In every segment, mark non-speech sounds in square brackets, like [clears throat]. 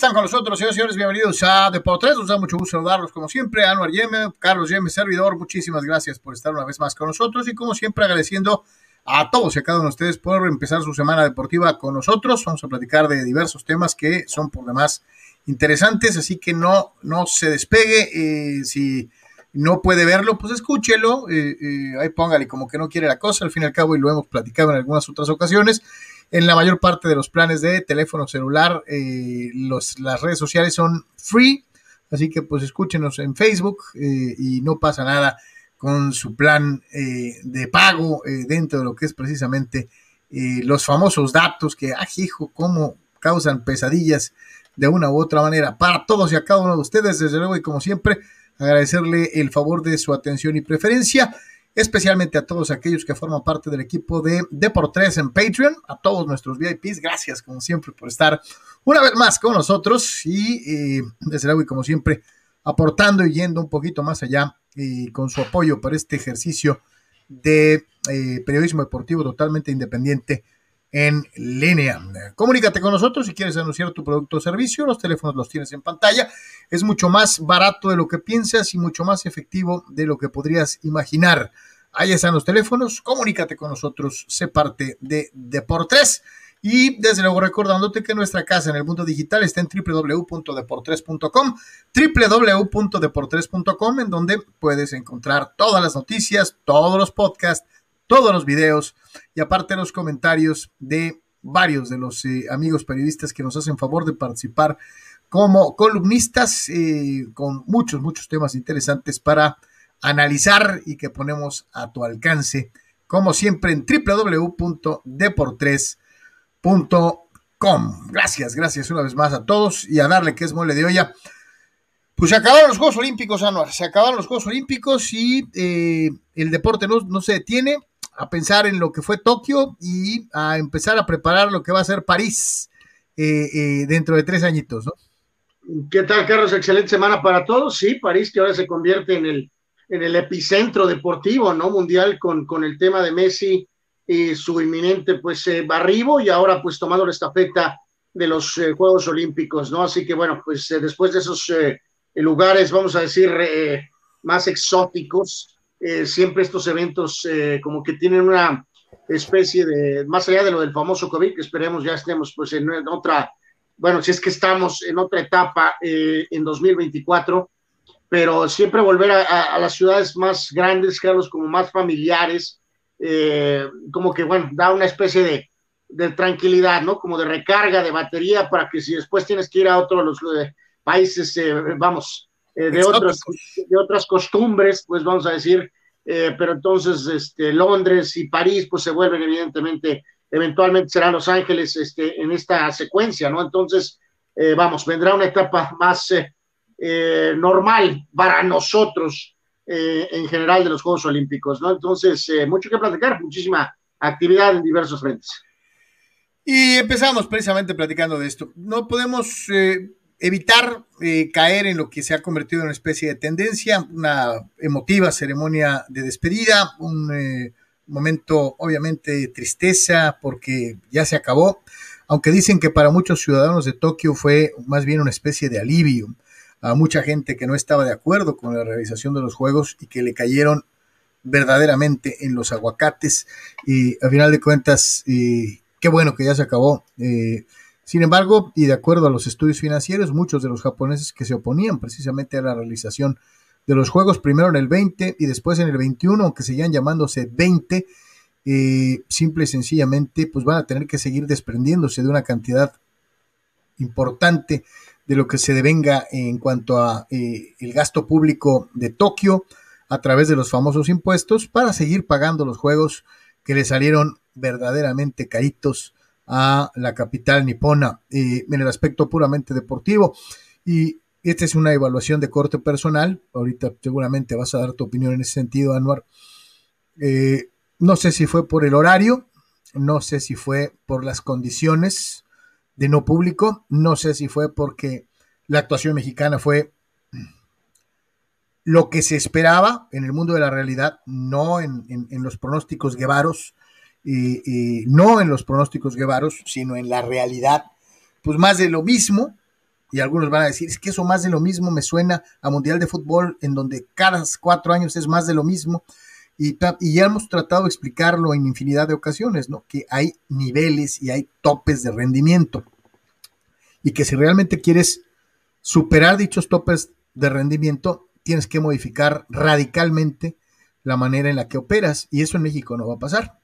están con nosotros, señores y señores. Bienvenidos a Deportes. Nos da mucho gusto saludarlos, como siempre. Anuar Yeme, Carlos Yeme, servidor. Muchísimas gracias por estar una vez más con nosotros. Y como siempre, agradeciendo a todos y a cada uno de ustedes por empezar su semana deportiva con nosotros. Vamos a platicar de diversos temas que son por demás interesantes, así que no, no se despegue. Eh, si no puede verlo, pues escúchelo. Eh, eh, ahí póngale como que no quiere la cosa. Al fin y al cabo, y lo hemos platicado en algunas otras ocasiones en la mayor parte de los planes de teléfono celular, eh, las redes sociales son free, así que pues escúchenos en Facebook eh, y no pasa nada con su plan eh, de pago dentro de lo que es precisamente los famosos datos que, hijo, cómo causan pesadillas de una u otra manera para todos y a cada uno de ustedes, desde luego y como siempre, agradecerle el favor de su atención y preferencia especialmente a todos aquellos que forman parte del equipo de Deportes en Patreon, a todos nuestros VIPs, gracias como siempre por estar una vez más con nosotros y eh, desde luego y como siempre aportando y yendo un poquito más allá y con su apoyo para este ejercicio de eh, periodismo deportivo totalmente independiente en línea. Comunícate con nosotros si quieres anunciar tu producto o servicio. Los teléfonos los tienes en pantalla. Es mucho más barato de lo que piensas y mucho más efectivo de lo que podrías imaginar. Ahí están los teléfonos. Comunícate con nosotros. Sé parte de Deportes. Y desde luego recordándote que nuestra casa en el mundo digital está en www.deportres.com, www.deportres.com, en donde puedes encontrar todas las noticias, todos los podcasts, todos los videos y aparte los comentarios de varios de los eh, amigos periodistas que nos hacen favor de participar como columnistas eh, con muchos, muchos temas interesantes para analizar y que ponemos a tu alcance, como siempre en www.deportres.com. Gracias, gracias una vez más a todos y a darle que es mole de olla. Pues se acabaron los Juegos Olímpicos, Anuar, se acabaron los Juegos Olímpicos y eh, el deporte no, no se detiene a pensar en lo que fue Tokio y a empezar a preparar lo que va a ser París eh, eh, dentro de tres añitos, ¿no? ¿Qué tal, Carlos? Excelente semana para todos. Sí, París que ahora se convierte en el, en el epicentro deportivo, ¿no? Mundial con, con el tema de Messi y su inminente, pues, eh, barribo y ahora, pues, tomando la estafeta de los Juegos Olímpicos, ¿no? Así que, bueno, pues, después de esos lugares, vamos a decir, más exóticos, eh, siempre estos eventos eh, como que tienen una especie de, más allá de lo del famoso COVID, que esperemos ya estemos pues en, otra, bueno, si es que estamos en otra etapa eh, en 2024, pero siempre volver a, las ciudades más grandes, Carlos, como más familiares, como que, bueno, da una especie de, de, tranquilidad, ¿no? Como de recarga de batería para que si después tienes que ir a otros los, países, vamos, eh, de, otras, de otras costumbres, pues vamos a decir, eh, pero entonces este, Londres y París pues se vuelven evidentemente, eventualmente serán Los Ángeles este, en esta secuencia, ¿no? Entonces, eh, vamos, vendrá una etapa más normal para nosotros en general de los Juegos Olímpicos, ¿no? Entonces, mucho que platicar, muchísima actividad en diversos frentes. Y empezamos precisamente platicando de esto. No podemos evitar eh, caer en lo que se ha convertido en una especie de tendencia, una emotiva ceremonia de despedida, un eh, momento obviamente de tristeza porque ya se acabó, aunque dicen que para muchos ciudadanos de Tokio fue más bien una especie de alivio a mucha gente que no estaba de acuerdo con la realización de los Juegos y que le cayeron verdaderamente en los aguacates y a final de cuentas eh, qué bueno que ya se acabó. Sin embargo, y de acuerdo a los estudios financieros, muchos de los japoneses que se oponían precisamente a la realización de los juegos, primero en el 20 y después en el 21, aunque seguían llamándose 20, eh, simple y sencillamente, pues van a tener que seguir desprendiéndose de una cantidad importante de lo que se devenga en cuanto a eh, el gasto público de Tokio a través de los famosos impuestos para seguir pagando los juegos que le salieron verdaderamente caritos a la capital nipona eh, en el aspecto puramente deportivo. Y esta es una evaluación de corte personal. Ahorita seguramente vas a dar tu opinión en ese sentido, Anuar. Eh, no sé si fue por el horario, no sé si fue por las condiciones de no público, no sé si fue porque la actuación mexicana fue lo que se esperaba en el mundo de la realidad, no en, en los pronósticos guevaros, y, no en los pronósticos guevaros, sino en la realidad pues más de lo mismo, y algunos van a decir, es que eso más de lo mismo me suena a Mundial de Fútbol, en donde cada cuatro años es más de lo mismo, y, y ya hemos tratado de explicarlo en infinidad de ocasiones, ¿no? Que hay niveles y hay topes de rendimiento, y que si realmente quieres superar dichos topes de rendimiento, tienes que modificar radicalmente la manera en la que operas, y eso en México no va a pasar.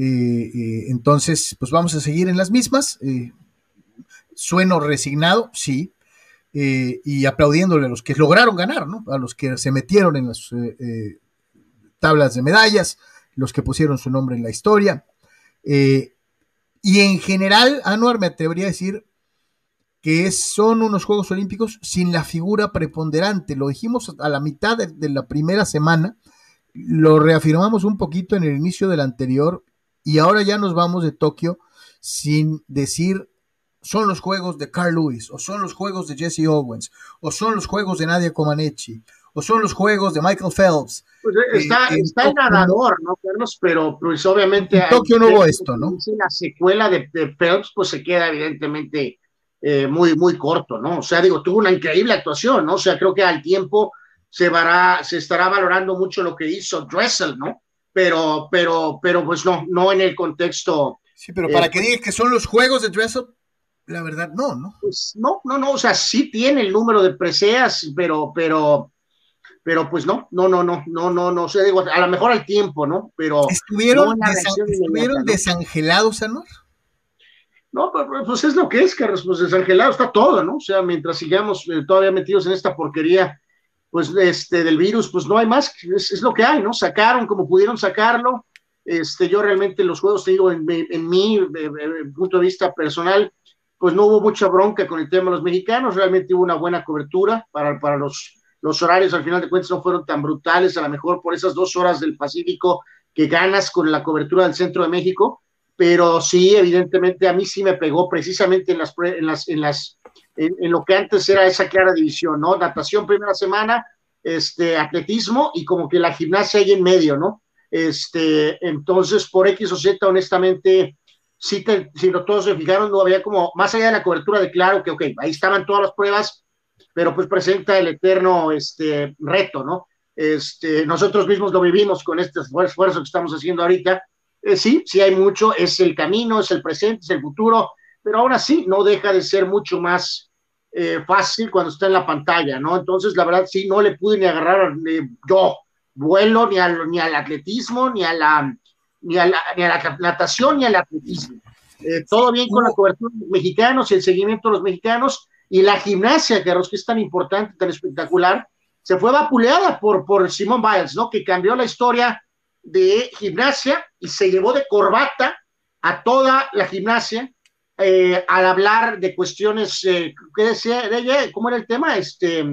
Eh, eh, entonces, pues vamos a seguir en las mismas. Eh, sueno resignado, sí, y aplaudiéndole a los que lograron ganar, ¿no? A los que se metieron en las tablas de medallas, los que pusieron su nombre en la historia. y en general, Anuar me atrevería a decir que son unos Juegos Olímpicos sin la figura preponderante. Lo dijimos a la mitad de la primera semana, lo reafirmamos un poquito en el inicio del anterior y ahora ya nos vamos de Tokio sin decir son los juegos de Carl Lewis, o son los juegos de Jesse Owens, o son los juegos de Nadia Comaneci, o son los juegos de Michael Phelps. Pues eh, está, eh, está el nadador, ¿no, Carlos? Pero pues obviamente... En Tokio no hubo esto, ¿no? La secuela de, Phelps pues se queda evidentemente eh, muy, muy corto, ¿no? O sea, digo, tuvo una increíble actuación, ¿no? O sea, creo que al tiempo se, vará, se estará valorando mucho lo que hizo Dressel, ¿no? Pero, pero, pero pues no, no en el contexto. Sí, pero para eh, que digas que son los juegos de dress up, la verdad no, ¿no? Pues no, no, no, o sea, sí tiene el número de preseas, pero, pero, pero pues no, no, no, no, no, no, no, sé, digo, a lo mejor al tiempo, ¿no? Pero. ¿Estuvieron, ¿estuvieron desangelados, Anor? No, pues es lo que es, Carlos, pues desangelado está todo, ¿no? O sea, mientras sigamos eh, todavía metidos en esta porquería pues este, del virus, pues no hay más, es, lo que hay, ¿no? Sacaron como pudieron sacarlo. Este, yo realmente los juegos, te digo, en, en mi punto de vista personal, pues no hubo mucha bronca con el tema de los mexicanos, realmente hubo una buena cobertura para, para los, los horarios, al final de cuentas no fueron tan brutales, a lo mejor por esas dos horas del Pacífico que ganas con la cobertura del centro de México, pero sí, evidentemente a mí sí me pegó precisamente en las, en las, en las en, lo que antes era esa clara división, ¿no? Natación primera semana, este, atletismo y como que la gimnasia ahí en medio, ¿no? Este, entonces, por X o Z, honestamente, si, si todos se fijaron, no había como, más allá de la cobertura de claro que, ok, ahí estaban todas las pruebas, pero pues presenta el eterno este, reto, ¿no? Este, nosotros mismos lo vivimos con este esfuerzo que estamos haciendo ahorita. Eh, sí, sí hay mucho, es el camino, es el presente, es el futuro, pero aún así no deja de ser mucho más eh, fácil cuando está en la pantalla, ¿no? Entonces, la verdad, sí, no le pude ni agarrar yo vuelo ni al, ni al atletismo, ni a la, ni a la, ni a la natación, ni al atletismo. Eh, todo bien con la cobertura de los mexicanos y el seguimiento de los mexicanos y la gimnasia, que es tan importante, tan espectacular, se fue vapuleada por, por Simon Biles, ¿no? Que cambió la historia de gimnasia y se llevó de corbata a toda la gimnasia eh, al hablar de cuestiones, eh, ¿qué decía ella? ¿Cómo era el tema? Este,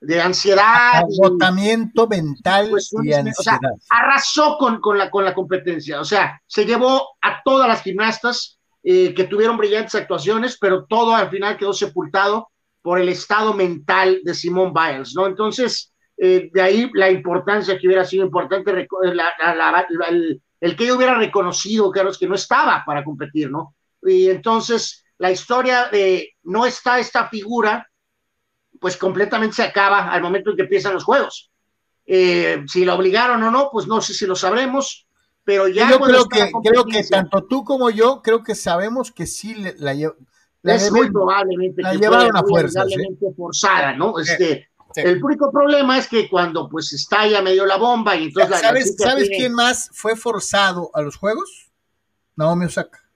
de ansiedad. Agotamiento mental y ansiedad. O sea, arrasó con, con, la, con la competencia. O sea, se llevó a todas las gimnastas eh, que tuvieron brillantes actuaciones, pero todo al final quedó sepultado por el estado mental de Simone Biles, ¿no? Entonces, de ahí la importancia que hubiera sido importante, el, el, que ella hubiera reconocido, Carlos, que no estaba para competir, ¿no? Y entonces la historia de no está esta figura, pues completamente se acaba al momento en que empiezan los juegos. Eh, si la obligaron o no, pues no sé si lo sabremos, pero ya... Yo creo que, creo que tanto tú como yo, creo que sabemos que sí la, la, es muy probablemente la llevaron a fuerza. forzada, ¿no? Este, El único problema es que cuando pues estalla medio la bomba y entonces... ¿Sabes, ¿sabes quién más fue forzado a los juegos? Naomi Osaka.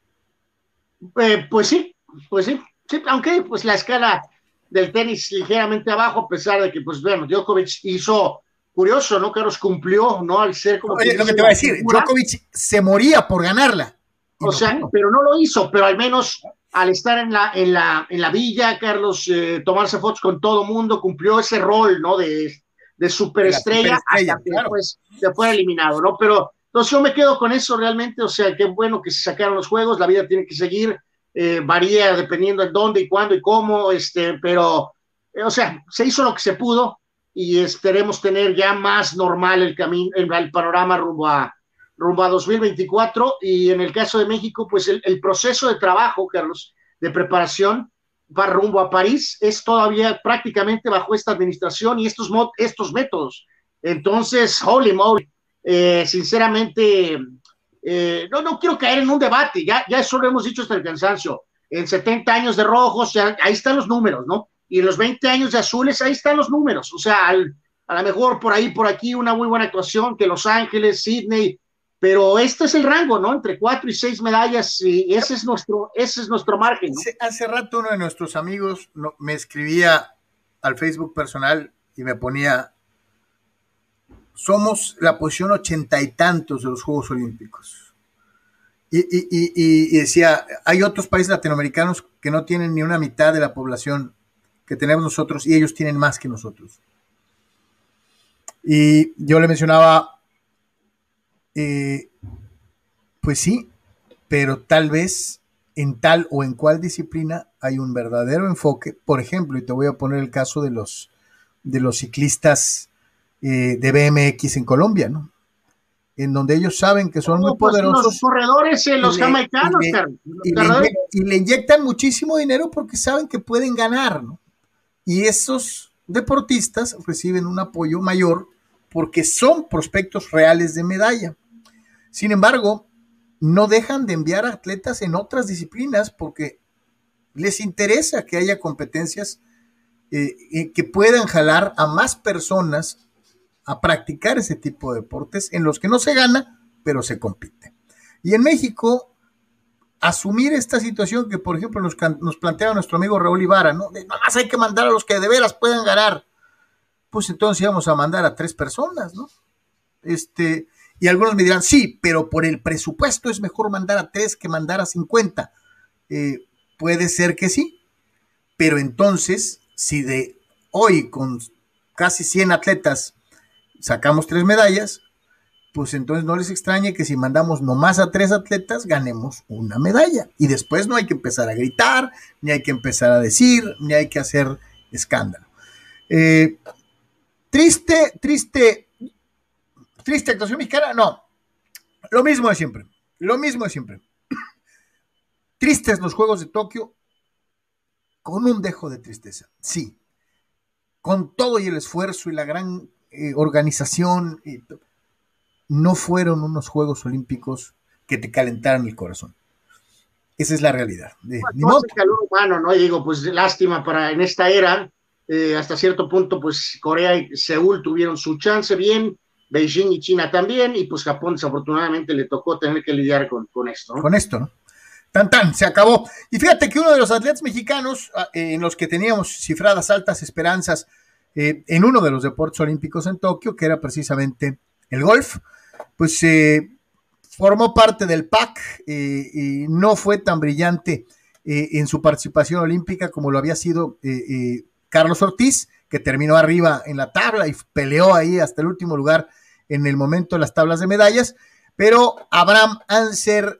Eh, pues sí, pues sí, sí, aunque pues la escala del tenis ligeramente abajo, a pesar de que, pues bueno, Djokovic hizo, curioso, ¿no? Carlos cumplió, ¿no? Al ser como... Oye, lo que te voy a decir, Djokovic se moría por ganarla. O sea, pero no lo hizo, pero al menos al estar en la, en la, en la villa, Carlos, eh, tomarse fotos con todo mundo, cumplió ese rol, ¿no? De, de superestrella, hasta que pues, se fue eliminado, ¿no? Pero entonces yo me quedo con eso realmente, o sea, qué bueno que se sacaron los juegos, la vida tiene que seguir, eh, varía dependiendo en dónde y cuándo y cómo, este, pero, eh, o sea, se hizo lo que se pudo y esperemos tener ya más normal el camino, el, panorama rumbo a, rumbo a 2024 y en el caso de México, pues el, proceso de trabajo, Carlos, de preparación va rumbo a París, es todavía prácticamente bajo esta administración y estos, estos métodos. Entonces, holy moly, eh, sinceramente, eh, no, no quiero caer en un debate, ya, ya eso lo hemos dicho hasta el cansancio. En 70 años de rojos, ahí están los números, ¿no? Y en los 20 años de azules, ahí están los números. O sea, a lo mejor por ahí, por aquí, una muy buena actuación que Los Ángeles, Sydney, pero este es el rango, ¿no? Entre cuatro y seis medallas, y ese es nuestro, ese es nuestro margen. Hace, rato uno de nuestros amigos me escribía al Facebook personal y me ponía, somos la posición ochenta y tantos de los Juegos Olímpicos. Y, decía, hay otros países latinoamericanos que no tienen ni una mitad de la población que tenemos nosotros y ellos tienen más que nosotros. Y yo le mencionaba eh, pues sí, pero tal vez en tal o en cual disciplina hay un verdadero enfoque. Por ejemplo, y te voy a poner el caso de los, de los ciclistas eh, de BMX en Colombia, ¿no? En donde ellos saben que son muy pues, poderosos. Los corredores, eh, los jamaicanos, y, y le inyectan muchísimo dinero porque saben que pueden ganar, ¿no? Y esos deportistas reciben un apoyo mayor porque son prospectos reales de medalla. Sin embargo, no dejan de enviar atletas en otras disciplinas porque les interesa que haya competencias eh, eh, que puedan jalar a más personas a practicar ese tipo de deportes en los que no se gana, pero se compite. Y en México, asumir esta situación que, por ejemplo, nos, nos plantea nuestro amigo Raúl Ibarra, ¿no? De, nada más hay que mandar a los que de veras puedan ganar. Pues entonces íbamos a mandar a tres personas, ¿no? Este, y algunos me dirán, sí, pero por el presupuesto es mejor mandar a tres que mandar a 50. Eh, puede ser que sí, pero entonces, si de hoy con casi 100 atletas sacamos tres medallas, pues entonces no les extrañe que si mandamos nomás a tres atletas, ganemos una medalla. Y después no hay que empezar a gritar, ni hay que empezar a decir, ni hay que hacer escándalo. Eh, triste, triste Triste actuación mexicana, no. Lo mismo de siempre. Lo mismo de siempre. [clears throat] Tristes los Juegos de Tokio, con un dejo de tristeza, sí. Con todo y el esfuerzo y la gran eh, organización, no fueron unos Juegos Olímpicos que te calentaran el corazón. Esa es la realidad. De, calor humano, ¿no? Y digo, pues lástima para en esta era, eh, hasta cierto punto, pues Corea y Seúl tuvieron su chance bien, Beijing y China también, y pues Japón desafortunadamente le tocó tener que lidiar con, con esto. Con esto, ¿no? Tan tan, se acabó. Y fíjate que uno de los atletas mexicanos ah, en los que teníamos cifradas altas esperanzas eh, en uno de los deportes olímpicos en Tokio, que era precisamente el golf, pues eh, formó parte del PAC eh, y no fue tan brillante en su participación olímpica como lo había sido Carlos Ortiz, que terminó arriba en la tabla y peleó ahí hasta el último lugar en el momento de las tablas de medallas, pero Abraham Anser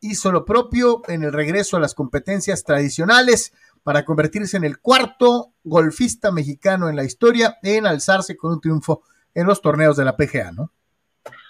hizo lo propio en el regreso a las competencias tradicionales para convertirse en el cuarto golfista mexicano en la historia en alzarse con un triunfo en los torneos de la PGA, ¿no?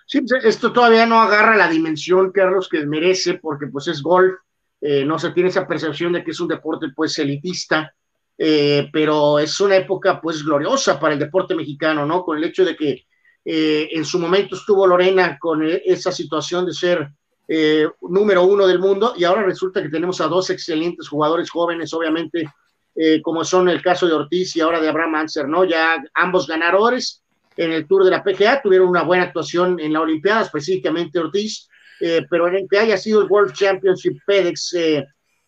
Sí, pues, esto todavía no agarra la dimensión, Carlos, que merece, porque pues es golf, eh, no se tiene esa percepción de que es un deporte pues elitista, eh, pero es una época pues gloriosa para el deporte mexicano, ¿no? Con el hecho de que eh, en su momento estuvo Lorena con esa situación de ser eh, número uno del mundo y ahora resulta que tenemos a dos excelentes jugadores jóvenes, obviamente, eh, como son el caso de Ortiz y ahora de Abraham Anser, ¿no? Ya ambos ganadores en el Tour de la PGA tuvieron una buena actuación en la Olimpiada, específicamente Ortiz, pero en el que haya sido el World Championship FedEx,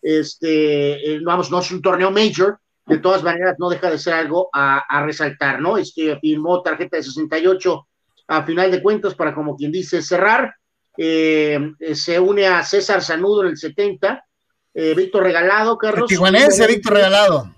este, vamos, no es un torneo major, de todas maneras no deja de ser algo a, resaltar, ¿no? Este firmó tarjeta de 68 a final de cuentas para, como quien dice, cerrar. Eh, se une a César Sanudo en el 70, eh, Víctor Regalado, Carlos. Tijuanense, Víctor Regalado.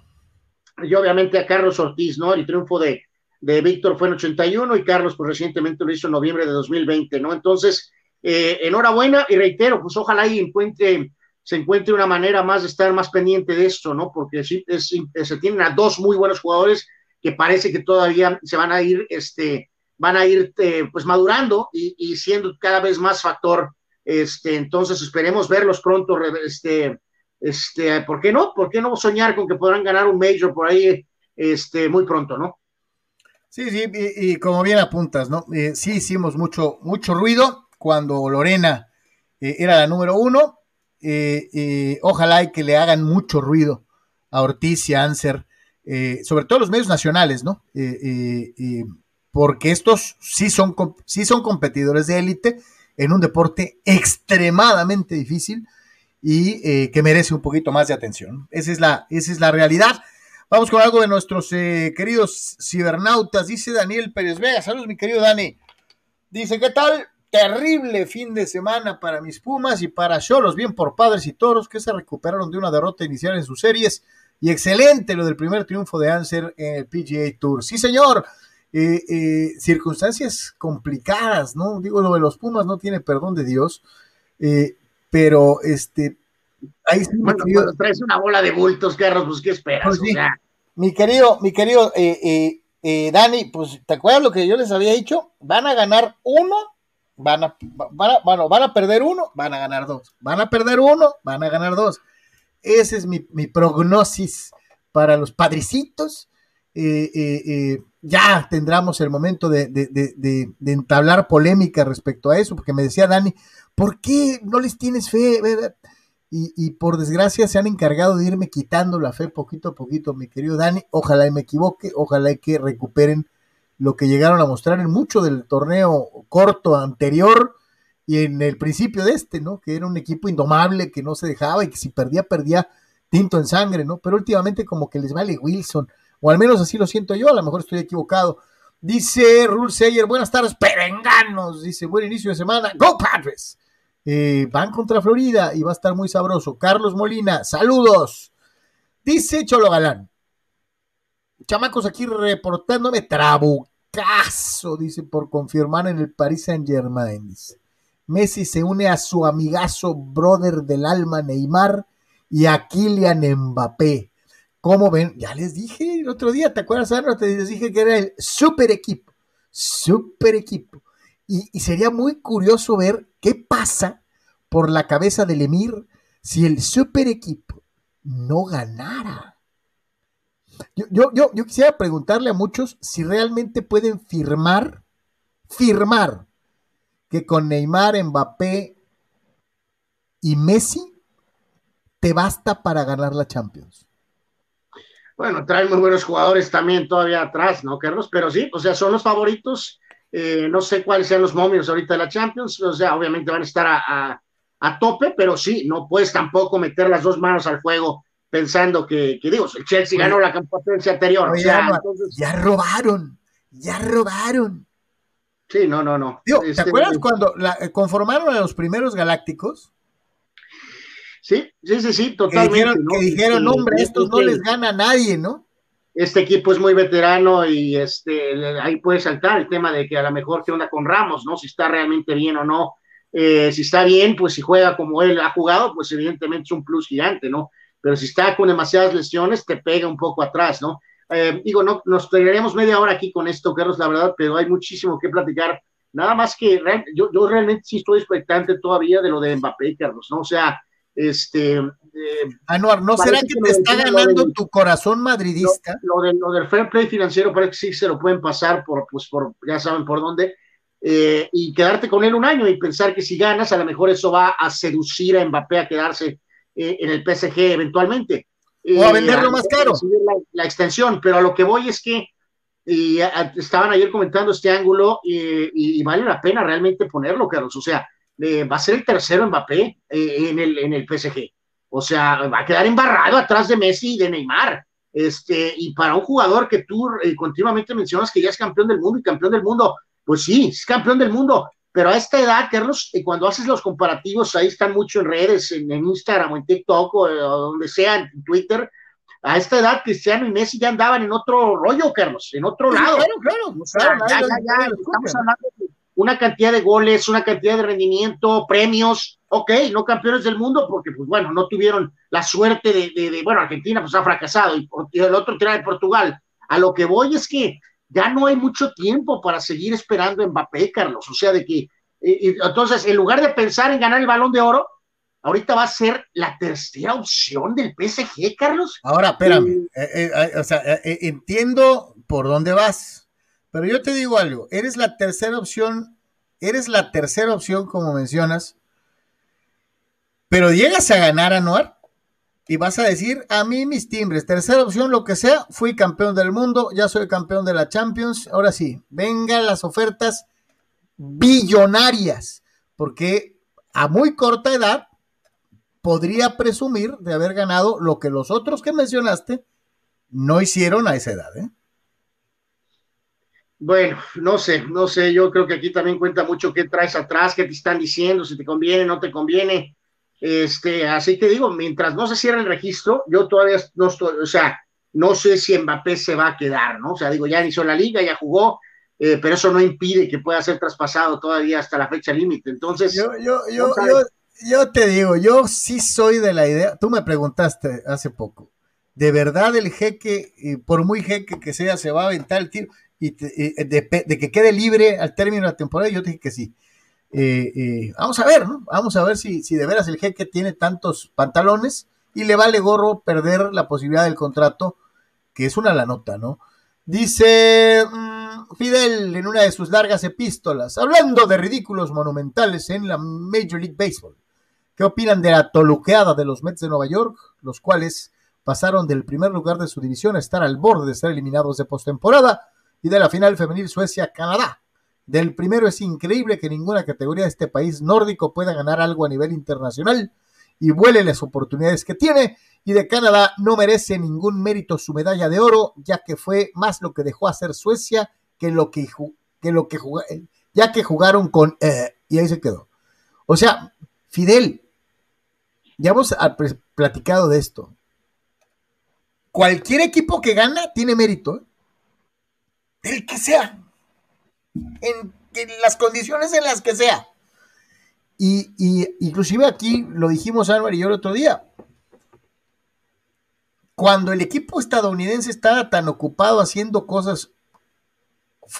Y obviamente a Carlos Ortiz, ¿no? El triunfo de, de Víctor fue en 81 y Carlos, pues recientemente lo hizo en noviembre de 2020, ¿no? Entonces, eh, enhorabuena y reitero, pues ojalá y encuentre se encuentre una manera más de estar más pendiente de esto, ¿no? Porque sí, se tienen a dos muy buenos jugadores que parece que todavía se van a ir, este, van a ir, eh, pues madurando y, siendo cada vez más factor, este, entonces esperemos verlos pronto, este, este, ¿por qué no? ¿Por qué no soñar con que podrán ganar un Major por ahí este, muy pronto, ¿no? Sí, sí, y, como bien apuntas, ¿no? Eh, sí hicimos mucho, mucho ruido cuando Lorena eh, era la número uno. Eh, ojalá que le hagan mucho ruido a Ortiz y a Anser, sobre todo los medios nacionales, ¿no? Porque estos sí son, sí son competidores de élite en un deporte extremadamente difícil y que merece un poquito más de atención. Esa es la, esa es la realidad. Vamos con algo de nuestros eh, queridos cibernautas. Dice Daniel Pérez Vega. Saludos, mi querido Dani. Dice, ¿qué tal? Terrible fin de semana para mis Pumas y para Cholos, bien por padres y toros que se recuperaron de una derrota inicial en sus series. Y excelente lo del primer triunfo de Anser en el PGA Tour. Sí, señor. Eh, eh, circunstancias complicadas, ¿no? Digo, lo de los Pumas no tiene perdón de Dios. pero este, Ahí bueno, cuando traes una bola de bultos, Carlos, pues ¿qué esperas? Pues mi querido, mi querido eh, eh, eh, Dani, pues ¿te acuerdas lo que yo les había dicho? Van a ganar uno, van a, van a, bueno, van a perder uno, van a ganar dos. Van a perder uno, van a ganar dos. Ese es mi, mi prognosis para los padricitos. Ya tendremos el momento de, entablar polémica respecto a eso, porque me decía Dani, ¿por qué no les tienes fe? y, por desgracia se han encargado de irme quitando la fe poquito a poquito, mi querido Dani. Ojalá y me equivoque, ojalá y que recuperen lo que llegaron a mostrar en mucho del torneo corto anterior y en el principio de este, ¿no? Que era un equipo indomable, que no se dejaba y que si perdía, perdía tinto en sangre, ¿no? Pero últimamente como que les vale Wilson, o al menos así lo siento yo, a lo mejor estoy equivocado. Dice Rule Sayer, buenas tardes, perenganos, dice, buen inicio de semana, Go Padres. Eh, van contra Florida y va a estar muy sabroso. Carlos Molina, saludos. Dice Cholo Galán. Chamacos aquí reportándome trabucazo, dice, por confirmar en el Paris Saint Germain. Messi se une a su amigazo, brother del alma Neymar y a Kylian Mbappé. ¿Cómo ven? Ya les dije el otro día, ¿te acuerdas, Ana? Te les dije que era el super equipo. Super equipo. Y, sería muy curioso ver qué pasa por la cabeza del Emir si el super equipo no ganara. Yo, yo, yo, quisiera preguntarle a muchos si realmente pueden firmar, firmar que con Neymar, Mbappé y Messi te basta para ganar la Champions. Bueno, traen muy buenos jugadores también todavía atrás, ¿no, Carlos? Pero sí, o sea, son los favoritos eh, no sé cuáles sean los momios ahorita de la Champions, o sea, obviamente van a estar a, tope, pero sí, no puedes tampoco meter las dos manos al fuego pensando que, digo, el Chelsea ganó la competencia anterior. Ya robaron, ya robaron. Sí, no, no, no. ¿Te este, acuerdas cuando eh, conformaron a los primeros galácticos? Sí, sí, sí, sí, totalmente. Que dijeron, hombre, estos no les gana a nadie, ¿no? este equipo es muy veterano y este, ahí puede saltar el tema de que a lo mejor qué onda con Ramos, ¿no? Si está realmente bien o no. Eh, si está bien, pues si juega como él ha jugado, pues evidentemente es un plus gigante, ¿no? Pero si está con demasiadas lesiones, te pega un poco atrás, ¿no? Eh, digo, no, nos pegaremos media hora aquí con esto, Carlos, la verdad, pero hay muchísimo que platicar. Nada más que yo, yo realmente sí estoy expectante todavía de lo de Mbappé, Carlos, ¿no? O sea, este. Eh, Anuar, ¿no será que te está ganando tu corazón madridista? Lo, del fair play financiero parece que sí se lo pueden pasar por, pues, por ya saben por dónde, eh, y quedarte con él un año y pensar que si ganas, a lo mejor eso va a seducir a Mbappé a quedarse eh, en el PSG eventualmente. O a venderlo más caro. La, extensión, pero a lo que voy es que y, estaban ayer comentando este ángulo y, y, vale la pena realmente ponerlo, Carlos. O sea, eh, va a ser el tercero Mbappé eh, en, el, en el PSG. O sea, va a quedar embarrado atrás de Messi y de Neymar. Este, y para un jugador que tú eh, continuamente mencionas que ya es campeón del mundo y campeón del mundo, pues sí, es campeón del mundo, pero a esta edad, Carlos, cuando haces los comparativos, ahí están mucho en redes, en, Instagram o en TikTok o, donde sea, en Twitter, a esta edad Cristiano y Messi ya andaban en otro rollo, Carlos, en otro lado. Claro, claro, ya, ya, estamos hablando una cantidad de goles, una cantidad de rendimiento, premios, ok, no campeones del mundo, porque pues bueno, no tuvieron la suerte de, bueno, Argentina pues ha fracasado y, el otro tira de Portugal. A lo que voy es que ya no hay mucho tiempo para seguir esperando a Mbappé, Carlos, o sea, de que, entonces, en lugar de pensar en ganar el balón de oro, ahorita va a ser la tercera opción del PSG, Carlos. Ahora, espérame, eh, eh, eh, o sea, entiendo por dónde vas, pero yo te digo algo, eres la tercera opción, eres la tercera opción como mencionas, pero llegas a ganar a Noir y vas a decir, a mí mis timbres, tercera opción, lo que sea, fui campeón del mundo, ya soy campeón de la Champions, ahora sí, vengan las ofertas billonarias, porque a muy corta edad podría presumir de haber ganado lo que los otros que mencionaste no hicieron a esa edad. ¿eh? Bueno, no sé, no sé, yo creo que aquí también cuenta mucho qué traes atrás, qué te están diciendo, si te conviene, no te conviene. Este, así que digo, mientras no se cierre el registro, yo todavía no estoy, o sea, no sé si Mbappé se va a quedar, ¿no? O sea, digo, ya inició la liga, ya jugó, eh, pero eso no impide que pueda ser traspasado todavía hasta la fecha límite. Entonces, yo, yo, yo, yo, te digo, yo sí soy de la idea, tú me preguntaste hace poco, ¿de verdad el jeque, por muy jeque que sea, se va a aventar el tiro y, de, que quede libre al término de la temporada? Yo dije que sí. Eh, eh, vamos a ver, ¿no? Vamos a ver si, si de veras el jeque tiene tantos pantalones y le vale gorro perder la posibilidad del contrato, que es una la nota, ¿no? Dice mm, Fidel en una de sus largas epístolas, hablando de ridículos monumentales en la Major League Baseball. ¿Qué opinan de la toluqueada de los Mets de Nueva York, los cuales pasaron del primer lugar de su división a estar al borde de ser eliminados de postemporada y de la final femenil Suecia-Canadá? Del primero es increíble que ninguna categoría de este país nórdico pueda ganar algo a nivel internacional y vuele las oportunidades que tiene y de Canadá no merece ningún mérito su medalla de oro, ya que fue más lo que dejó hacer Suecia que lo que, que, lo que ya que jugaron con... Eh, y ahí se quedó. O sea, Fidel, ya hemos platicado de esto. Cualquier equipo que gana tiene mérito. ¿eh? El que sea. En, las condiciones en las que sea. Y, y, inclusive aquí lo dijimos Álvaro y yo el otro día cuando el equipo estadounidense estaba tan ocupado haciendo cosas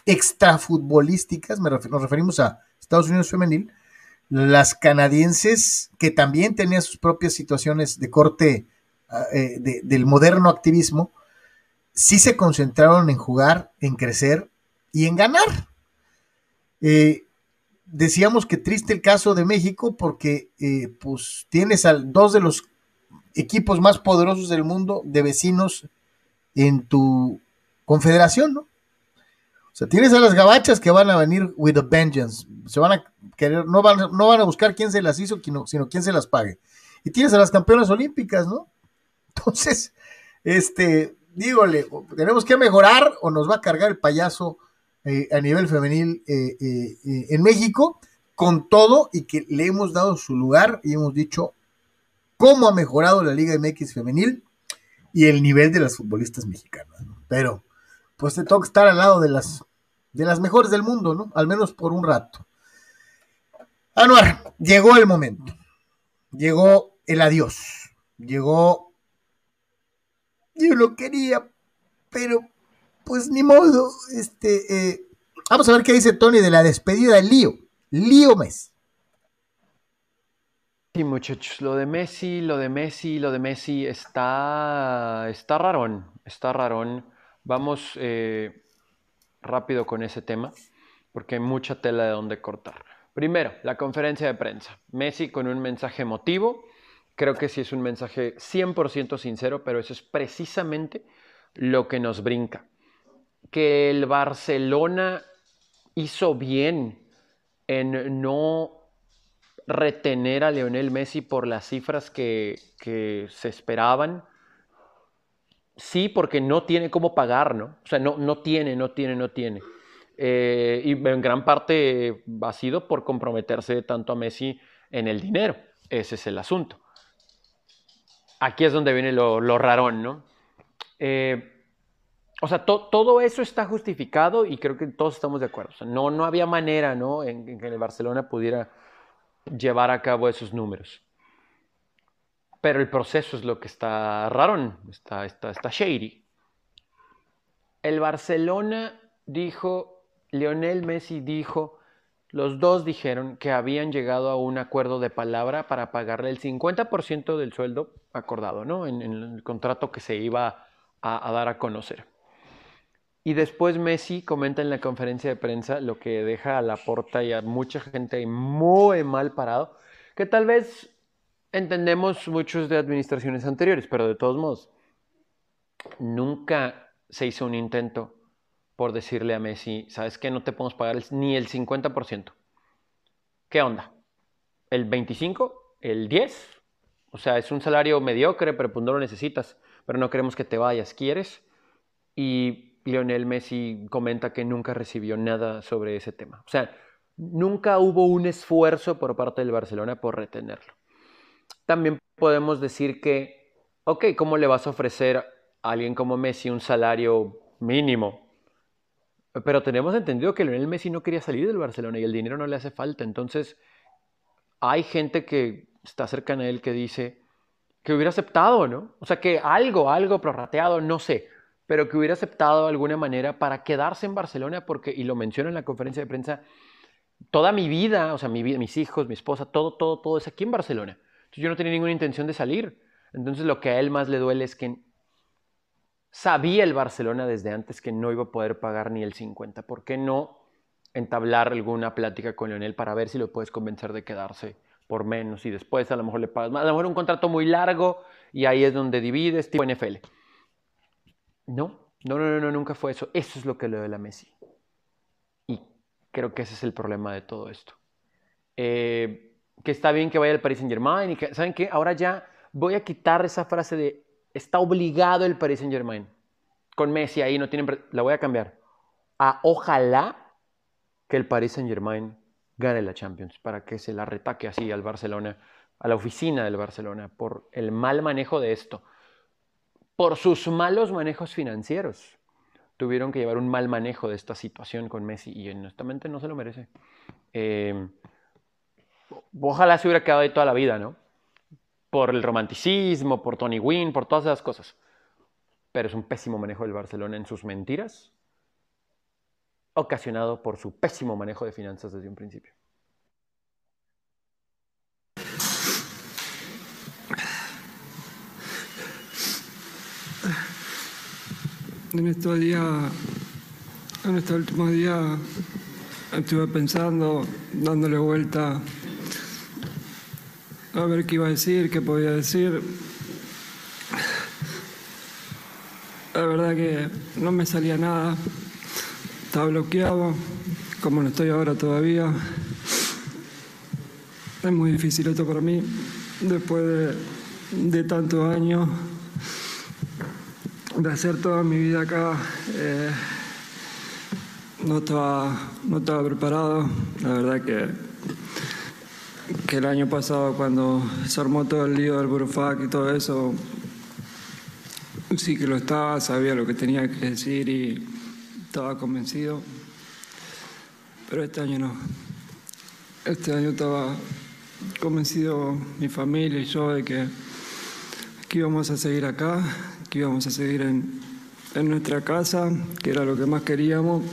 extrafutbolísticas, nos referimos a Estados Unidos femenil, las canadienses, que también tenían sus propias situaciones de corte ah, eh, del moderno activismo, sí se concentraron en jugar, en crecer y en ganar. Eh, decíamos que triste el caso de México porque eh, pues tienes a dos de los equipos más poderosos del mundo de vecinos en tu confederación, ¿no? O sea, tienes a las gabachas que van a venir with a vengeance. Se van a querer, no van, no van a buscar quién se las hizo, sino quién se las pague. Y tienes a las campeonas olímpicas, ¿no? [laughs] Entonces, este, dígole, tenemos que mejorar o nos va a cargar el payaso eh, a nivel femenil eh, eh, en México, con todo y que le hemos dado su lugar y hemos dicho, cómo ha mejorado la Liga MX femenil y el nivel de las futbolistas mexicanas. Pero, pues te toca estar al lado de las, de las mejores del mundo, ¿no? Al menos por un rato. Anuar, llegó el momento. Llegó el adiós. Llegó. Yo lo quería, pero pues ni modo. Este, eh, vamos a ver qué dice Tony de la despedida del lío. Lío mes. Sí, muchachos, lo de Messi, lo de Messi, lo de Messi está, está rarón, está rarón. Vamos eh, rápido con ese tema, porque hay mucha tela de donde cortar. Primero, la conferencia de prensa. Messi con un mensaje emotivo. Creo que sí es un mensaje 100% sincero, pero eso es precisamente lo que nos brinca. Que el Barcelona hizo bien en no retener a Lionel Messi por las cifras que, se esperaban. Sí, porque no tiene cómo pagar, ¿no? O sea, no, no tiene, no tiene, no tiene. Eh, y en gran parte ha sido por comprometerse tanto a Messi en el dinero. Ese es el asunto. Aquí es donde viene lo, lo rarón, ¿no? Eh, o sea, todo eso está justificado y creo que todos estamos de acuerdo. No, no había manera, ¿no? En, en que el Barcelona pudiera llevar a cabo esos números. Pero el proceso es lo que está raro, está, está, está shady. El Barcelona dijo, Lionel Messi dijo los dos dijeron que habían llegado a un acuerdo de palabra para pagarle el 50% del sueldo acordado, ¿no? En, el contrato que se iba a, dar a conocer. Y después Messi comenta en la conferencia de prensa lo que deja a la porta y a mucha gente muy mal parado, que tal vez entendemos muchos de administraciones anteriores, pero de todos modos, nunca se hizo un intento por decirle a Messi, ¿sabes qué? No te podemos pagar ni el 50%. ¿Qué onda? ¿El 25? ¿El 10? O sea, es un salario mediocre, pero pues no lo necesitas. Pero no queremos que te vayas, ¿quieres? Y Lionel Messi comenta que nunca recibió nada sobre ese tema. O sea, nunca hubo un esfuerzo por parte del Barcelona por retenerlo. También podemos decir que, ok, ¿cómo le vas a ofrecer a alguien como Messi un salario mínimo? Pero tenemos entendido que Lionel Messi no quería salir del Barcelona y el dinero no le hace falta. Entonces, hay gente que está cercana a él que dice que hubiera aceptado, ¿no? O sea, que algo, algo prorrateado, no sé, pero que hubiera aceptado de alguna manera para quedarse en Barcelona, porque, y lo menciono en la conferencia de prensa, toda mi vida, o sea, mi, mis hijos, mi esposa, todo, todo, todo es aquí en Barcelona. Entonces yo no tenía ninguna intención de salir. Entonces lo que a él más le duele es que sabía el Barcelona desde antes que no iba a poder pagar ni el 50. ¿Por qué no entablar alguna plática con Leonel para ver si lo puedes convencer de quedarse por menos y después a lo mejor le pagas más? A lo mejor un contrato muy largo y ahí es donde divides, tipo NFL. No, no, no, no, nunca fue eso. Eso es lo que le duele a Messi. Y creo que ese es el problema de todo esto. Eh, que está bien que vaya al Paris Saint Germain y que, ¿saben qué? Ahora ya voy a quitar esa frase de está obligado el Paris Saint Germain. Con Messi ahí no tienen... La voy a cambiar. A ojalá que el Paris Saint Germain gane la Champions para que se la retaque así al Barcelona, a la oficina del Barcelona, por el mal manejo de esto. Por sus malos manejos financieros. Tuvieron que llevar un mal manejo de esta situación con Messi y honestamente no se lo merece. Eh, ojalá se hubiera quedado ahí toda la vida, ¿no? Por el romanticismo, por Tony Wynn, por todas esas cosas. Pero es un pésimo manejo del Barcelona en sus mentiras, ocasionado por su pésimo manejo de finanzas desde un principio. En estos días, en estos últimos días, estuve pensando, dándole vuelta a ver qué iba a decir, qué podía decir. La verdad que no me salía nada, estaba bloqueado, como no estoy ahora todavía. Es muy difícil esto para mí, después de, tantos años de hacer toda mi vida acá. Eh, no, estaba, no estaba preparado, la verdad que que el año pasado cuando se armó todo el lío del Burofac y todo eso, sí que lo estaba, sabía lo que tenía que decir y estaba convencido. Pero este año no. Este año estaba convencido mi familia y yo de que, que íbamos a seguir acá, que íbamos a seguir en, en nuestra casa, que era lo que más queríamos.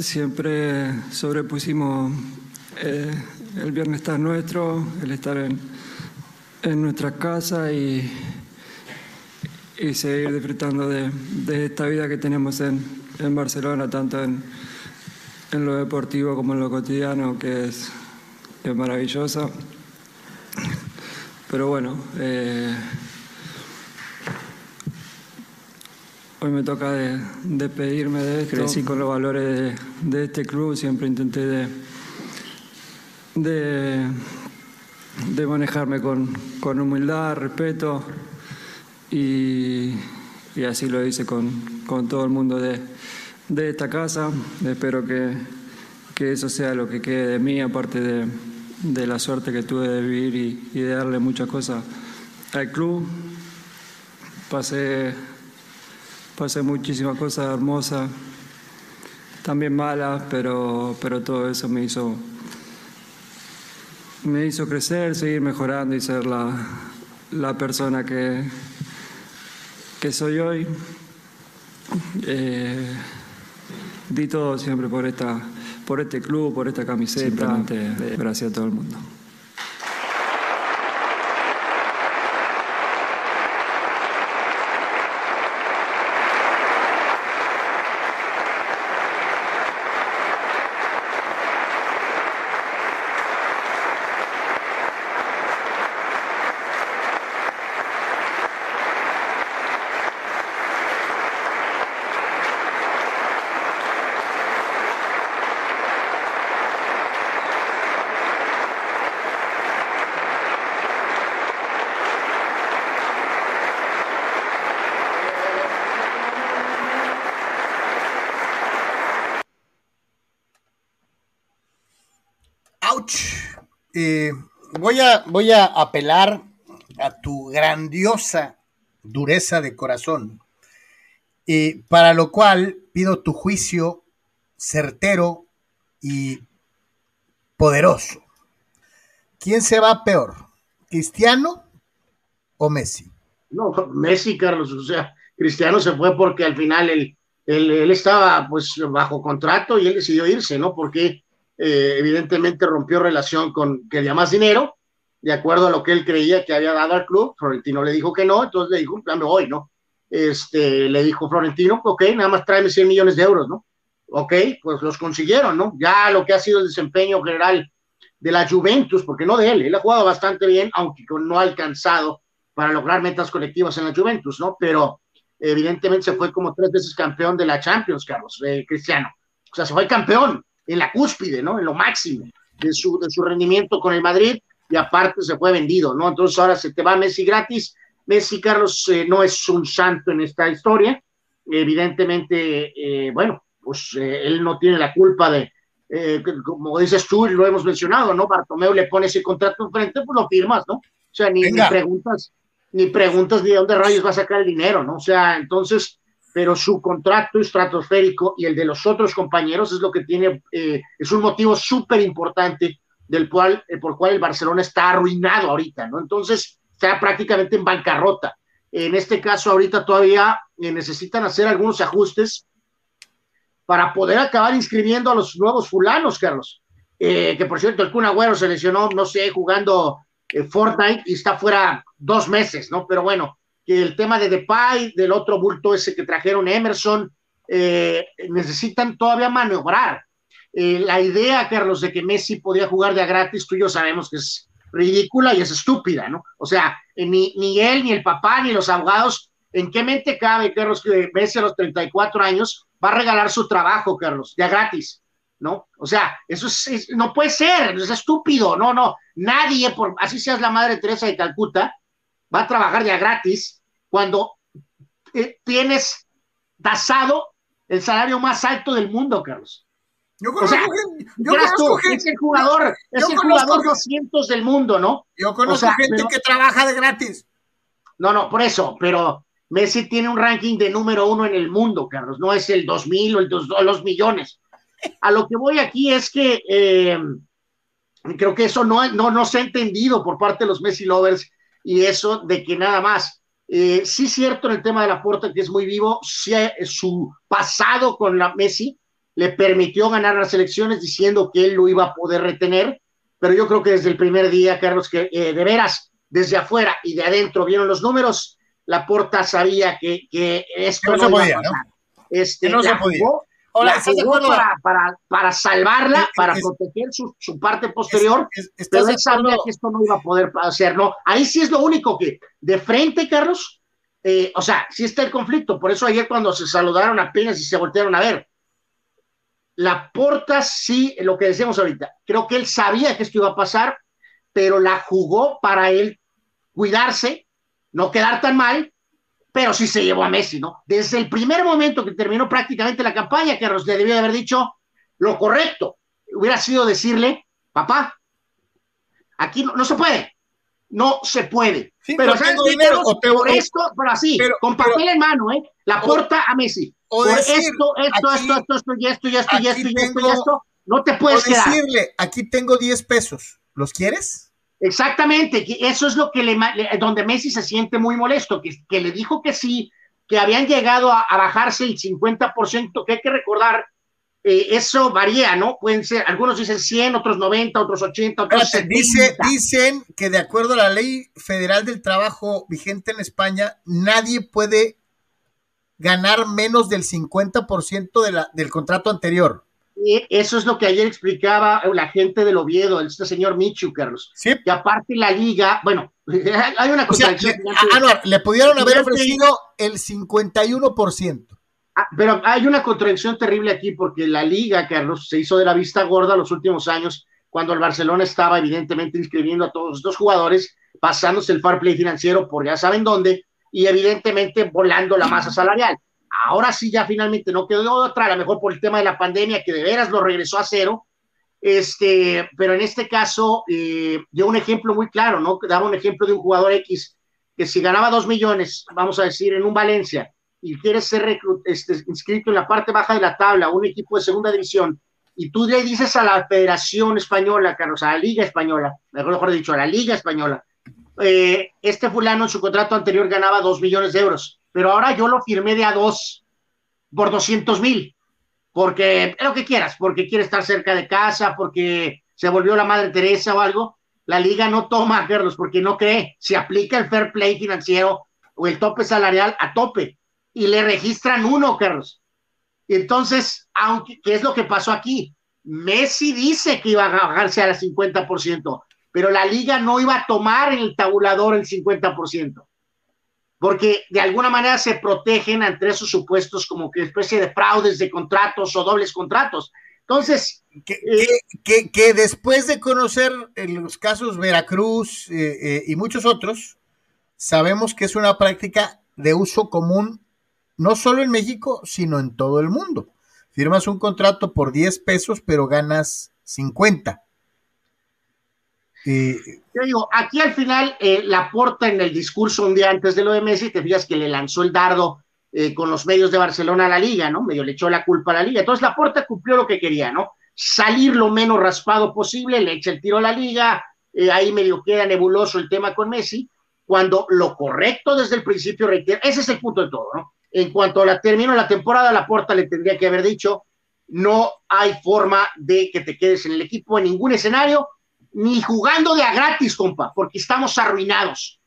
Siempre sobrepusimos eh, el bienestar nuestro, el estar en, en nuestra casa y, y seguir disfrutando de, esta vida que tenemos en, Barcelona, tanto en, lo deportivo como en lo cotidiano, que es, es maravillosa. Pero bueno, eh, hoy me toca despedirme de, de esto. Crecí con los valores de, de este club, siempre intenté de de, de manejarme con, con, humildad, respeto y, y, así lo hice con, con todo el mundo de, de esta casa. Espero que, que, eso sea lo que quede de mí, aparte de, de la suerte que tuve de vivir y, de darle muchas cosas al club. Pasé, pasé muchísimas cosas hermosas, también malas, pero, pero todo eso me hizo me hizo crecer, seguir mejorando y ser la, la persona que, que soy hoy. Eh, di todo siempre por, esta, por este club, por esta camiseta. Gracias a todo el mundo. Eh, voy, a, voy a apelar a tu grandiosa dureza de corazón, eh, para lo cual pido tu juicio certero y poderoso. ¿Quién se va peor? ¿Cristiano o Messi? No, Messi, Carlos, o sea, Cristiano se fue porque al final él, él estaba pues bajo contrato y él decidió irse, ¿no? Porque eh, evidentemente rompió relación con, quería más dinero, de acuerdo a lo que él creía que había dado al club, Florentino le dijo que no, entonces le dijo, ya me voy, ¿no? Este, le dijo Florentino, ok, nada más tráeme 100 millones de euros, ¿no? Ok, pues los consiguieron, ¿no? Ya lo que ha sido el desempeño general de la Juventus, porque no de él, él ha jugado bastante bien, aunque no ha alcanzado para lograr metas colectivas en la Juventus, ¿no? Pero evidentemente se fue como tres veces campeón de la Champions, Carlos, eh, Cristiano. O sea, se fue campeón, en la cúspide, ¿no? En lo máximo de su, de su rendimiento con el Madrid y aparte se fue vendido, ¿no? Entonces ahora se te va Messi gratis. Messi, Carlos, eh, no es un santo en esta historia. Evidentemente, eh, bueno, pues eh, él no tiene la culpa de, como dices tú, y lo hemos mencionado, ¿no? Bartomeu le pone ese contrato enfrente, pues lo firmas, ¿no? O sea, ni, ni preguntas, ni preguntas ni de dónde rayos va a sacar el dinero, ¿no? O sea, entonces, pero su contrato estratosférico y el de los otros compañeros es lo que tiene, eh, es un motivo súper importante del cual, eh, por cual el Barcelona está arruinado ahorita, ¿no? Entonces, está prácticamente en bancarrota. En este caso, ahorita todavía eh, necesitan hacer algunos ajustes para poder acabar inscribiendo a los nuevos fulanos, Carlos. que por cierto, el Kun Agüero se lesionó, no sé, jugando Fortnite y está fuera dos meses, ¿no? Pero bueno, que el tema de Depay, del otro bulto ese que trajeron Emerson, eh, necesitan todavía maniobrar. Eh, la idea, Carlos, de que Messi podía jugar de a gratis, tú y yo sabemos que es ridícula y es estúpida, ¿no? O sea, eh, ni, ni él, ni el papá, ni los abogados, ¿en qué mente cabe, Carlos, que Messi a los 34 años va a regalar su trabajo, Carlos, de a gratis? ¿no? O sea, eso es, no puede ser, es estúpido, no, no, nadie, por, así seas la madre Teresa de Calcuta, va a trabajar ya gratis cuando eh, tienes tasado el salario más alto del mundo, Carlos. Yo conozco o sea, gente, yo conozco tú, es el jugador, es el jugador 200 del mundo, ¿no? Yo conozco o sea, gente pero, que trabaja de gratis. No, no, por eso, pero Messi tiene un ranking de número uno en el mundo, Carlos, no es el 2000 o el dos, los millones. A lo que voy aquí es que eh, creo que eso no, no, no se ha entendido por parte de los Messi lovers y eso de que nada más eh, sí, cierto en el tema de la puerta que es muy vivo, sí, eh, su pasado con la Messi le permitió ganar las elecciones diciendo que él lo iba a poder retener, pero yo creo que desde el primer día, Carlos, que eh, de veras, desde afuera y de adentro vieron los números, la Porta sabía que, que esto no, no, se podía, ¿no? Este, que no se podía. Jugó, La para, para, para, salvarla, es, para es, proteger su, su, parte posterior, es, pero él sabía que esto no iba a poder hacer, ¿no? Ahí sí es lo único que, de frente, Carlos, eh, o sea, sí está el conflicto, por eso ayer cuando se saludaron apenas y se voltearon a ver, la porta sí, lo que decíamos ahorita, creo que él sabía que esto iba a pasar, pero la jugó para él cuidarse, no quedar tan mal, pero sí se llevó a Messi, ¿no? Desde el primer momento que terminó prácticamente la campaña, que le debió haber dicho lo correcto, hubiera sido decirle, papá, aquí no, no se puede, no se puede. Sí, pero ¿sabes dinero, Carlos? o te- por esto, pero así, pero- con papel pero- en mano, ¿eh? La o- porta a Messi. o por decir, esto, esto, aquí- esto, esto, esto, y esto, y esto, y esto, y esto, y esto, no te O puedes quedar. decirle, aquí tengo 10 pesos, ¿los quieres? Exactamente, que eso es lo que le, donde Messi se siente muy molesto, que, que le dijo que sí, que habían llegado a, bajarse el 50%, que hay que recordar, eh, eso varía, ¿no? Pueden ser, algunos dicen 100, otros 90, otros 80, otros Dice, dicen que de acuerdo a la ley federal del trabajo vigente en España, nadie puede ganar menos del 50% de la, del contrato anterior. Eso es lo que ayer explicaba la gente del Oviedo, este señor Michu, Carlos. Sí. Que aparte la liga, bueno, [laughs] hay una cosa. le, le, pudieron haber ofrecido el 51%. Ah, pero hay una contradicción terrible aquí porque la liga, Carlos, se hizo de la vista gorda los últimos años cuando el Barcelona estaba evidentemente inscribiendo a todos estos jugadores, pasándose el fair play financiero por ya saben dónde y evidentemente volando la masa salarial. Ahora sí, ya finalmente no quedó otra, a lo mejor por el tema de la pandemia, que de veras lo regresó a cero. Este, pero en este caso, eh, dio un ejemplo muy claro, ¿no? Daba un ejemplo de un jugador X que si ganaba dos millones, vamos a decir, en un Valencia, y quiere ser este, inscrito en la parte baja de la tabla, un equipo de segunda división, y tú le dices a la Federación Española, Carlos, a la Liga Española, mejor dicho, a la Liga Española, eh, este fulano en su contrato anterior ganaba dos millones de euros pero ahora yo lo firmé de a dos por 200 mil, porque lo que quieras, porque quiere estar cerca de casa, porque se volvió la madre Teresa o algo, la liga no toma, Carlos, porque no cree, se aplica el fair play financiero o el tope salarial a tope y le registran uno, Carlos. Entonces, aunque, ¿qué es lo que pasó aquí? Messi dice que iba a bajarse al 50%, pero la liga no iba a tomar en el tabulador el 50% porque de alguna manera se protegen ante esos supuestos como que especie de fraudes de contratos o dobles contratos. Entonces, que, eh, después de conocer los casos Veracruz eh, eh, y muchos otros, sabemos que es una práctica de uso común no solo en México, sino en todo el mundo. Firmas un contrato por 10 pesos, pero ganas 50. Yo digo, aquí al final eh, la porta en el discurso un día antes de lo de Messi, te fijas que le lanzó el dardo eh, con los medios de Barcelona a la liga, ¿no? Medio le echó la culpa a la liga. Entonces la porta cumplió lo que quería, ¿no? Salir lo menos raspado posible, le echa el tiro a la liga, eh, ahí medio queda nebuloso el tema con Messi, cuando lo correcto desde el principio, reitero, ese es el punto de todo, ¿no? En cuanto a la termino la temporada, la porta le tendría que haber dicho, no hay forma de que te quedes en el equipo en ningún escenario, ni jugando de a gratis, compa, porque estamos arruinados.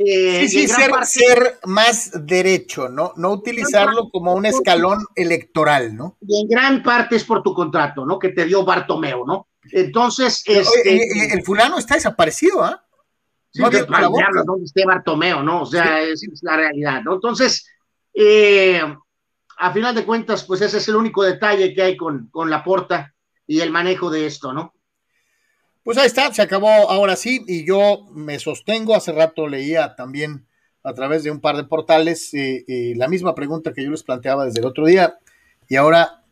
Eh, sí, sí, ser, ser, más derecho, ¿no? No utilizarlo como un escalón electoral, ¿no? Y en gran parte es por tu contrato, ¿no? Que te dio Bartomeo, ¿no? Entonces, este, eh, eh, el fulano está desaparecido, ¿ah? ¿eh? no, ¿dónde esté Bartomeo, no? O sea, es, la realidad, ¿no? Entonces, a final de cuentas, pues ese es el único detalle que hay con, con la porta y el manejo de esto, ¿no? Pues ahí está, se acabó ahora sí y yo me sostengo, hace rato leía también a través de un par de portales eh, eh, la misma pregunta que yo les planteaba desde el otro día y ahora,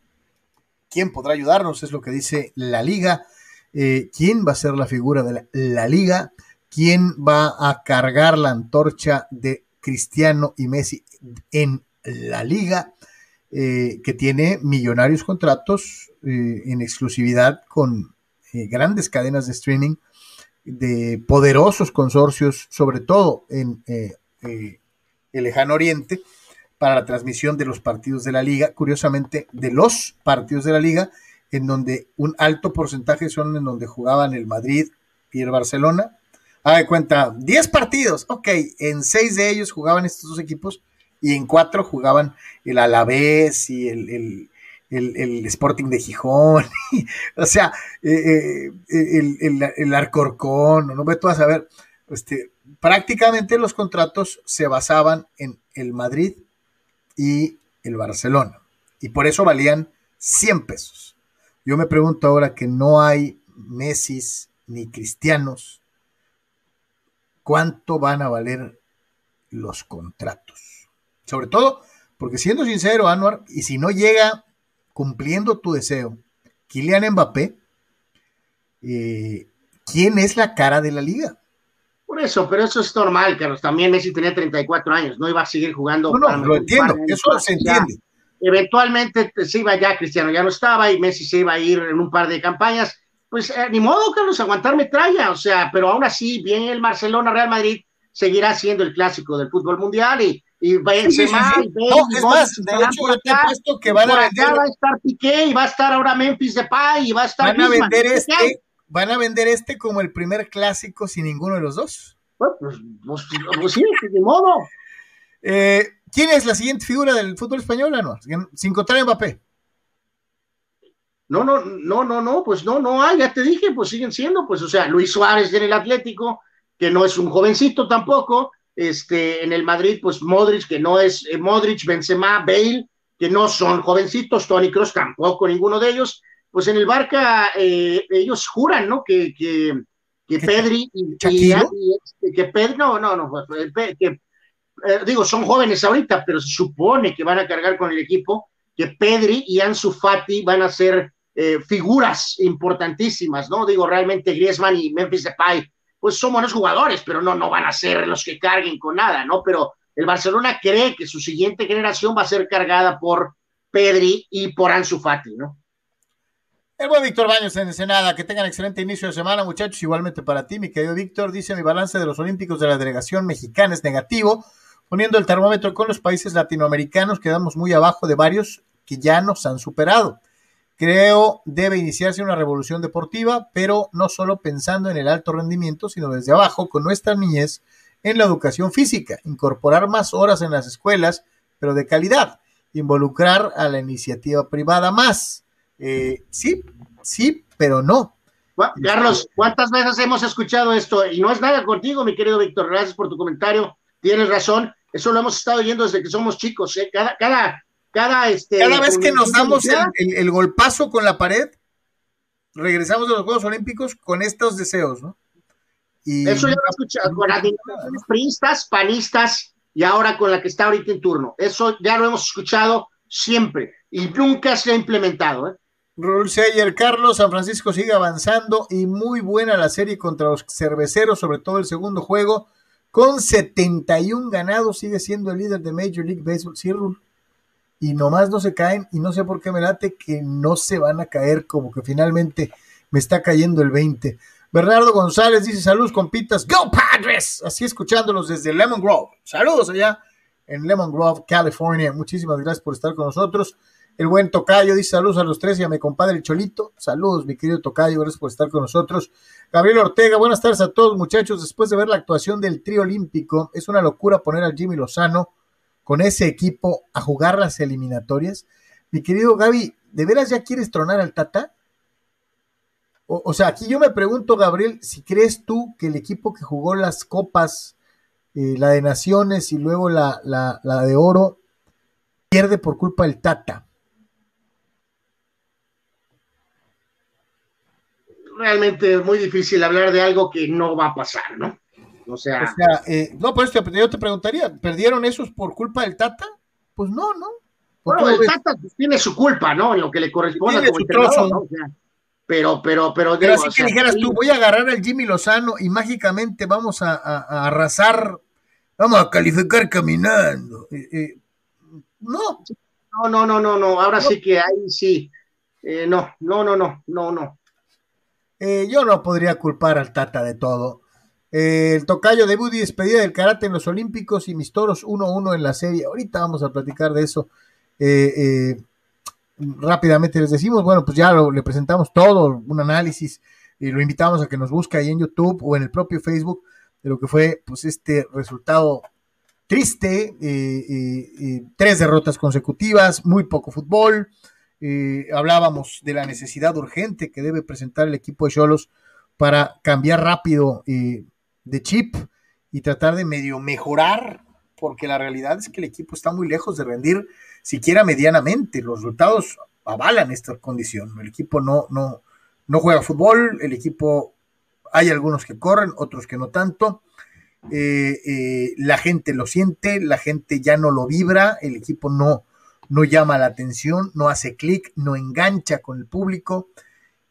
¿quién podrá ayudarnos? Es lo que dice la liga. Eh, ¿Quién va a ser la figura de la, liga? ¿Quién va a cargar la antorcha de Cristiano y Messi en la liga? que tiene millonarios contratos en exclusividad con eh, grandes cadenas de streaming, de poderosos consorcios, sobre todo en eh, eh, el lejano oriente, para la transmisión de los partidos de la liga, curiosamente de los partidos de la liga, en donde un alto porcentaje son en donde jugaban el Madrid y el Barcelona. Ah, de cuenta, 10 partidos, ok, en 6 de ellos jugaban estos dos equipos y en 4 jugaban el Alavés y el, el, Sporting de Gijón, [laughs] o sea, eh, eh, el, el, Arcorcón, no me vas a ver, este, prácticamente los contratos se basaban en el Madrid y el Barcelona, y por eso valían 100 pesos. Yo me pregunto ahora que no hay Messi ni cristianos, ¿cuánto van a valer los contratos? Sobre todo, porque siendo sincero, Anuar, y si no llega cumpliendo tu deseo, Kylian Mbappé, eh, ¿quién es la cara de la liga? Por eso, pero eso es normal, Carlos. También Messi tenía 34 años, no iba a seguir jugando. No, no, lo entiendo, eso se entiende. eventualmente se iba ya, Cristiano ya no estaba y Messi se iba a ir en un par de campañas. Pues eh, ni modo, Carlos, aguantar metralla, o sea, pero aún así, bien el Barcelona, Real Madrid, seguirá siendo el clásico del fútbol mundial y y Benzema, sí, sí, sí. no, es más, de hecho yo te he puesto que van a vender va a estar Piqué y va a estar ahora Memphis Depay y va a estar van a vender este van a vender este como el primer clásico sin ninguno de los dos. Pues, pues, pues, pues sí, de modo. Eh, ¿quién es la siguiente figura del fútbol español, Anuar? sin contar a Mbappé. No, no, no, no, no, pues no, no hay, ya te dije, pues siguen siendo, pues, o sea, Luis Suárez en el Atlético, que no es un jovencito tampoco, este, en el Madrid, pues Modric, que no es eh, Modric, Benzema, Bale, que no son jovencitos, Tony Cross tampoco, ninguno de ellos, pues en el Barca eh, ellos juran, ¿no? Que, que, que Pedri y, y, este, que Pedri, no, no, no, pues, eh, que, digo, son jóvenes ahorita, pero se supone que van a cargar con el equipo, que Pedri y Ansu Fati van a ser figuras importantísimas, ¿no? Digo, realmente Griezmann y Memphis Depay pues son buenos jugadores, pero no, no van a ser los que carguen con nada, ¿no? Pero el Barcelona cree que su siguiente generación va a ser cargada por Pedri y por Ansu Fati, ¿no? El buen Víctor Baños en Ensenada, que tengan excelente inicio de semana, muchachos. Igualmente para ti, mi querido Víctor, dice mi balance de los Olímpicos de la delegación mexicana es negativo. Poniendo el termómetro con los países latinoamericanos, quedamos muy abajo de varios que ya nos han superado. Creo debe iniciarse una revolución deportiva, pero no solo pensando en el alto rendimiento, sino desde abajo, con nuestra niñez en la educación física, incorporar más horas en las escuelas, pero de calidad, involucrar a la iniciativa privada más. Eh, sí, sí, pero no. Carlos, ¿cuántas veces hemos escuchado esto? Y no es nada contigo, mi querido Víctor, gracias por tu comentario, tienes razón, eso lo hemos estado oyendo desde que somos chicos, ¿eh? cada, cada, cada, este, cada vez que nos damos el, golpazo con la pared, regresamos de los Juegos Olímpicos con estos deseos, ¿no? Y Eso ya lo he escuchado con las priistas, panistas y ahora con la que está ahorita en turno. Eso ya lo hemos escuchado siempre y nunca se ha implementado. ¿eh? Rulseyer Carlos, San Francisco sigue avanzando y muy buena la serie contra los cerveceros, sobre todo el segundo juego, con 71 ganados, sigue siendo el líder de Major League Baseball. Sí, y nomás no se caen y no sé por qué me late que no se van a caer, como que finalmente me está cayendo el 20. Bernardo González dice saludos compitas, Go Padres, así escuchándolos desde Lemon Grove. Saludos allá en Lemon Grove, California. Muchísimas gracias por estar con nosotros. El buen Tocayo dice saludos a los tres y a mi compadre Cholito. Saludos, mi querido Tocayo, gracias por estar con nosotros. Gabriel Ortega, buenas tardes a todos, muchachos. Después de ver la actuación del trío olímpico, es una locura poner al Jimmy Lozano con ese equipo a jugar las eliminatorias. Mi querido Gaby, ¿de veras ya quieres tronar al Tata? O, sea, aquí yo me pregunto, Gabriel, si crees tú que el equipo que jugó las copas, eh, la de Naciones y luego la, la, la de Oro, pierde por culpa del Tata. Realmente es muy difícil hablar de algo que no va a pasar, ¿no? O sea, eh, no, pues yo te preguntaría, ¿perdieron esos por culpa del Tata? Pues no, ¿no? Bueno, el Tata tiene su culpa, ¿no? En lo que le corresponde como entrenador, ¿no? pero, pero, pero. Pero así que dijeras tú, voy a agarrar al Jimmy Lozano y mágicamente vamos a, arrasar, vamos a calificar caminando. Eh, eh, no. No, no, no, no, no. Ahora sí que ahí sí. no, no, no, no, no, no. yo no podría culpar al Tata de todo el tocayo de Buddy, despedida del karate en los Olímpicos y mis toros 1-1 en la serie. Ahorita vamos a platicar de eso. Eh, eh, rápidamente les decimos, bueno, pues ya le presentamos todo, un análisis, y lo invitamos a que nos busque ahí en YouTube o en el propio Facebook de lo que fue pues este resultado triste, eh, tres derrotas consecutivas, muy poco fútbol. hablábamos de la necesidad urgente que debe presentar el equipo de Cholos para cambiar rápido de chip y tratar de medio mejorar, porque la realidad es que el equipo está muy lejos de rendir siquiera medianamente. Los resultados avalan esta condición. El equipo no, no, no juega fútbol, el equipo, hay algunos que corren, otros que no tanto. Eh, eh, la gente lo siente, la gente ya no lo vibra, el equipo no, no llama la atención, no hace clic, no engancha con el público.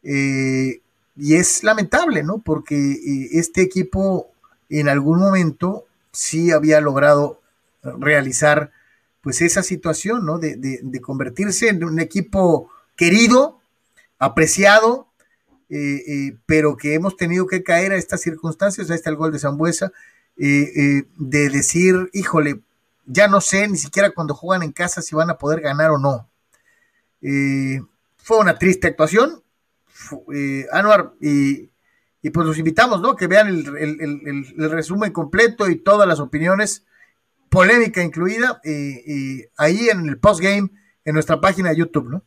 Eh, y es lamentable, ¿no? Porque eh, este equipo en algún momento sí había logrado realizar pues esa situación, ¿no? De, convertirse en un equipo querido, apreciado, eh, eh, pero que hemos tenido que caer a estas circunstancias, ahí está el gol de Zambuesa, de decir, híjole, ya no sé ni siquiera cuando juegan en casa si van a poder ganar o no. Fue una triste actuación, eh, Anuar, y, pues los invitamos, ¿no? Que vean el, resumen completo y todas las opiniones, polémica incluida, y, ahí en el postgame, en nuestra página de YouTube, ¿no?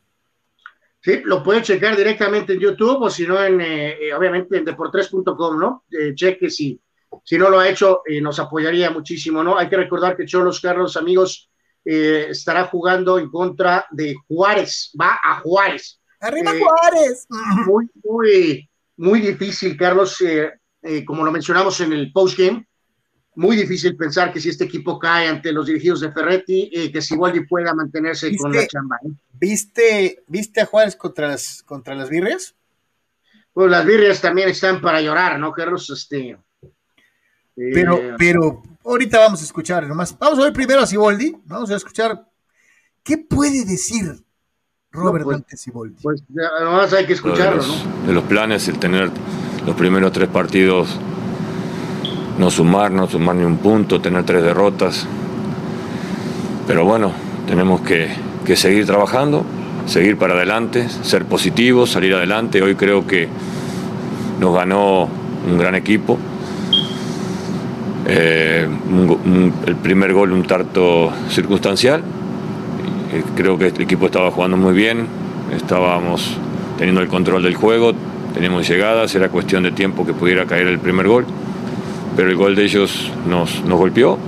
Sí, lo pueden checar directamente en YouTube o si no, en, eh, obviamente en deportres.com, ¿no? cheque si, si no lo ha hecho, nos apoyaría muchísimo, ¿no? Hay que recordar que Cholos Carlos, amigos, eh, estará jugando en contra de Juárez, va a Juárez. Arriba eh, Juárez. Muy, muy, muy difícil, Carlos, eh, como lo mencionamos en el postgame, muy difícil pensar que si este equipo cae ante los dirigidos de Ferretti, que si Waldi pueda mantenerse con la chamba. ¿Viste, ¿Viste a Juárez contra las, contra las birrias? Pues las birrias también están para llorar, ¿no, Carlos? Este, pero, pero ahorita vamos a escuchar nomás. Vamos a ver primero a Siboldi. Vamos a escuchar qué puede decir Robert no, pues, Siboldi. Pues hay que escucharlo, de los, ¿no? De los planes, el tener los primeros tres partidos, no sumar, no sumar ni un punto, tener tres derrotas. Pero bueno, tenemos que, que seguir trabajando, seguir para adelante, ser positivos, salir adelante. Hoy creo que nos ganó un gran equipo eh, el primer gol un tarto circunstancial. Eh, creo que el equipo estaba jugando muy bien, estábamos teniendo el control del juego, teníamos llegadas, era cuestión de tiempo que pudiera caer el primer gol, pero el gol de ellos nos, nos golpeó.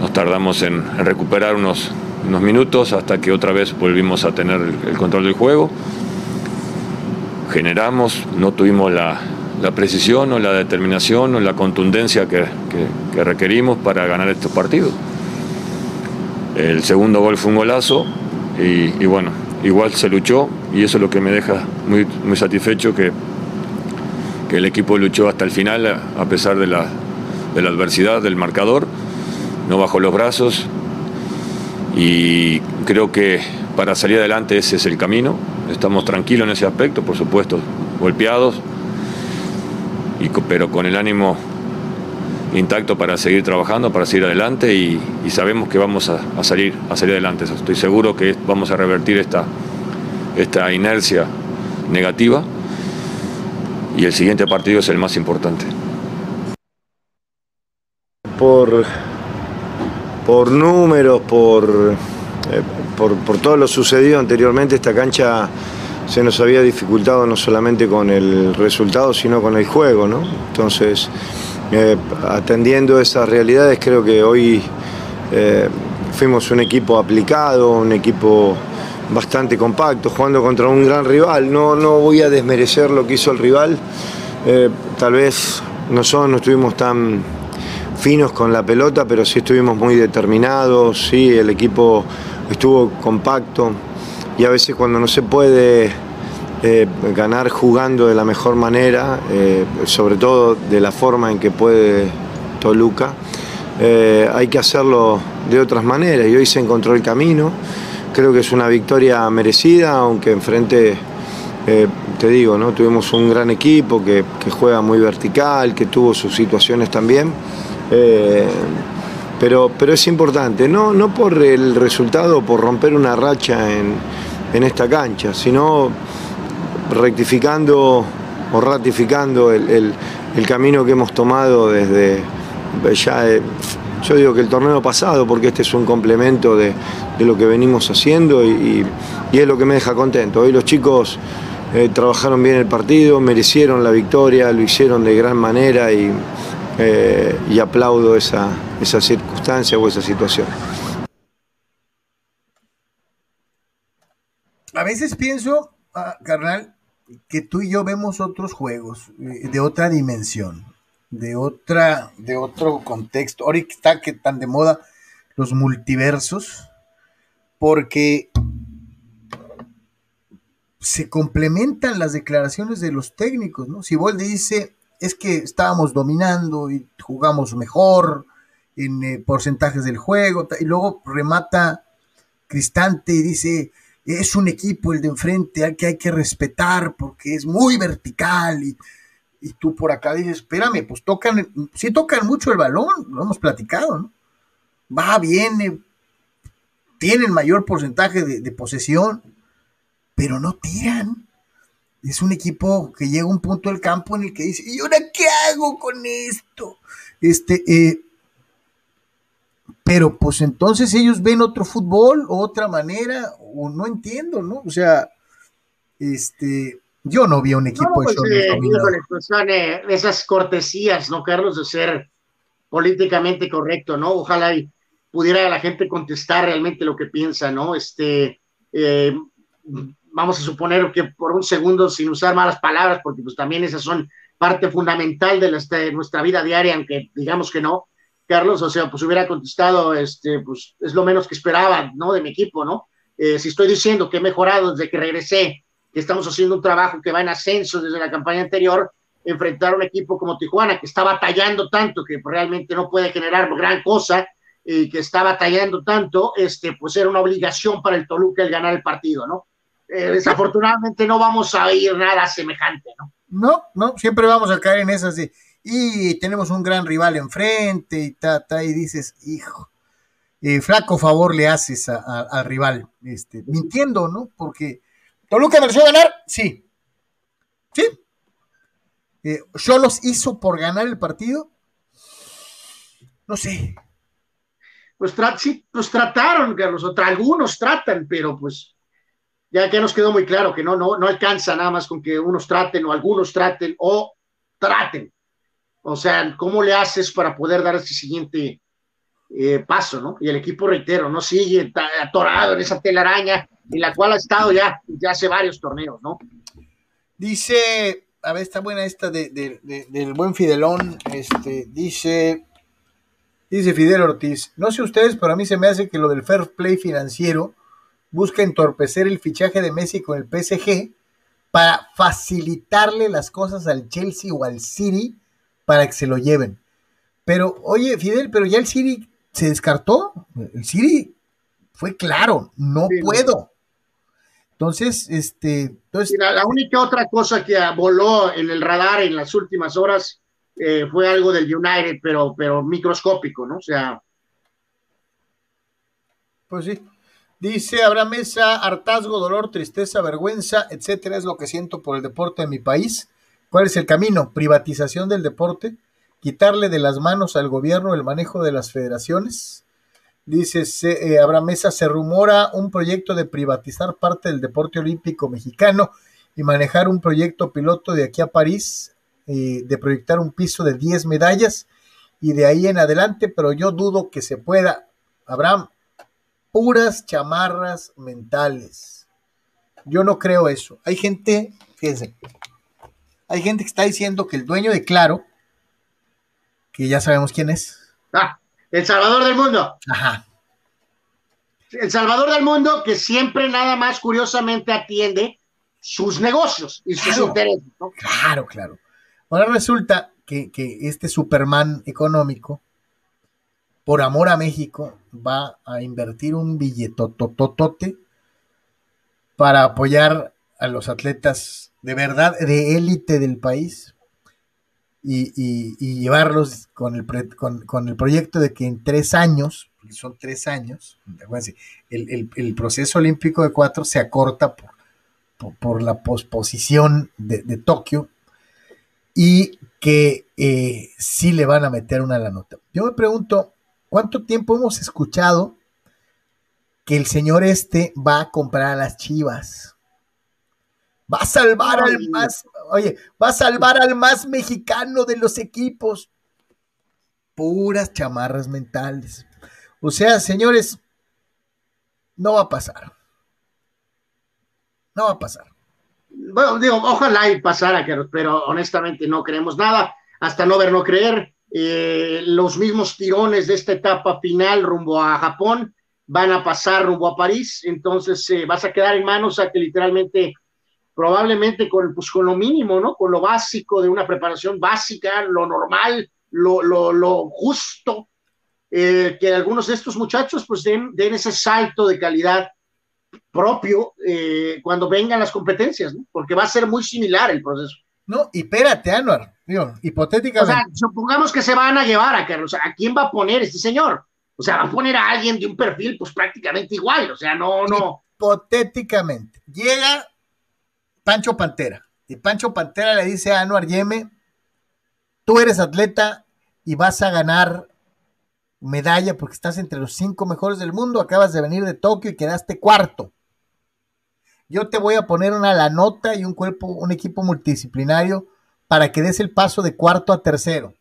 Nos tardamos en, recuperar unos, unos, minutos hasta que otra vez volvimos a tener el control del juego. Generamos, no tuvimos la, la precisión o la determinación o la contundencia que, requerimos para ganar estos partidos. El segundo gol fue un golazo y, bueno, igual se luchó y eso es lo que me deja muy, muy satisfecho que, el equipo luchó hasta el final a pesar de la, adversidad del marcador, no bajó los brazos y creo que para salir adelante ese es el camino. Estamos tranquilos en ese aspecto, por supuesto, golpeados, pero con el ánimo intacto para seguir trabajando, para seguir adelante y, sabemos que vamos a, salir, a salir adelante. Estoy seguro que vamos a revertir esta, esta inercia negativa y el siguiente partido es el más importante. Por, por números, por, eh, por, por todo lo sucedido anteriormente, esta cancha se nos había dificultado no solamente con el resultado, sino con el juego, ¿no? Entonces, eh, atendiendo esas realidades, creo que hoy eh, fuimos un equipo aplicado, un equipo bastante compacto, jugando contra un gran rival. No, no voy a desmerecer lo que hizo el rival. Eh, tal vez nosotros no estuvimos tan finos con la pelota, pero sí estuvimos muy determinados, sí, el equipo estuvo compacto y a veces cuando no se puede eh, ganar jugando de la mejor manera, eh, sobre todo de la forma en que puede Toluca, eh, hay que hacerlo de otras maneras y hoy se encontró el camino. Creo que es una victoria merecida, aunque enfrente, te digo, ¿no? tuvimos un gran equipo que, juega muy vertical, que tuvo sus situaciones también. Pero, pero, es importante, no, no por el resultado, por romper una racha en, en esta cancha, sino rectificando o ratificando el, camino que hemos tomado desde ya, eh, yo digo que el torneo pasado, porque este es un complemento de, lo que venimos haciendo y, es lo que me deja contento. Hoy los chicos eh, trabajaron bien el partido, merecieron la victoria, lo hicieron de gran manera y, eh, y aplaudo esa, esa circunstancia o esa situación. a veces pienso, ah, carnal, que tú y yo vemos otros juegos eh, de otra dimensión, de otra, de otro contexto. Ahora está que tan de moda los multiversos, porque se complementan las declaraciones de los técnicos, ¿no? Si Boldi dice, es que estábamos dominando y jugamos mejor en eh, porcentajes del juego, y luego remata Cristante y dice, es un equipo el de enfrente al que hay que respetar porque es muy vertical y, tú por acá dices, espérame, pues tocan, sí tocan mucho el balón, lo hemos platicado, ¿no? va, viene, tienen mayor porcentaje de, posesión, pero no tiran. Es un equipo que llega a un punto del campo en el que dice, ¿y ahora qué hago con esto? Este, eh, pero pues entonces ellos ven otro fútbol, otra manera, o no entiendo, ¿no? O sea, este, yo no vi un equipo no, pues, eh, pues son eh, esas cortesías, ¿no, Carlos? De ser políticamente correcto, ¿no? Ojalá y pudiera la gente contestar realmente lo que piensa, ¿no? Este, eh, vamos a suponer que por un segundo, sin usar malas palabras, porque pues también esas son parte fundamental de, de nuestra vida diaria, aunque digamos que no, Carlos, o sea, pues hubiera contestado, este, pues es lo menos que esperaba, ¿no? De mi equipo, ¿no? Eh, si estoy diciendo que he mejorado desde que regresé, que estamos haciendo un trabajo que va en ascenso desde la campaña anterior, enfrentar a un equipo como Tijuana, que está batallando tanto, que realmente no puede generar gran cosa, y que está batallando tanto, este, pues era una obligación para el Toluca el ganar el partido, ¿no? Eh, desafortunadamente no vamos a oír nada semejante, ¿no? No, no, siempre vamos a caer en esas de y tenemos un gran rival enfrente y ta, ta, y dices, hijo, eh, flaco favor le haces al rival, este, mintiendo, ¿no? Porque Toluca mereció ganar, sí, sí. Eh, los hizo por ganar el partido? No sé. Pues, sí, pues trataron, Carlos, otra, algunos tratan, pero pues ya que nos quedó muy claro que no, no, no alcanza nada más con que unos traten o algunos traten o traten. O sea, ¿cómo le haces para poder dar ese siguiente eh, paso, no? Y el equipo, reitero, no sigue atorado en esa telaraña en la cual ha estado ya, ya hace varios torneos, ¿no? Dice, a ver, está buena esta de, del buen Fidelón, este, dice, dice Fidel Ortiz, no sé ustedes, pero a mí se me hace que lo del fair play financiero busca entorpecer el fichaje de Messi con el PSG para facilitarle las cosas al Chelsea o al City para que se lo lleven. Pero, oye, Fidel, pero ya el Siri se descartó. El Siri fue claro, no puedo. Entonces, este. Entonces, la, única otra cosa que voló en el radar en las últimas horas eh, fue algo del United, pero, pero microscópico, ¿no? O sea. Pues sí. Dice Abraham Mesa, hartazgo, dolor, tristeza, vergüenza, etcétera, es lo que siento por el deporte en mi país. ¿Cuál es el camino? Privatización del deporte, quitarle de las manos al gobierno el manejo de las federaciones. Dice eh, Abraham Mesa, se rumora un proyecto de privatizar parte del deporte olímpico mexicano y manejar un proyecto piloto de aquí a París, eh, de proyectar un piso de 10 medallas y de ahí en adelante, pero yo dudo que se pueda. Abraham, puras chamarras mentales. Yo no creo eso. Hay gente, fíjense, hay gente que está diciendo que el dueño de Claro, que ya sabemos quién es. Ah, el Salvador del Mundo. Ajá. El Salvador del Mundo que siempre nada más curiosamente atiende sus negocios y sus intereses. Claro, claro. Ahora resulta que, este Superman económico, por amor a México, va a invertir un billetototote para apoyar a los atletas de verdad de élite del país y, llevarlos con el, con, el proyecto de que en tres años, son tres años, el, el, proceso olímpico de cuatro se acorta por, por, la posposición de, Tokio y que eh, sí le van a meter una a la nota. Yo me pregunto, ¿cuánto tiempo hemos escuchado que el señor este va a comprar a las chivas? Va a salvar al más, oye, va a salvar al más mexicano de los equipos. Puras chamarras mentales. O sea, señores, no va a pasar. No va a pasar. Bueno, digo, ojalá y pasara, pero honestamente no creemos nada. Hasta no ver, no creer. Eh, los mismos tirones de esta etapa final rumbo a Japón van a pasar rumbo a París. Entonces eh, vas a quedar en manos a que literalmente probablemente con, pues, con lo mínimo, ¿no? Con lo básico de una preparación básica, lo normal, lo, lo, lo justo, eh, que algunos de estos muchachos pues den, den ese salto de calidad propio eh, cuando vengan las competencias, ¿no? Porque va a ser muy similar el proceso. No, y espérate, Anuar, digo, hipotéticamente. O sea, supongamos que se van a llevar a Carlos, ¿a quién va a poner este señor? O sea, va a poner a alguien de un perfil pues prácticamente igual, o sea, no, no. Hipotéticamente, llega Pancho Pantera y Pancho Pantera le dice a Anuar Yeme, tú eres atleta y vas a ganar medalla porque estás entre los cinco mejores del mundo, acabas de venir de Tokio y quedaste cuarto. Yo te voy a poner una la nota y un cuerpo, un equipo multidisciplinario para que des el paso de cuarto a tercero.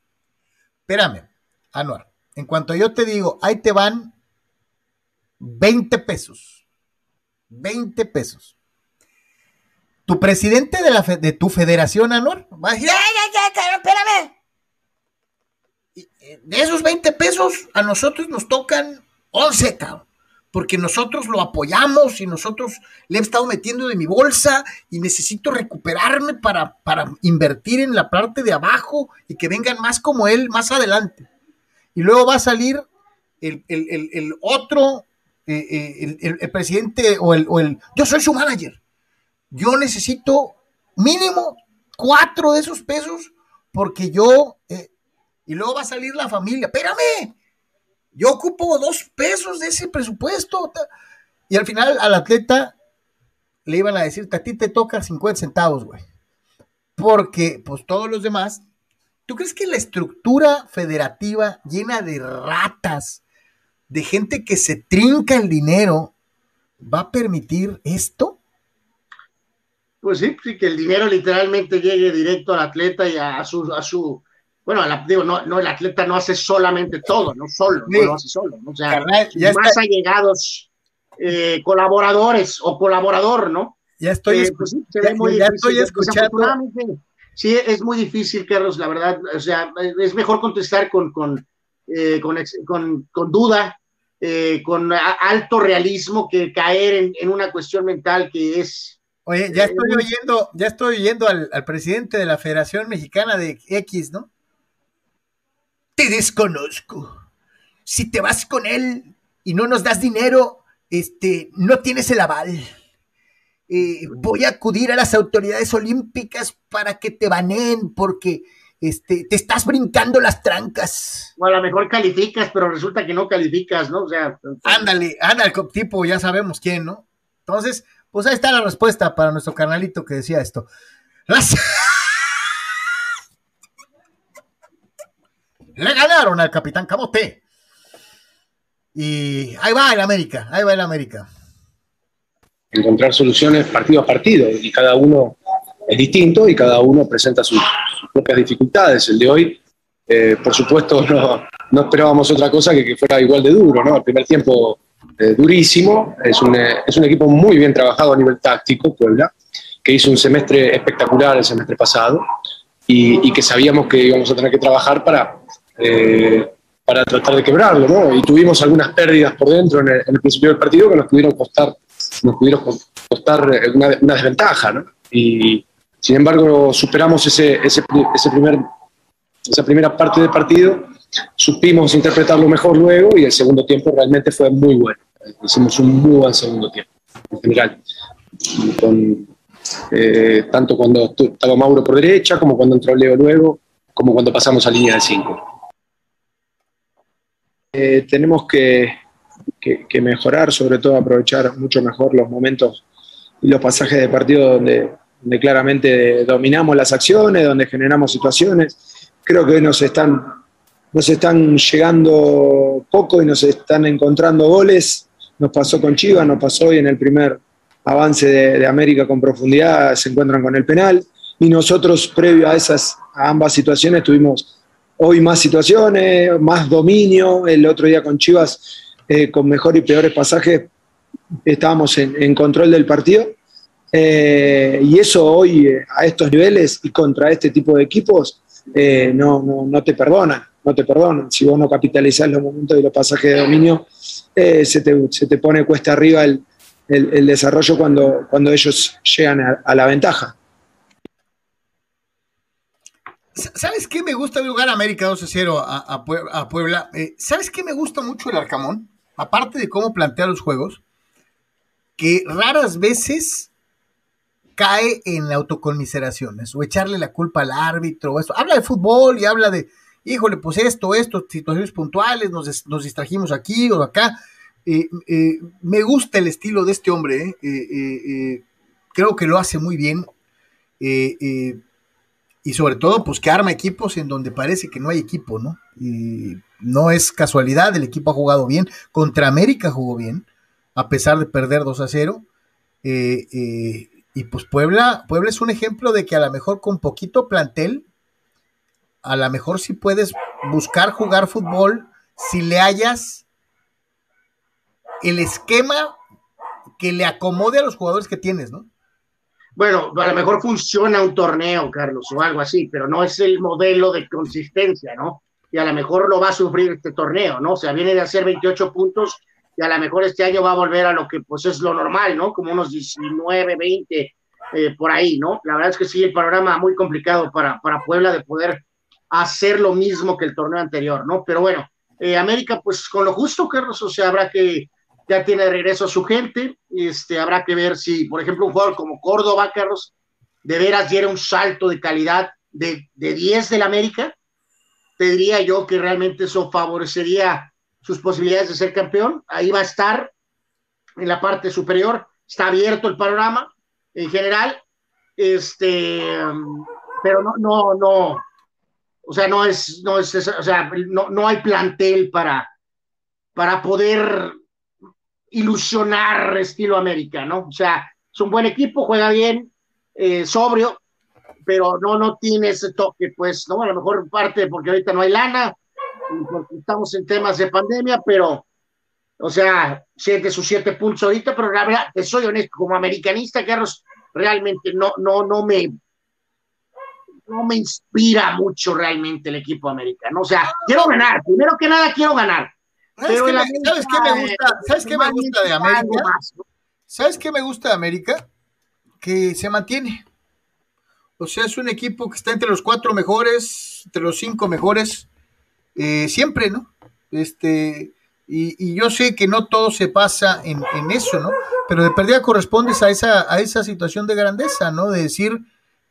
Espérame, Anuar. En cuanto yo te digo, ahí te van 20 pesos. 20 pesos. Tu presidente de, la de tu federación, Anuar, va a decir, ¡ay, ay, ay, espérame! de esos 20 pesos, a nosotros nos tocan 11, cabrón porque nosotros lo apoyamos y nosotros le he estado metiendo de mi bolsa y necesito recuperarme para, para invertir en la parte de abajo y que vengan más como él más adelante. Y luego va a salir el, otro, eh, eh, el, presidente o el, o el, yo soy su manager. Yo necesito mínimo cuatro de esos pesos porque yo, eh, y luego va a salir la familia, espérame, yo ocupo dos pesos de ese presupuesto. Y al final al atleta le iban a decir, a ti te toca 50 centavos, güey. Porque, pues todos los demás, ¿tú crees que la estructura federativa llena de ratas, de gente que se trinca el dinero, va a permitir esto? Pues sí, sí, que el dinero literalmente llegue directo al atleta y a su, a su, bueno, digo, no, no, el atleta no hace solamente todo, no solo, no lo hace solo, ¿no? o sea, más allegados eh, colaboradores o colaborador, ¿no? Ya estoy, eh, pues sí, ya, estoy escuchando. Sí, es muy difícil, Carlos, la verdad, o sea, es mejor contestar con, con, eh, con, con, con, duda, con alto realismo que caer en, en, una cuestión mental que es... Oye, ya estoy oyendo, ya estoy oyendo al, al presidente de la Federación Mexicana de X, ¿no? te desconozco. Si te vas con él y no nos das dinero, este, no tienes el aval. Eh, voy a acudir a las autoridades olímpicas para que te baneen porque este, te estás brincando las trancas. O a lo mejor calificas, pero resulta que no calificas, ¿no? O sea, ándale, ándale, tipo, ya sabemos quién, ¿no? Entonces, pues ahí está la respuesta para nuestro canalito que decía esto. Las... le ganaron al Capitán Camote. Y ahí va el América, ahí va el América. Encontrar soluciones partido a partido y cada uno es distinto y cada uno presenta sus, propias dificultades. El de hoy, eh, por supuesto, [laughs] no, esperábamos otra cosa que que fuera igual de duro, ¿no? El primer tiempo eh, durísimo, es un, eh, es un equipo muy bien trabajado a nivel táctico, Puebla, que hizo un semestre espectacular el semestre pasado y, que sabíamos que íbamos a tener que trabajar para, eh, para tratar de quebrarlo, ¿no? Y tuvimos algunas pérdidas por dentro en el, principio del partido que nos pudieron costar, nos pudieron costar una, desventaja. Y sin embargo superamos ese, ese, ese primer, esa primera parte del partido, supimos interpretarlo mejor luego y el segundo tiempo realmente fue muy bueno. Hicimos un muy buen segundo tiempo, en general. Eh, tanto cuando estaba Mauro por derecha, como cuando entró Leo luego, como cuando pasamos a línea de 5. Eh, tenemos que, mejorar, sobre todo aprovechar mucho mejor los momentos y los pasajes de partido donde, claramente dominamos las acciones, donde generamos situaciones. Creo que hoy nos están, nos están llegando poco y nos están encontrando goles. Nos pasó con Chivas, nos pasó hoy en el primer avance de, América con profundidad, se encuentran con el penal. Y nosotros, previo a esas a ambas situaciones, tuvimos hoy más situaciones, más dominio. El otro día con Chivas, eh, con mejor y peores pasajes, estábamos en, control del partido. Eh, y eso hoy, eh, a estos niveles y contra este tipo de equipos, no, no, te perdonan, no te perdonan. Si vos no capitalizás los momentos y los pasajes de dominio, se te, pone cuesta arriba el, desarrollo cuando, cuando ellos llegan a la ventaja. ¿Sabes qué me gusta jugar América 2 a 0 a, Puebla? Eh, ¿Sabes qué me gusta mucho el Arcamón? Aparte de cómo plantea los juegos, que raras veces cae en autoconmiseraciones o echarle la culpa al árbitro o eso. Habla de fútbol y habla de. Híjole, pues esto, esto, situaciones puntuales, nos, nos distrajimos aquí o acá. Eh, eh, me gusta el estilo de este hombre, eh, creo que lo hace muy bien. y sobre todo, pues que arma equipos en donde parece que no hay equipo, ¿no? no es casualidad, el equipo ha jugado bien. Contra América jugó bien, a pesar de perder 2 a 0. y pues Puebla, Puebla es un ejemplo de que a lo mejor con poquito plantel, a lo mejor si puedes buscar jugar fútbol, si le hayas el esquema que le acomode a los jugadores que tienes, ¿no? Bueno, a lo mejor funciona un torneo, Carlos, o algo así, pero no es el modelo de consistencia, ¿no? Y a lo mejor lo va a sufrir este torneo, ¿no? O sea, viene de hacer 28 puntos y a lo mejor este año va a volver a lo que pues es lo normal, ¿no? Como unos 19, 20, eh, por ahí, ¿no? La verdad es que sí, el panorama muy complicado para, para Puebla de poder hacer lo mismo que el torneo anterior, ¿no? Pero bueno, eh, América, pues con lo justo, Carlos, o sea, habrá que ya tiene de regreso a su gente. Este, habrá que ver si, por ejemplo, un jugador como Córdoba, Carlos, de veras diera un salto de calidad de, de 10 del América. Te diría yo que realmente eso favorecería sus posibilidades de ser campeón. Ahí va a estar en la parte superior. Está abierto el panorama en general. Este, pero no, no, no. O sea, no es, no es, o sea, no, no hay plantel para, para poder ilusionar estilo América, ¿no? O sea, es un buen equipo, juega bien, eh, sobrio, pero no, no tiene ese toque, pues, ¿no? A lo mejor parte porque ahorita no hay lana, porque estamos en temas de pandemia, pero, o sea, siente sus siete puntos ahorita, pero la verdad, soy honesto, como americanista, Carlos, realmente no, no, no me, no me inspira mucho realmente el equipo americano. O sea, quiero ganar, primero que nada quiero ganar ¿Sabes, qué me, gusta? ¿Sabes qué me gusta de América? ¿Sabes qué me gusta de América? Que se mantiene. O sea, es un equipo que está entre los cuatro mejores, entre los cinco mejores, eh, siempre, ¿no? Este, y, yo sé que no todo se pasa en, eso, ¿no? Pero de perdida correspondes a esa, a esa situación de grandeza, ¿no? De decir,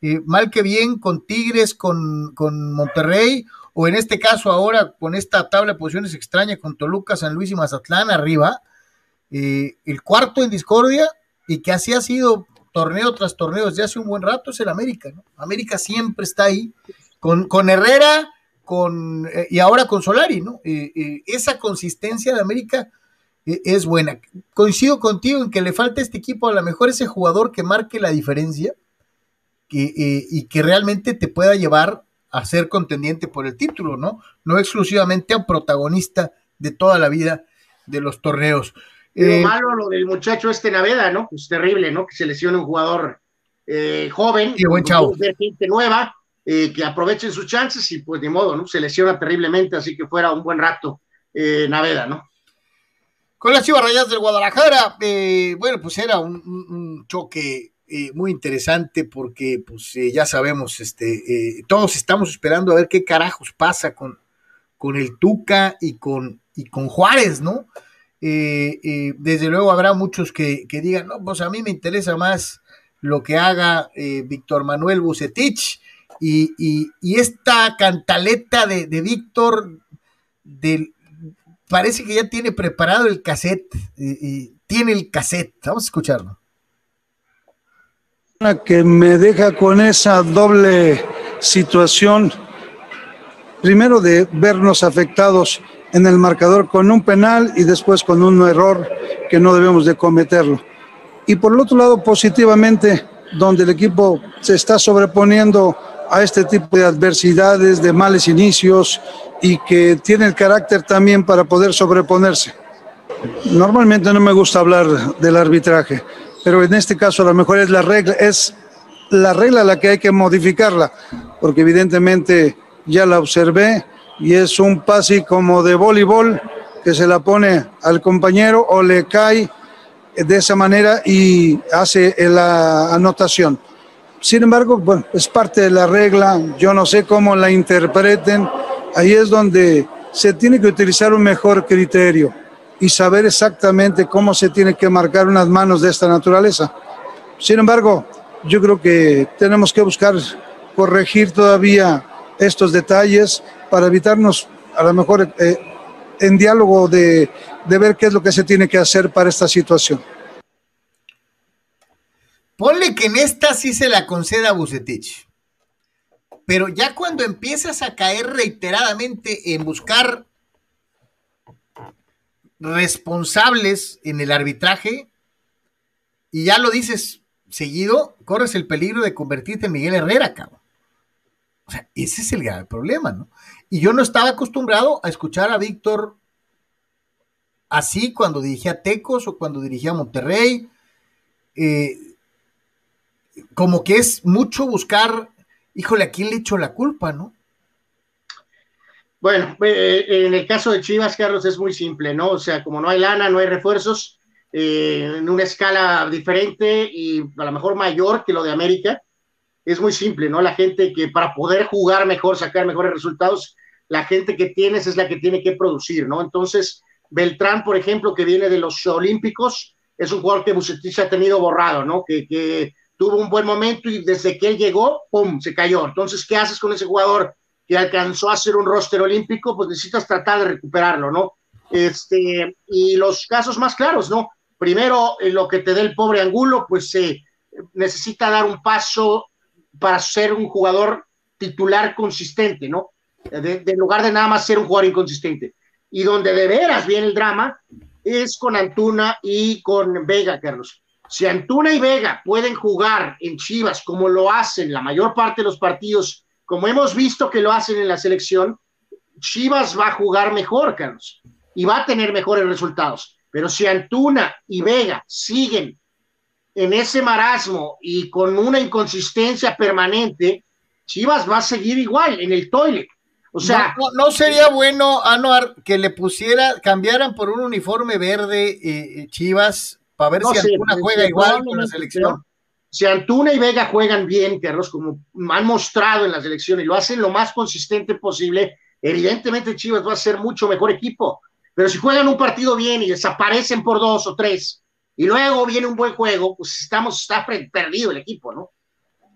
eh, mal que bien, con Tigres, con, con Monterrey, o en este caso ahora con esta tabla de posiciones extraña con Toluca, San Luis y Mazatlán arriba, eh, el cuarto en discordia y que así ha sido torneo tras torneo desde hace un buen rato es el América, ¿no? América siempre está ahí, con, con Herrera con, eh, y ahora con Solari, ¿no? Esa consistencia de América es buena. Coincido contigo en que le falta a este equipo a lo mejor ese jugador que marque la diferencia y que realmente te pueda llevar a ser contendiente por el título, ¿no? No exclusivamente a un protagonista de toda la vida de los torneos. Lo eh, malo lo del muchacho este Naveda, ¿no? Es terrible, ¿no? Que se lesione un jugador eh, joven, y buen chavo. gente nueva, eh, que aprovechen sus chances y pues de modo, ¿no? Se lesiona terriblemente, así que fuera un buen rato Naveda, ¿no? Con las Chivas Rayas del Guadalajara, bueno, pues era un choque eh, muy interesante porque, pues, eh, ya sabemos, este, eh, todos estamos esperando a ver qué carajos pasa con, con el Tuca y con, y con Juárez, ¿no? desde luego habrá muchos que, digan, no, pues a mí me interesa más lo que haga Víctor Manuel Bucetich y, esta cantaleta de, de Víctor parece que ya tiene preparado el cassette, tiene el cassette, vamos a escucharlo que me deja con esa doble situación, primero de vernos afectados en el marcador con un penal y después con un error que no debemos de cometerlo. Y por el otro lado, positivamente, donde el equipo se está sobreponiendo a este tipo de adversidades, de males inicios y que tiene el carácter también para poder sobreponerse. Normalmente no me gusta hablar del arbitraje, pero en este caso a lo mejor es la regla, es la regla la que hay que modificarla, porque evidentemente ya la observé y es un pase como de voleibol que se la pone al compañero o le cae de esa manera y hace la anotación. Sin embargo, bueno, es parte de la regla, yo no sé cómo la interpreten, ahí es donde se tiene que utilizar un mejor criterio y saber exactamente cómo se tiene que marcar unas manos de esta naturaleza. Sin embargo, yo creo que tenemos que buscar corregir todavía estos detalles para evitarnos a lo mejor eh, en diálogo de, de ver qué es lo que se tiene que hacer para esta situación. Ponle que en esta sí se la conceda a Bucetich. Pero ya cuando empiezas a caer reiteradamente en buscar responsables en el arbitraje, y ya lo dices seguido, corres el peligro de convertirte en Miguel Herrera, cabrón. O sea, ese es el grave problema, ¿no? Y yo no estaba acostumbrado a escuchar a Víctor así cuando dirigía Tecos o cuando dirigía Monterrey. Eh, como que es mucho buscar, híjole, ¿a quién le echo la culpa, no? Bueno, eh, en el caso de Chivas, Carlos, es muy simple, ¿no? O sea, como no hay lana, no hay refuerzos, eh, en una escala diferente y a lo mejor mayor que lo de América, es muy simple, ¿no? La gente que para poder jugar mejor, sacar mejores resultados, la gente que tienes es la que tiene que producir, ¿no? Entonces, Beltrán, por ejemplo, que viene de los Olímpicos, es un jugador que Bucetich ha tenido borrado, ¿no? Que, que tuvo un buen momento y desde que él llegó, ¡pum!, se cayó. Entonces, ¿qué haces con ese jugador que alcanzó a ser un roster olímpico? Pues necesitas tratar de recuperarlo, ¿no? Este, y los casos más claros, ¿no? Primero, lo que te dé el pobre Angulo, pues se eh, necesita dar un paso para ser un jugador titular consistente, ¿no? En lugar de nada más ser un jugador inconsistente. Y donde de veras viene el drama es con Antuna y con Vega, Carlos. Si Antuna y Vega pueden jugar en Chivas como lo hacen la mayor parte de los partidos, como hemos visto que lo hacen en la selección, Chivas va a jugar mejor, Carlos, y va a tener mejores resultados. Pero si Antuna y Vega siguen en ese marasmo y con una inconsistencia permanente, Chivas va a seguir igual en el toilet. O sea, no, sería bueno, Anuar, que le pusiera, cambiaran por un uniforme verde eh, eh, Chivas a ver si Antuna juega igual con la selección. Si Antuna y Vega juegan bien, Carlos, como han mostrado en la selección y lo hacen lo más consistente posible, evidentemente Chivas va a ser mucho mejor equipo. Pero si juegan un partido bien y desaparecen por dos o tres, y luego viene un buen juego, pues estamos, está perdido el equipo, ¿no?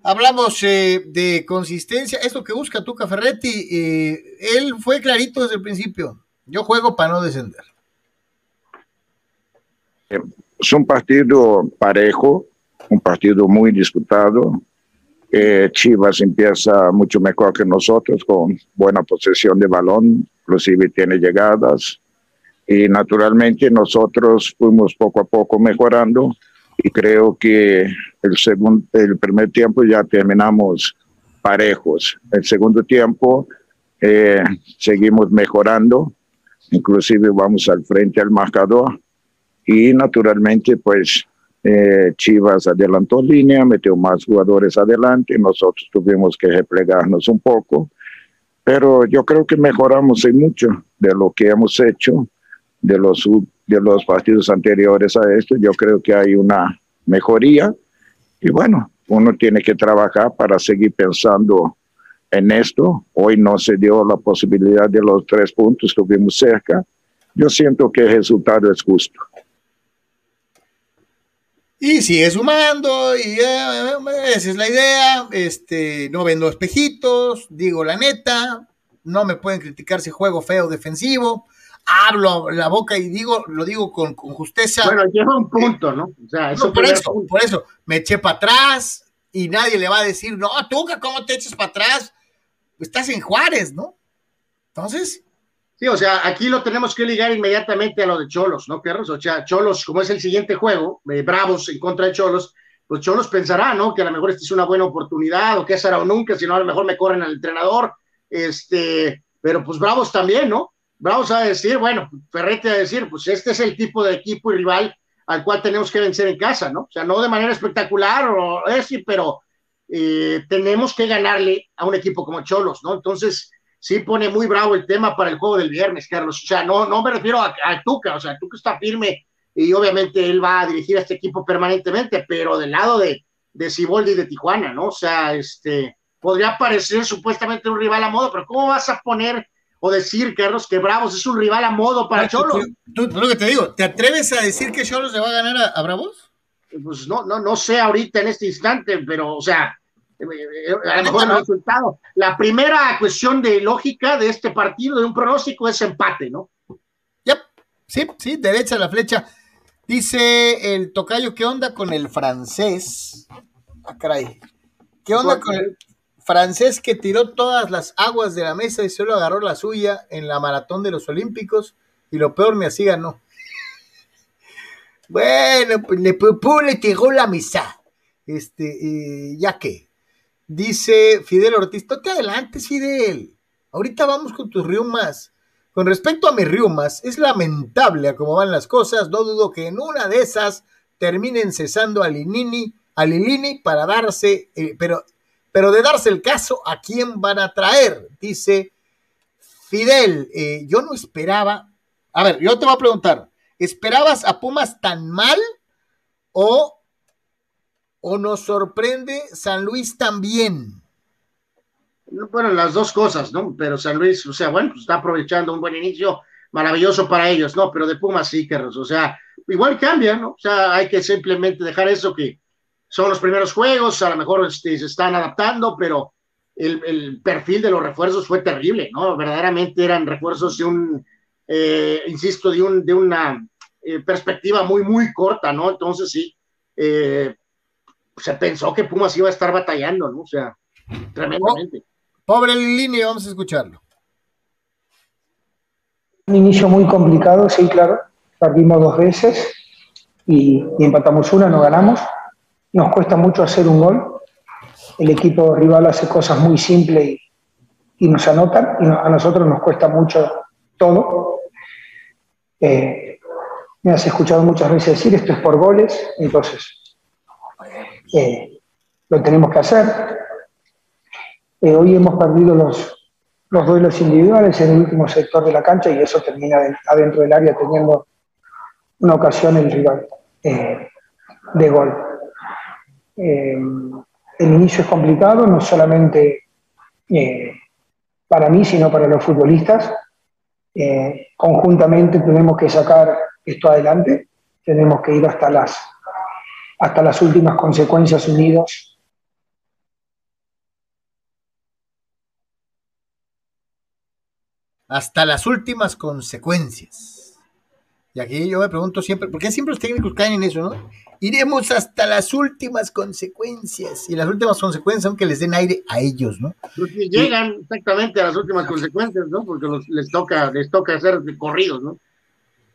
Hablamos eh, de consistencia, esto que busca Tuca Ferretti, eh, él fue clarito desde el principio. Yo juego para no descender. Eh, es un partido parejo, un partido muy disputado. Eh, Chivas empieza mucho mejor que nosotros, con buena posesión de balón, inclusive tiene llegadas. Y naturalmente nosotros fuimos poco a poco mejorando y creo que el, segundo, el primer tiempo ya terminamos parejos. El segundo tiempo eh, seguimos mejorando, inclusive vamos al frente al marcador y naturalmente pues eh, Chivas adelantó línea, metió más jugadores adelante, nosotros tuvimos que replegarnos un poco, pero yo creo que mejoramos en mucho de lo que hemos hecho de los, de los partidos anteriores a esto, yo creo que hay una mejoría y bueno, uno tiene que trabajar para seguir pensando en esto. Hoy no se dio la posibilidad de los tres puntos, estuvimos cerca. Yo siento que el resultado es justo. Y sigue sumando, y eh, esa es la idea. Este, no vendo espejitos, digo la neta, no me pueden criticar si juego feo defensivo. Hablo la boca y digo, lo digo con, con justeza. Bueno, lleva un punto, ¿no? O sea, eso por eso, por eso, me eché para atrás y nadie le va a decir, no, tú, ¿cómo te echas para atrás? Estás en Juárez, ¿no? Entonces, Sí, o sea, aquí lo tenemos que ligar inmediatamente a lo de Cholos, ¿no, Carlos? O sea, Cholos, como es el siguiente juego, eh, Bravos en contra de Cholos, pues Cholos pensará, ¿no? Que a lo mejor esta es una buena oportunidad, o que será o nunca, si no, a lo mejor me corren al entrenador, este, pero pues Bravos también, ¿no? Bravos a decir, bueno, Ferrete a decir, pues este es el tipo de equipo y rival al cual tenemos que vencer en casa, ¿no? O sea, no de manera espectacular o así, pero eh, tenemos que ganarle a un equipo como Cholos, ¿no? Entonces, sí pone muy bravo el tema para el juego del viernes, Carlos. O sea, no, no me refiero a, Tuca, o sea, Tuca está firme y obviamente él va a dirigir a este equipo permanentemente, pero del lado de, de Ciboldi y de Tijuana, ¿no? O sea, este, podría parecer supuestamente un rival a modo, pero ¿cómo vas a poner o decir, Carlos, que Bravos es un rival a modo para Cholos? Tú, lo que te digo, ¿te atreves a decir que Cholos le va a ganar a, Bravos? Pues no, no, no sé ahorita en este instante, pero, o sea, a lo mejor el resultado. La primera cuestión de lógica de este partido, de un pronóstico, es empate, ¿no? Yep. Sí, sí, derecha la flecha. Dice el tocayo, ¿qué onda con el francés? Ah, caray. ¿Qué onda con el francés que tiró todas las aguas de la mesa y solo agarró la suya en la maratón de los Olímpicos? Y lo peor, me así ganó. [laughs] Bueno, pues le, le tiró la mesa. Este, ya que. Dice Fidel Ortiz, te adelantes, Fidel. Ahorita vamos con tus riumas. Con respecto a mis riumas, es lamentable a cómo van las cosas. No dudo que en una de esas terminen cesando a Linini, Lilini para darse, eh, pero, pero de darse el caso, ¿a quién van a traer? Dice Fidel, eh, yo no esperaba. A ver, yo te voy a preguntar, ¿esperabas a Pumas tan mal o, o nos sorprende San Luis también? bueno, las dos cosas, ¿no? Pero San Luis, o sea, bueno, pues está aprovechando un buen inicio, maravilloso para ellos, ¿no? Pero de Pumas sí, Carlos, o sea, igual cambia, ¿no? O sea, hay que simplemente dejar eso que son los primeros juegos, a lo mejor este, se están adaptando, pero el, perfil de los refuerzos fue terrible, ¿no? Verdaderamente eran refuerzos de un, eh, insisto, de, un, de una eh, perspectiva muy, muy corta, ¿no? Entonces sí, eh, se pensó que Pumas iba a estar batallando, ¿no? O sea, tremendamente. Pobre línea, vamos a escucharlo. Un inicio muy complicado, sí, claro. Perdimos dos veces y, empatamos una, no ganamos. Nos cuesta mucho hacer un gol. El equipo rival hace cosas muy simples y, nos anotan. Y a nosotros nos cuesta mucho todo. Eh, me has escuchado muchas veces decir esto es por goles, entonces eh, lo tenemos que hacer. Eh, hoy hemos perdido los, los duelos individuales en el último sector de la cancha y eso termina adentro del área teniendo una ocasión el rival eh, de gol. El inicio es complicado, no solamente para mí, sino para los futbolistas. conjuntamente tenemos que sacar esto adelante, tenemos que ir hasta las, hasta las últimas consecuencias unidos hasta las últimas consecuencias. Y aquí yo me pregunto siempre, ¿por qué siempre los técnicos caen en eso, no? Iremos hasta las últimas consecuencias. Y las últimas consecuencias, aunque les den aire a ellos, ¿no? Porque llegan exactamente a las últimas consecuencias, ¿no? Porque les, toca, les toca hacer corridos, ¿no?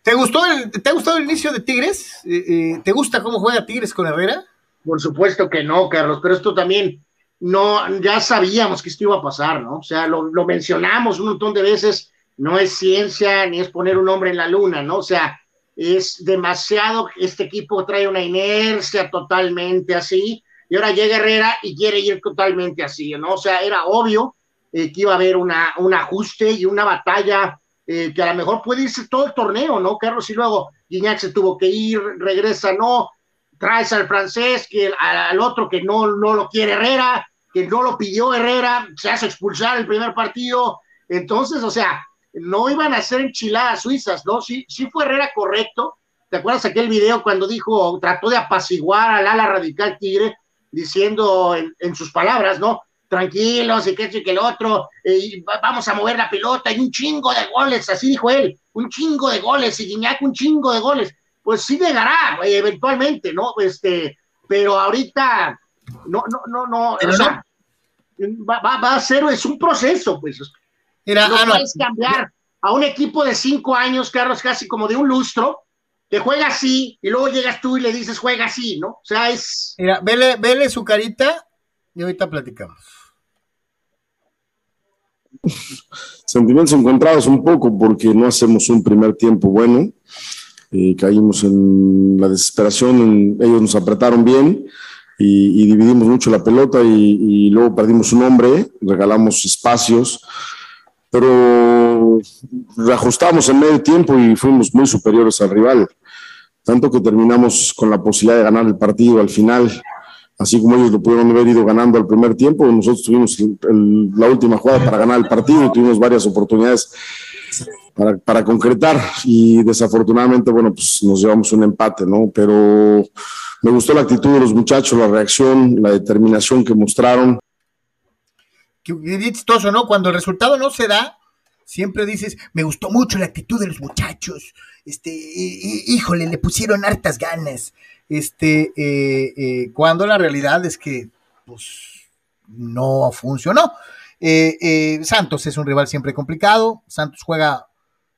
¿Te gustó el, ¿te ha gustado el inicio de Tigres? Eh, eh, ¿Te gusta cómo juega Tigres con Herrera? Por supuesto que no, Carlos, pero esto también no, ya sabíamos que esto iba a pasar, ¿no? O sea, lo, mencionamos un montón de veces, no es ciencia ni es poner un hombre en la luna, ¿no? O sea, es demasiado, este equipo trae una inercia totalmente así, y ahora llega Herrera y quiere ir totalmente así, ¿no? O sea, era obvio eh, que iba a haber una, un ajuste y una batalla eh, que a lo mejor puede irse todo el torneo, ¿no, Carlos? Y luego Guiñac se tuvo que ir, regresa, no, traes al francés, que al, otro que no, no lo quiere Herrera, que no lo pidió Herrera, se hace expulsar el primer partido. Entonces, o sea, no iban a ser enchiladas suizas, ¿no? Sí, sí fue Herrera correcto. ¿Te acuerdas aquel video cuando dijo, trató de apaciguar al ala radical Tigre, diciendo en, sus palabras, ¿no? Tranquilos y que y que el otro, y vamos a mover la pelota y un chingo de goles, así dijo él, un chingo de goles y Guiñac un chingo de goles. Pues sí llegará, eventualmente, ¿no? Este, pero ahorita no, no, no, no, o sea, va, va, a ser, es un proceso, pues. Mira, no puedes cambiar a un equipo de cinco años, Carlos, casi como de un lustro, que juega así, y luego llegas tú y le dices juega así, ¿no? O sea, es. Mira, vele, vele su carita y ahorita platicamos. Sentimientos encontrados un poco porque no hacemos un primer tiempo bueno. Eh, caímos en la desesperación, ellos nos apretaron bien y, dividimos mucho la pelota y, luego perdimos un hombre, regalamos espacios, pero reajustamos en medio tiempo y fuimos muy superiores al rival, tanto que terminamos con la posibilidad de ganar el partido al final. Así como ellos lo pudieron haber ido ganando al primer tiempo, nosotros tuvimos la última jugada para ganar el partido tuvimos varias oportunidades para, para, concretar y desafortunadamente, bueno, pues nos llevamos un empate, ¿no? Pero me gustó la actitud de los muchachos, la reacción, la determinación que mostraron. Qué chistoso, ¿no? Cuando el resultado no se da, siempre dices, me gustó mucho la actitud de los muchachos, este, híjole, le pusieron hartas ganas, este, eh, eh, cuando la realidad es que, pues, no funcionó. Eh, Santos es un rival siempre complicado, Santos juega,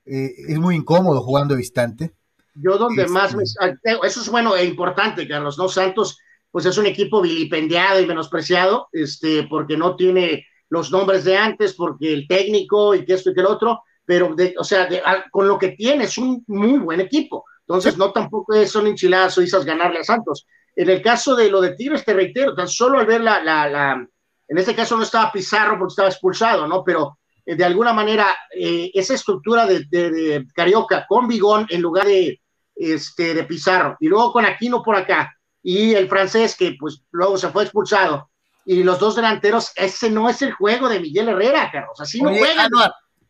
es muy incómodo jugando de distante. Yo donde más me... Eso es bueno e importante, Carlos, ¿no? Santos, pues es un equipo vilipendiado y menospreciado, este, porque no tiene los nombres de antes, porque el técnico y que esto y que el otro, pero, de, o sea, ah, con lo que tiene es un muy buen equipo. Entonces, no tampoco son enchiladas suizas ganarle a Santos. En el caso de lo de Tigres, te reitero, tan solo al ver la, la, la, en este caso no estaba Pizarro porque estaba expulsado, ¿no? Pero eh, de alguna manera, eh, esa estructura de, de, Carioca con Bigón en lugar de, este, de Pizarro, y luego con Aquino por acá, y el francés que pues luego se fue expulsado, y los dos delanteros, ese no es el juego de Miguel Herrera, Carlos, así no juega.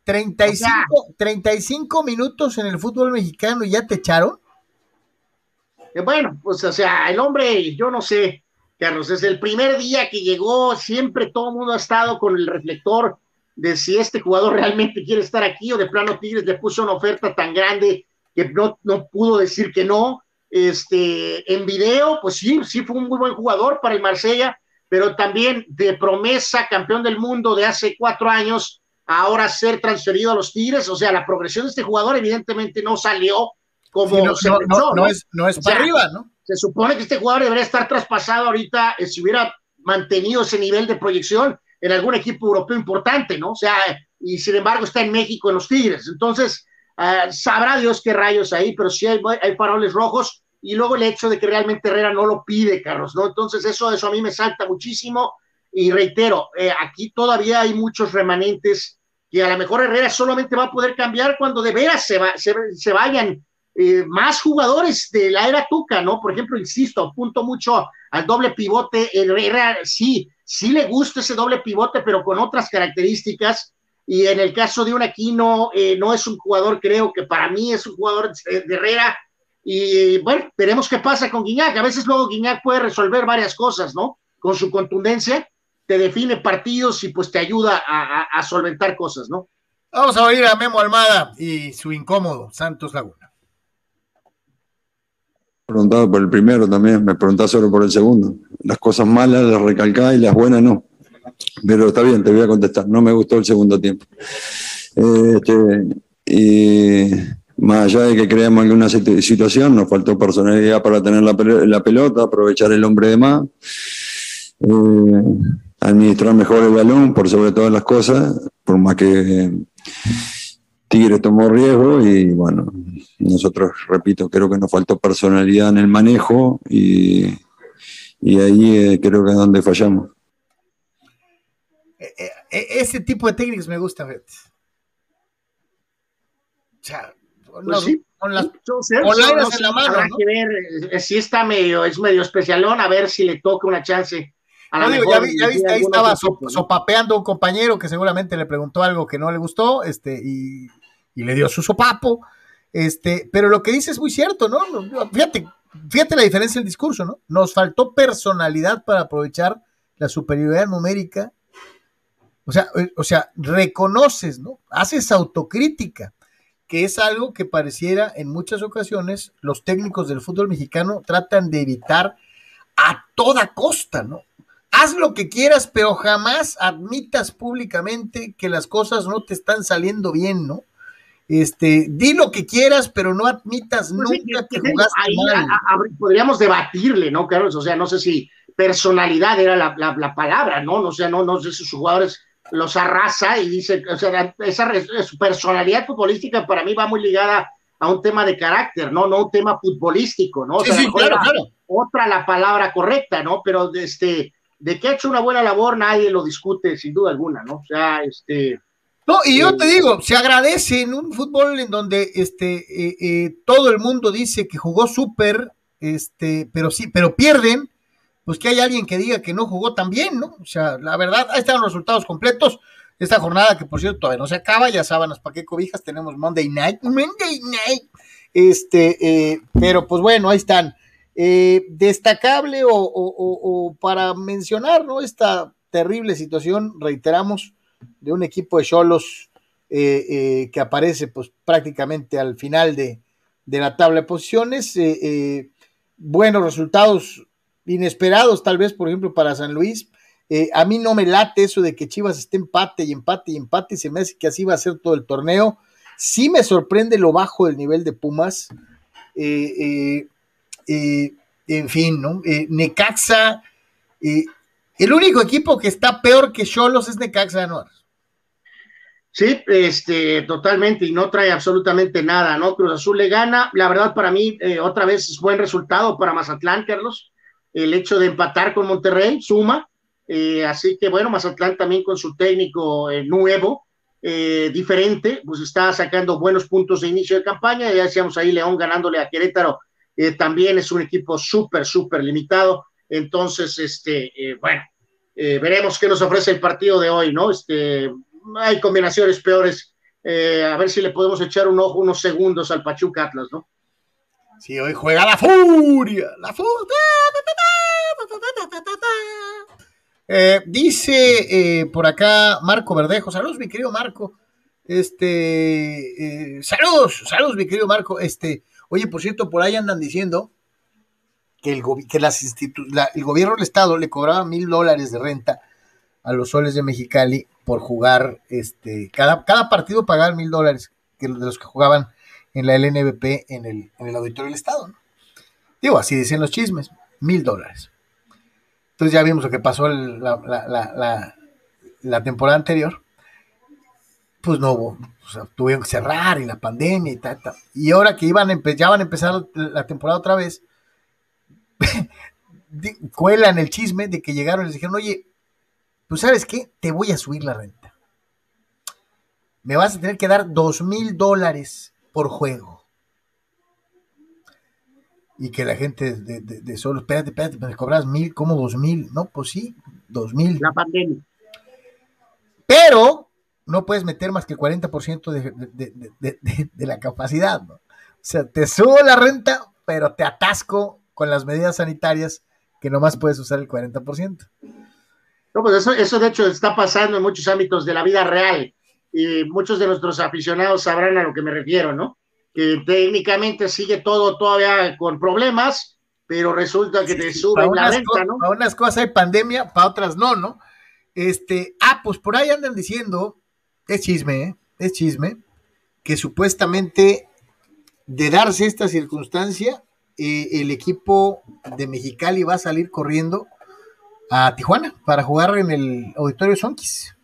35, 35 minutos en el fútbol mexicano y ya te echaron. Eh, bueno, pues o sea, el hombre, yo no sé, Carlos, desde el primer día que llegó, siempre todo el mundo ha estado con el reflector de si este jugador realmente quiere estar aquí o de plano Tigres le puso una oferta tan grande que no, no pudo decir que no. Este, en video, pues sí, sí fue un muy buen jugador para el Marsella, pero también de promesa, campeón del mundo de hace cuatro años, ahora ser transferido a los Tigres. O sea, la progresión de este jugador evidentemente no salió como no, se pensó, no, es, no es para arriba, ¿no? Se supone que este jugador debería estar traspasado ahorita eh, si hubiera mantenido ese nivel de proyección en algún equipo europeo importante, ¿no? O sea, y sin embargo está en México en los Tigres. Entonces, Ah, sabrá Dios qué rayos ahí, pero sí hay, hay faroles rojos y luego el hecho de que realmente Herrera no lo pide, Carlos, ¿no? Entonces eso, eso a mí me salta muchísimo y reitero, eh, aquí todavía hay muchos remanentes que a lo mejor Herrera solamente va a poder cambiar cuando de veras se, va, se, vayan eh, más jugadores de la era Tuca, ¿no? Por ejemplo, insisto, apunto mucho al doble pivote, Herrera sí, sí le gusta ese doble pivote, pero con otras características y en el caso de un Aquino, eh, no es un jugador, creo que para mí es un jugador de, Herrera. Y bueno, veremos qué pasa con Guiñac. A veces luego Guiñac puede resolver varias cosas, ¿no? Con su contundencia, te define partidos y pues te ayuda a, solventar cosas, ¿no? Vamos a oír a Memo Almada y su incómodo Santos Laguna. Preguntado por el primero también, me preguntaba solo por el segundo. Las cosas malas las recalcaba y las buenas no. Pero está bien, te voy a contestar. No me gustó el segundo tiempo. Este, y más allá de que creamos alguna situación, nos faltó personalidad para tener la, pelota, aprovechar el hombre de más, eh, administrar mejor el balón por sobre todas las cosas, por más que Tigre tomó riesgo y bueno, nosotros, repito, creo que nos faltó personalidad en el manejo y, ahí eh, creo que es donde fallamos. E, e, ese tipo de técnicos me gusta, ver. O sea, con, pues las, en la mano. que ver eh, si está medio, es medio especialón, a ver si le toca una chance. A ya, viste, ahí estaba sopapeando un compañero que seguramente le preguntó algo que no le gustó, este, y, y, le dio su sopapo. Este, pero lo que dice es muy cierto, ¿no? Fíjate, fíjate la diferencia del discurso, ¿no? Nos faltó personalidad para aprovechar la superioridad numérica o sea, eh, o sea, reconoces, ¿no? Haces autocrítica, que es algo que pareciera en muchas ocasiones los técnicos del fútbol mexicano tratan de evitar a toda costa, ¿no? Haz lo que quieras, pero jamás admitas públicamente que las cosas no te están saliendo bien, ¿no? Este, di lo que quieras, pero no admitas pues nunca que, jugaste mal. podríamos debatirle, ¿no, Carlos? O sea, no sé si personalidad era la, la, palabra, ¿no? O sea, no, no sé si sus jugadores los arrasa y dice, o sea, esa, su personalidad futbolística para mí va muy ligada a un tema de carácter, ¿no? No un tema futbolístico, ¿no? O sea, otra la palabra correcta, ¿no? Pero este, de que ha hecho una buena labor nadie lo discute sin duda alguna, ¿no? O sea, este... No, y yo te digo, se agradece en un fútbol en donde este, eh, eh, todo el mundo dice que jugó súper, este, pero sí, pero pierden, pues que hay alguien que diga que no jugó tan bien, ¿no? O sea, la verdad, ahí están los resultados completos. Esta jornada que por cierto todavía no se acaba, ya sábanas para qué cobijas, tenemos Monday Night, Monday Night, este, eh, pero pues bueno, ahí están. Eh, destacable o, para mencionar ¿no? esta terrible situación, reiteramos, de un equipo de Cholos eh, eh, que aparece pues, prácticamente al final de, de la tabla de posiciones. buenos resultados inesperados, tal vez, por ejemplo, para San Luis. a mí no me late eso de que Chivas esté empate y empate y empate, y se me hace que así va a ser todo el torneo. Sí me sorprende lo bajo del nivel de Pumas. Eh, en fin, ¿no? Eh, Necaxa, eh, el único equipo que está peor que Cholos es Necaxa, ¿no? Sí, este, totalmente, y no trae absolutamente nada, ¿no? Cruz Azul le gana, la verdad para mí, otra vez es buen resultado para Mazatlán, Carlos, el hecho de empatar con Monterrey, suma, así que bueno, Mazatlán también con su técnico nuevo, diferente, pues está sacando buenos puntos de inicio de campaña, ya decíamos ahí León ganándole a Querétaro eh, también es un equipo súper, súper limitado. Entonces, este, eh, bueno, eh, veremos qué nos ofrece el partido de hoy, ¿no? Este, hay combinaciones peores. a ver si le podemos echar un ojo unos segundos al Pachuca Atlas, ¿no? Sí, hoy juega la furia, la furia. dice por acá Marco Verdejo, saludos mi querido Marco, este, saludos, saludos mi querido Marco, este, Oye, por cierto, por ahí andan diciendo que el, que las el gobierno del estado le cobraba mil dólares de renta a los soles de Mexicali por jugar, este, cada, cada partido pagaba mil dólares de los que jugaban en la LNBP en el, en el auditorio del estado. Digo, así dicen los chismes, mil dólares. Entonces ya vimos lo que pasó la, la, la temporada anterior pues no hubo, tuvieron que cerrar y la pandemia y tal, Y ahora que iban ya van a empezar la temporada otra vez, [laughs] cuelan el chisme de que llegaron y les dijeron, oye, pues sabes qué, te voy a subir la renta. Me vas a tener que dar dos mil dólares por juego. Y que la gente de, solo, espérate, espérate, me cobras mil, ¿cómo dos mil? No, pues sí, dos mil. La pandemia. Pero no puedes meter más que el 40% de, la capacidad. ¿no? O sea, te subo la renta, pero te atasco con las medidas sanitarias que nomás puedes usar el 40%. No, pues eso, eso de hecho está pasando en muchos ámbitos de la vida real y muchos de nuestros aficionados sabrán a lo que me refiero, ¿no? Que técnicamente sigue todo todavía con problemas, pero resulta que te suben la renta, ¿no? Para unas cosas hay pandemia, para otras no, ¿no? Este, ah, pues por ahí andan diciendo es chisme, ¿eh? es chisme, que supuestamente de darse esta circunstancia, eh, el equipo de Mexicali va a salir corriendo a Tijuana para jugar en el Auditorio Sonquis,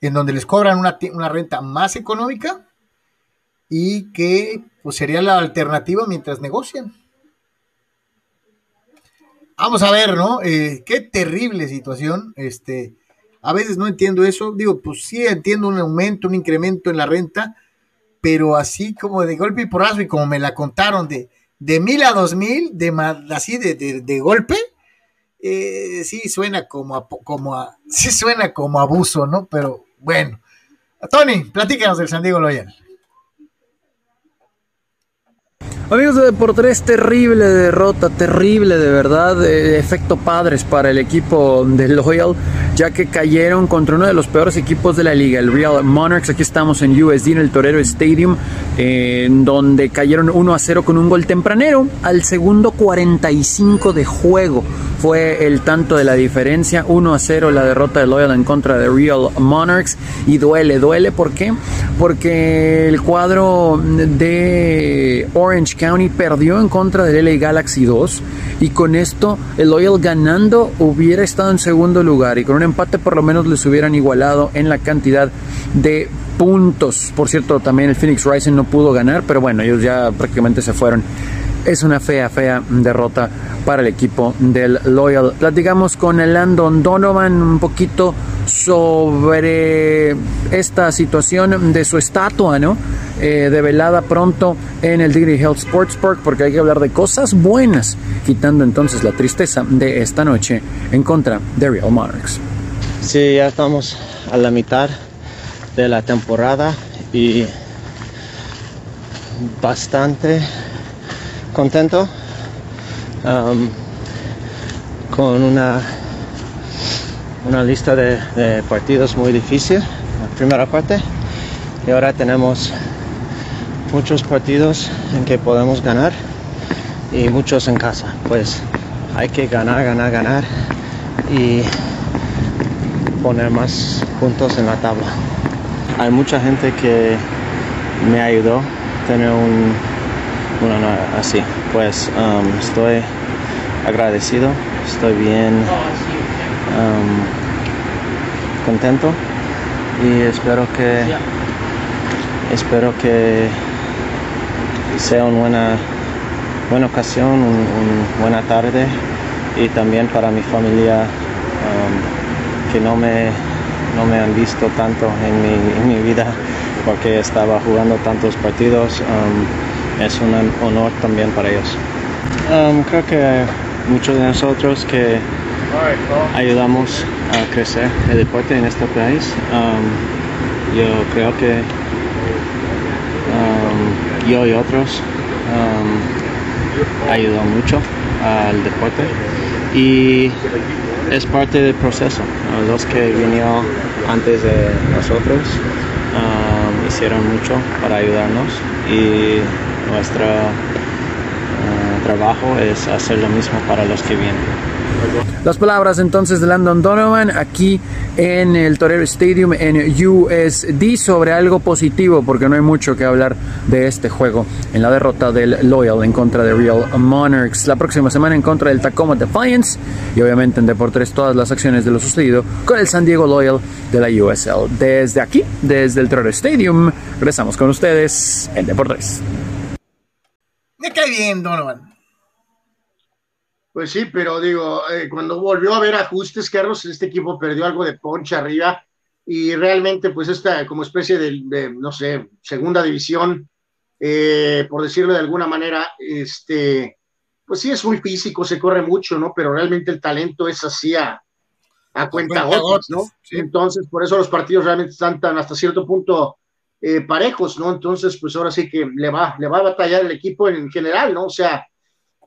en donde les cobran una, una renta más económica y que pues, sería la alternativa mientras negocian. Vamos a ver, ¿no? Eh, qué terrible situación. Este, a veces no entiendo eso. Digo, pues sí entiendo un aumento, un incremento en la renta, pero así como de golpe y porrazo y como me la contaron de, de mil a dos mil, de, así de, de, golpe, eh, sí suena como a, como a, [laughs] sí suena como abuso, ¿no? Pero bueno. Tony, platícanos del San Diego Loyal. Amigos de Deportes, terrible derrota, terrible de verdad, eh, efecto padres para el equipo de Loyal, ya que cayeron contra uno de los peores equipos de la liga, el Real Monarchs. Aquí estamos en USD, en el Torero Stadium, en donde cayeron 1 a 0 con un gol tempranero al segundo 45 de juego. Fue el tanto de la diferencia, 1 a 0 la derrota de Loyal en contra de Real Monarchs. Y duele, duele, ¿por qué? Porque el cuadro de Orange County perdió en contra del LA Galaxy 2 y con esto el Loyal ganando hubiera estado en segundo lugar y con un empate por lo menos les hubieran igualado en la cantidad de puntos. Por cierto, también el Phoenix Rising no pudo ganar, pero bueno, ellos ya prácticamente se fueron. Es una fea, fea derrota para el equipo del Loyal. Platicamos con el Landon Donovan un poquito sobre esta situación de su estatua, ¿no? Eh, develada pronto en el Dignity Health Sports Park, porque hay que hablar de cosas buenas, quitando entonces la tristeza de esta noche en contra de Real Monarchs. Sí, ya estamos a la mitad de la temporada y bastante contento um, con una, una lista de, partidos muy difícil, la primera parte, y ahora tenemos muchos partidos en que podemos ganar y muchos en casa. Pues hay que ganar, ganar, ganar y poner más puntos en la tabla. Hay mucha gente que me ayudó a tener un, una así. Pues um, estoy agradecido, estoy bien um, contento y espero que espero que sea una buena, buena ocasión, un- una buena tarde y también para mi familia um, que no me, no me han visto tanto en mi, en mi vida porque estaba jugando tantos partidos. Es un honor también para ellos. Um, creo que muchos de nosotros que ayudamos a crecer el deporte en este país, um, yo creo que um, yo y otros ayudó mucho al deporte y es parte del proceso. Los que vinieron antes de nosotros hicieron mucho para ayudarnos y nuestro uh, trabajo es hacer lo mismo para los que vienen. Las palabras entonces de Landon Donovan aquí en el Torero Stadium en USD sobre algo positivo porque no hay mucho que hablar de este juego en la derrota del Loyal en contra de Real Monarchs. La próxima semana en contra del Tacoma Defiance y obviamente en Deportes todas las acciones de lo sucedido con el San Diego Loyal de la USL. Desde aquí, desde el Torero Stadium, regresamos con ustedes en Deportes. Me cae bien, Donovan. Pues sí, pero digo, eh, cuando volvió a haber ajustes, Carlos, este equipo perdió algo de poncha arriba y realmente, pues esta como especie de, de, no sé, segunda división, eh, por decirlo de alguna manera, este, pues sí es muy físico, se corre mucho, ¿no? Pero realmente el talento es así a, a cuenta gotas, ¿no? Entonces, por eso los partidos realmente están tan hasta cierto punto eh, parejos, ¿no? Entonces, pues ahora sí que le va, le va a batallar el equipo en general, ¿no? O sea,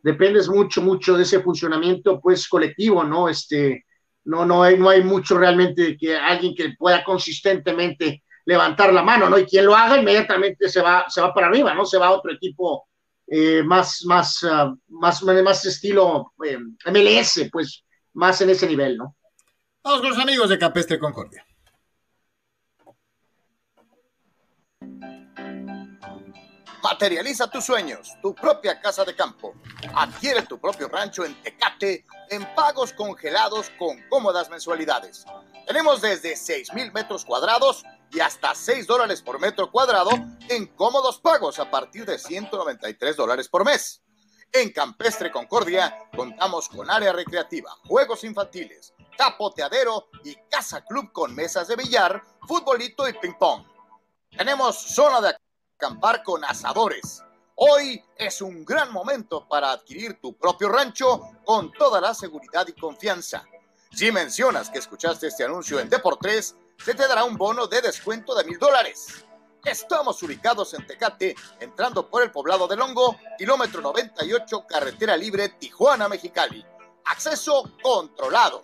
dependes mucho, mucho de ese funcionamiento, pues, colectivo, ¿no? Este, no, no hay, no hay mucho realmente que alguien que pueda consistentemente levantar la mano, ¿no? Y quien lo haga inmediatamente se va, se va para arriba, ¿no? Se va a otro equipo eh, más, más, uh, más, más estilo eh, MLS, pues, más en ese nivel, ¿no? Vamos con los amigos de Capestre Concordia. Materializa tus sueños, tu propia casa de campo. Adquiere tu propio rancho en Tecate en pagos congelados con cómodas mensualidades. Tenemos desde 6 mil metros cuadrados y hasta 6 dólares por metro cuadrado en cómodos pagos a partir de 193 dólares por mes. En Campestre Concordia contamos con área recreativa, juegos infantiles, capoteadero y casa club con mesas de billar, futbolito y ping pong. Tenemos zona de acampar con asadores. Hoy es un gran momento para adquirir tu propio rancho con toda la seguridad y confianza. Si mencionas que escuchaste este anuncio en Deportes, se te dará un bono de descuento de mil dólares. Estamos ubicados en Tecate, entrando por el poblado del Hongo, kilómetro 98, carretera libre Tijuana-Mexicali. Acceso controlado.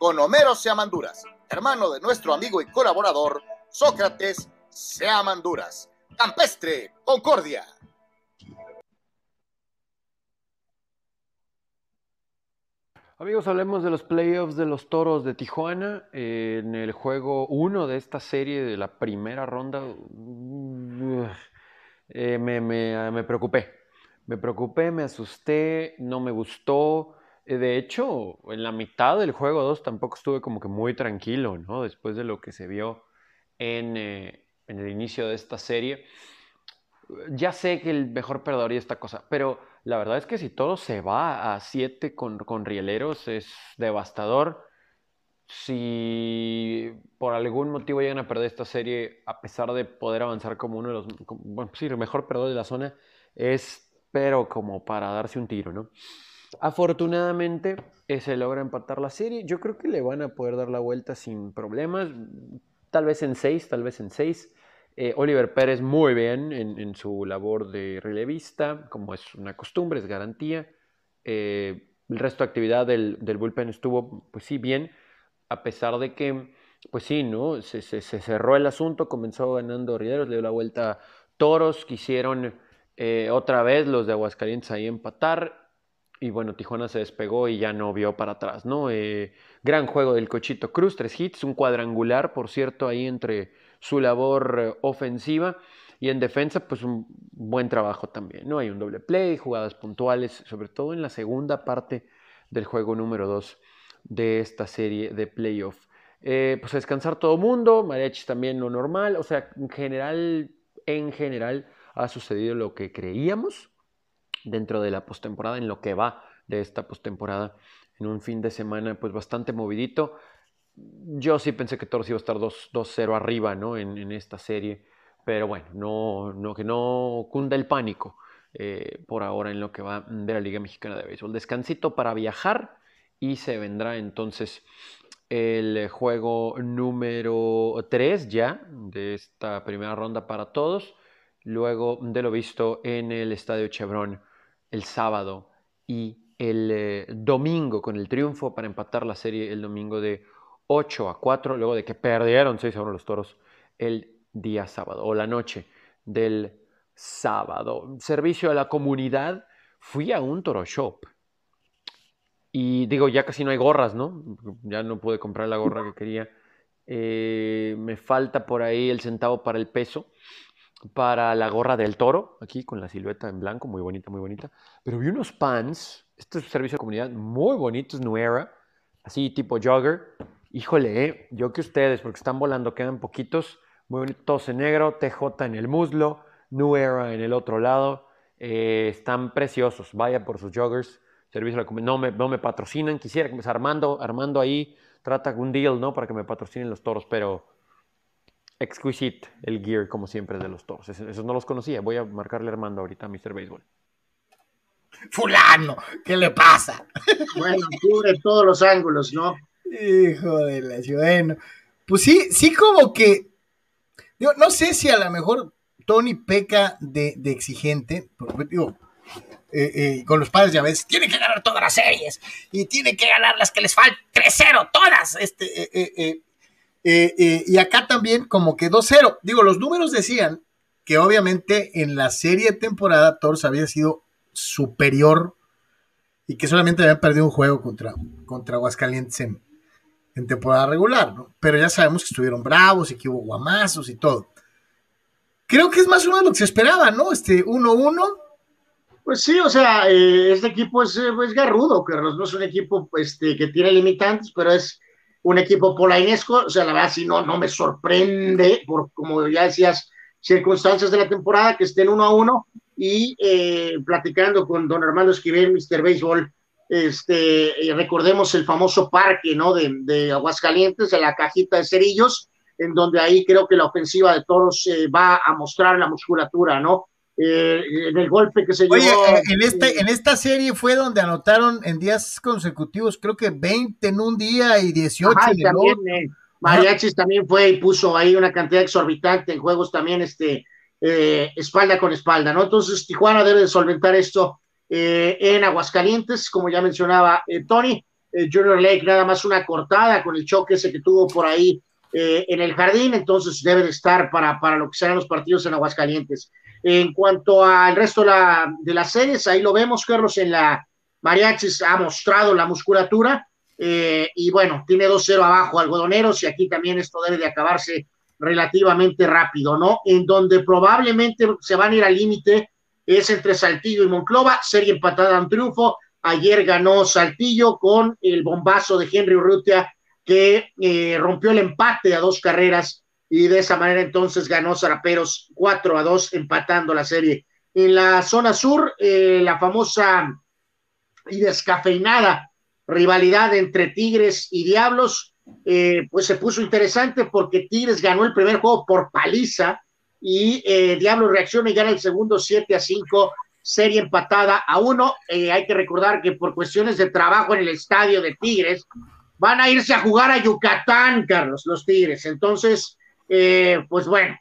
con Homero Seamanduras, hermano de nuestro amigo y colaborador Sócrates Seamanduras. Campestre, Concordia. Amigos, hablemos de los playoffs de los Toros de Tijuana. En el juego 1 de esta serie de la primera ronda, uh, eh, me, preocupé. Me preocupé, me asusté, no me gustó. Eh, de hecho, en la mitad del juego 2 tampoco estuve como que muy tranquilo, ¿no? Después de lo que se vio en, en el inicio de esta serie. Ya sé que el mejor perdedor y esta cosa, pero La verdad es que si todo se va a 7 con, con Rieleros es devastador. Si por algún motivo llegan a perder esta serie, a pesar de poder avanzar como uno de los, bueno, sí, el mejor perdedor de la zona, es pero como para darse un tiro, ¿no? Afortunadamente eh, se logra empatar la serie. Yo creo que le van a poder dar la vuelta sin problemas. Tal vez en seis, tal vez en seis. Eh, Oliver Pérez muy bien en, su labor de relevista, como es una costumbre, es garantía. Eh, el resto de actividad del, bullpen estuvo, pues sí, bien, a pesar de que, pues sí, ¿no? Se, cerró el asunto, comenzó ganando Rideros, le dio la vuelta Toros, quisieron otra vez los de Aguascalientes ahí empatar, y bueno, Tijuana se despegó y ya no vio para atrás, ¿no? Eh, gran juego del Cochito Cruz, tres hits, un cuadrangular, por cierto, ahí entre su labor eh, ofensiva y en defensa, pues un buen trabajo también, ¿no? Hay un doble play, jugadas puntuales, sobre todo en la segunda parte del juego número dos de esta serie de playoff. Eh, pues descansar todo mundo, Mariachis también lo normal, o sea, en general, en general ha sucedido lo que creíamos, dentro de la postemporada, en lo que va de esta postemporada, en un fin de semana pues bastante movidito. Yo sí pensé que Toros iba a estar 2-0 arriba ¿no? En, esta serie, pero bueno, no, no, que no cunda el pánico eh, por ahora en lo que va de la Liga Mexicana de Béisbol. Descansito para viajar y se vendrá entonces el juego número 3 ya de esta primera ronda para todos, luego de lo visto en el Estadio Chevron el sábado y el eh, domingo con el triunfo para empatar la serie el domingo de 8 a 4, luego de que perdieron 6 a 1 los toros el día sábado o la noche del sábado. Servicio a la comunidad, fui a un toro shop. Y digo, ya casi no hay gorras, ¿no? Ya no pude comprar la gorra que quería. Eh, me falta por ahí el centavo para el peso para la gorra del toro, aquí con la silueta en blanco, muy bonita, muy bonita. Pero vi unos pants, este es un servicio de comunidad muy bonitos, Nuera, así tipo jogger. Híjole, eh, yo que ustedes, porque están volando, quedan poquitos, muy bonitos en negro, TJ en el muslo, Nuera en el otro lado. Eh, están preciosos, vaya por sus joggers. Servicio de la comunidad, no me, no me patrocinan, quisiera que me Armando, Armando ahí trata un deal, ¿no? Para que me patrocinen los toros, pero exquisite el gear, como siempre, de los toros. Esos no los conocía. Voy a marcarle Armando ahorita a Mr. Baseball. Fulano, ¿qué le pasa? Bueno, cubre todos los ángulos, ¿no? Hijo de la bueno. Pues sí, sí como que, yo no sé si a lo mejor Tony peca de, exigente, porque digo, eh, eh, con los padres ya ves, tiene que ganar todas las series y tiene que ganar las que les faltan 3-0, todas. Este, eh, eh, eh, y acá también como que 2-0. Digo, los números decían que obviamente en la serie de temporada Toros había sido superior y que solamente habían perdido un juego contra, contra Aguascalientes en, temporada regular, ¿no? Pero ya sabemos que estuvieron bravos y que hubo guamazos y todo. Creo que es más o menos lo que se esperaba, ¿no? Este 1-1. Pues sí, o sea, eh, este equipo es, es garrudo, que no es un equipo este, que tiene limitantes, pero es un equipo polainesco, o sea, la verdad, si no, no me sorprende, por como ya decías, circunstancias de la temporada, que estén uno a uno, y eh, platicando con don Armando Esquivel, Mr. Baseball, este, recordemos el famoso parque, ¿no? De, de, Aguascalientes, de la cajita de cerillos, en donde ahí creo que la ofensiva de toros eh, va a mostrar la musculatura, ¿no? Eh, en el golpe que se Oye, en, este, en esta serie fue donde anotaron en días consecutivos, creo que 20 en un día y 18 en el también, eh, Mariachis también fue y puso ahí una cantidad exorbitante en juegos también, este, eh, espalda con espalda, ¿no? Entonces, Tijuana debe de solventar esto eh, en Aguascalientes, como ya mencionaba Tony. Junior Lake nada más una cortada con el choque ese que tuvo por ahí en el jardín, entonces debe de estar para, para lo que serán los partidos en Aguascalientes. En cuanto al resto de, las series, ahí lo vemos, Carlos, en la Mariachis ha mostrado la musculatura eh, y bueno, tiene 2-0 abajo algodoneros y aquí también esto debe de acabarse relativamente rápido, ¿no? En donde probablemente se van a ir al límite es entre Saltillo y Monclova, serie empatada en triunfo. Ayer ganó Saltillo con el bombazo de Henry Urrutia que eh, rompió el empate a dos carreras y de esa manera entonces ganó Zaraperos 4 a 2, empatando la serie En la zona sur, eh, la famosa y descafeinada rivalidad entre Tigres y Diablos, eh, pues se puso interesante porque Tigres ganó el primer juego por paliza y eh, Diablos reacciona y gana el segundo 7 a 5, serie empatada a uno. hay que recordar que por cuestiones de trabajo en el estadio de Tigres, van a irse a jugar a Yucatán, Carlos, los Tigres. Entonces, pues bueno,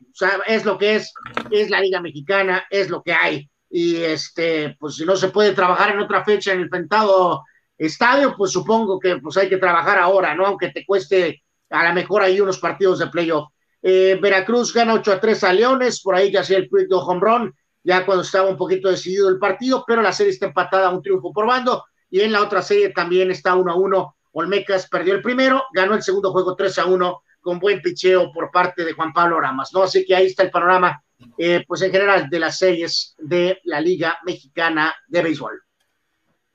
es lo que es, es la Liga Mexicana, es lo que hay y este, pues si no se puede trabajar en otra fecha en el Pentado Estadio, pues supongo que pues hay que trabajar ahora, ¿no? Aunque te cueste a lo mejor ahí unos partidos de playoff. Eh, Veracruz gana 8 a 3 a Leones, por ahí ya hacía el de home run, ya cuando estaba un poquito decidido el partido, pero la serie está empatada, un triunfo por bando, y en la otra serie también está 1 a 1. Olmecas perdió el primero, ganó el segundo juego 3 a 1 con buen picheo por parte de Juan Pablo Ramas, ¿no? Así que ahí está el panorama eh, pues en general de las series de la Liga Mexicana de Béisbol.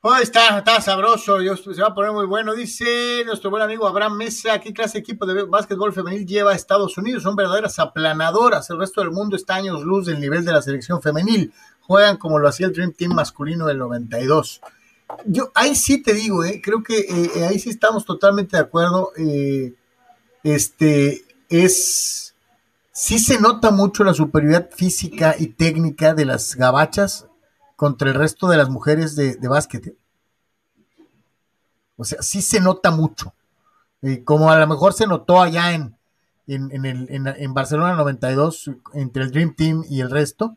Oh, está, está sabroso, se va a poner muy bueno. Dice nuestro buen amigo Abraham Mesa, ¿qué clase de equipo de básquetbol femenil lleva a Estados Unidos? Son verdaderas aplanadoras. El resto del mundo está años luz del nivel de la selección femenil. Juegan como lo hacía el Dream Team masculino del 92. Yo ahí sí te digo, eh, creo que eh, ahí sí estamos totalmente de acuerdo. Este es sí se nota mucho la superioridad física y técnica de las gabachas contra el resto de las mujeres de, de básquet. ¿eh? O sea, sí se nota mucho. Eh, como a lo mejor se notó allá en, en, el, en, Barcelona 92, entre el Dream Team y el resto.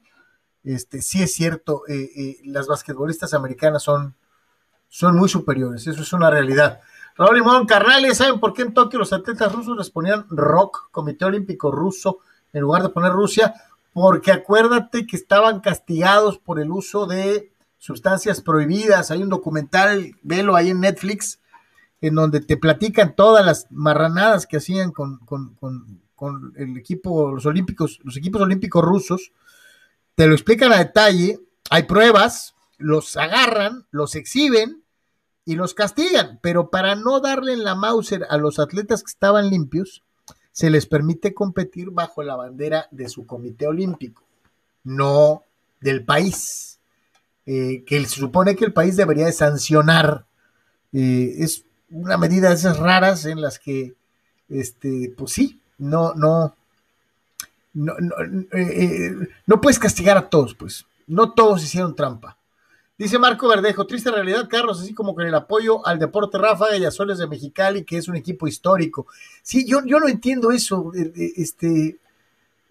Este, sí es cierto, eh, las basquetbolistas americanas son, son muy superiores, eso es una realidad. Raúl Limón, carnales, ¿saben por qué en Tokio los atletas rusos les ponían ROC, Comité Olímpico Ruso, en lugar de poner Rusia? Porque acuérdate que estaban castigados por el uso de sustancias prohibidas. Hay un documental, velo ahí en Netflix, en donde te platican todas las marranadas que hacían con, con el equipo, los olímpicos, los equipos olímpicos rusos. Te lo explican a detalle. Hay pruebas, los agarran, los exhiben y los castigan, pero para no darle en la Mauser a los atletas que estaban limpios, se les permite competir bajo la bandera de su comité olímpico, no del país, eh, que se supone que el país debería de sancionar. Eh, es una medida de esas raras en las que, este, pues sí, no, no, no, no, eh, no puedes castigar a todos, pues, no todos hicieron trampa. Dice Marco Verdejo, triste realidad, Carlos, así como con el apoyo al Deporte Rafa y Azules de Mexicali, que es un equipo histórico. Sí, yo, yo no entiendo eso, este,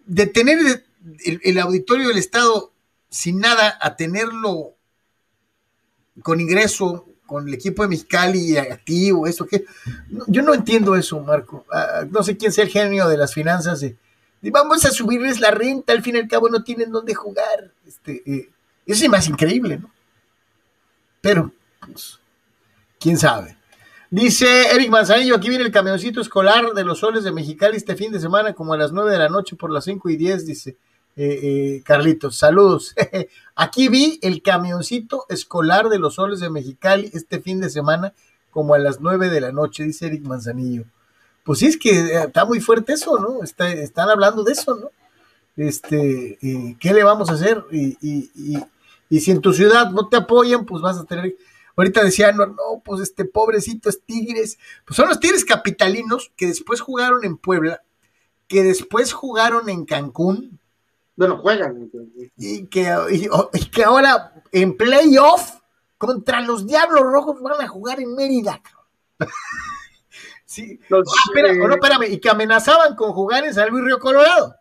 de tener el, auditorio del Estado sin nada a tenerlo con ingreso, con el equipo de Mexicali activo, eso que. yo no entiendo eso, Marco. Ah, no sé quién sea el genio de las finanzas de, vamos a subirles la renta, al fin y al cabo no tienen dónde jugar. Este, eh, eso es más increíble, ¿no? Pero, pues, quién sabe. Dice Eric Manzanillo, aquí viene el camioncito escolar de los soles de Mexicali este fin de semana, como a las 9 de la noche por las 5 y 10, dice eh, eh, Carlitos. Saludos. [laughs] aquí vi el camioncito escolar de los soles de Mexicali este fin de semana, como a las 9 de la noche, dice Eric Manzanillo. Pues sí, es que eh, está muy fuerte eso, ¿no? están hablando de eso, ¿no? Este, ¿qué le vamos a hacer? y y si en tu ciudad no te apoyan, pues vas a tener. Ahorita decían, no, no, pues este pobrecitos Tigres. Pues son los Tigres capitalinos que después jugaron en Puebla, que después jugaron en Cancún. Bueno, juegan. Y que, y, que ahora en playoff contra los Diablos Rojos van a jugar en Mérida. [laughs] sí. no, espérame, y que amenazaban con jugar en San Luis Río Colorado.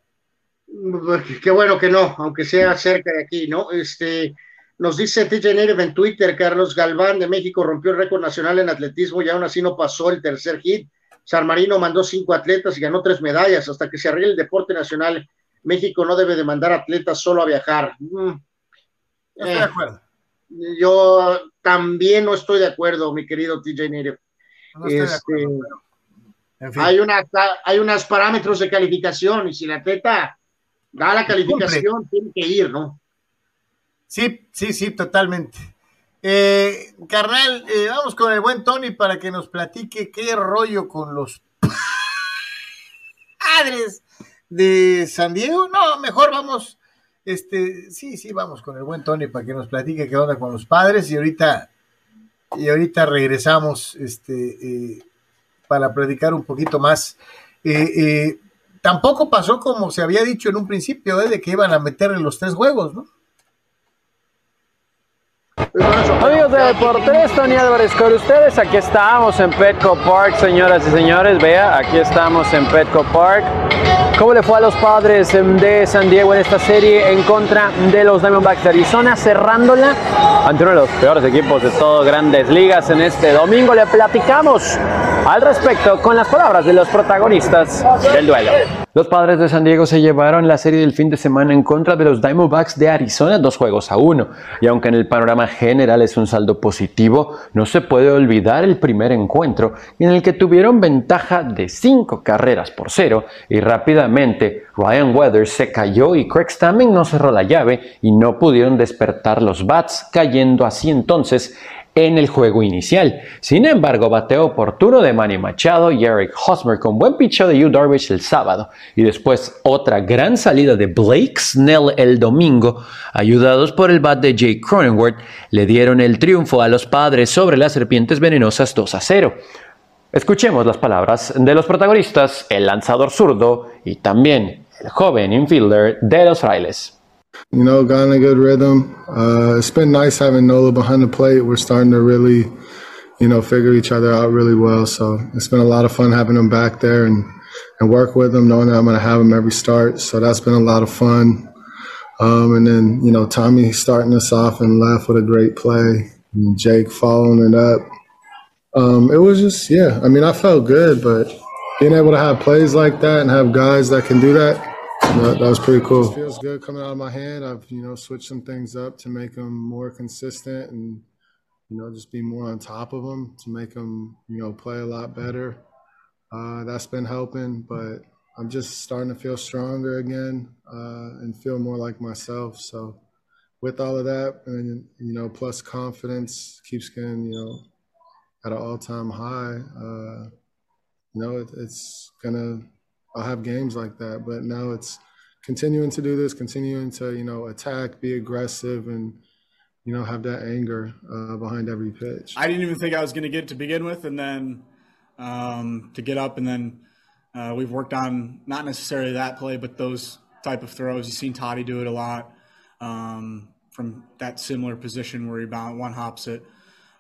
Qué bueno que no, aunque sea cerca de aquí, ¿no? Este, nos dice TJ Nerev en Twitter, Carlos Galván de México rompió el récord nacional en atletismo y aún así no pasó el tercer hit. San Marino mandó cinco atletas y ganó tres medallas. Hasta que se arregle el deporte nacional, México no debe de mandar atletas solo a viajar. Mm. estoy de acuerdo. Eh, yo también no estoy de acuerdo, mi querido TJ Nerev. Este, hay, una, hay unos parámetros de calificación y si la atleta da la calificación, tiene que ir, ¿no? Sí, sí, sí, totalmente. Eh, carnal, eh, vamos con el buen Tony para que nos platique qué rollo con los [laughs] padres de San Diego. No, mejor vamos Este, sí, sí, vamos con el buen Tony para que nos platique qué onda con los padres y ahorita, y ahorita regresamos este, eh, para platicar un poquito más. Eh, eh, tampoco pasó como se había dicho en un principio, de que iban a meterle los tres juegos, ¿no? Amigos de Deportes, Tony Álvarez con ustedes. Aquí estamos en Petco Park, señoras y señores. Vea, aquí estamos en Petco Park. ¿Cómo le fue a los padres de San Diego en esta serie en contra de los Diamondbacks de Arizona, cerrándola ante uno de los peores equipos de todas grandes ligas en este domingo? Le platicamos al respecto con las palabras de los protagonistas del duelo. Los padres de San Diego se llevaron la serie del fin de semana en contra de los Diamondbacks de Arizona, dos juegos a uno. Y aunque en el panorama general es un saldo positivo, no se puede olvidar el primer encuentro en el que tuvieron ventaja de cinco carreras por cero y rápidamente Ryan Weathers se cayó y Craig Stammen no cerró la llave y no pudieron despertar los bats, cayendo así entonces en el juego inicial. Sin embargo, bateo oportuno de Manny Machado y Eric Hosmer con buen picheo de Yu Darvish el sábado y después otra gran salida de Blake Snell el domingo, ayudados por el bat de Jake Cronenworth, le dieron el triunfo a los padres sobre las serpientes venenosas 2 a 0. Escuchemos las palabras de los protagonistas, el lanzador zurdo y también el joven infielder de los frailes. You know, got in a good rhythm. Uh, it's been nice having Nola behind the plate. We're starting to really, you know, figure each other out really well. So it's been a lot of fun having him back there and, and work with him, knowing that I'm going to have him every start. So that's been a lot of fun. Um, and then, you know, Tommy starting us off and left with a great play, and Jake following it up. Um, it was just, yeah, I mean, I felt good, but being able to have plays like that and have guys that can do that, that, that was pretty cool. It feels good coming out of my hand. I've you know switched some things up to make them more consistent and you know just be more on top of them to make them you know play a lot better. Uh, that's been helping, but I'm just starting to feel stronger again uh, and feel more like myself. So with all of that, and you know, plus confidence keeps getting you know at an all-time high. Uh, you know, it, it's gonna I'll have games like that. But now it's continuing to do this, continuing to you know attack, be aggressive, and you know have that anger uh, behind every pitch. I didn't even think I was going to get to begin with, and then um, to get up, and then uh, we've worked on not necessarily that play, but those type of throws. You've seen Toddy do it a lot um, from that similar position where he bound one hops it,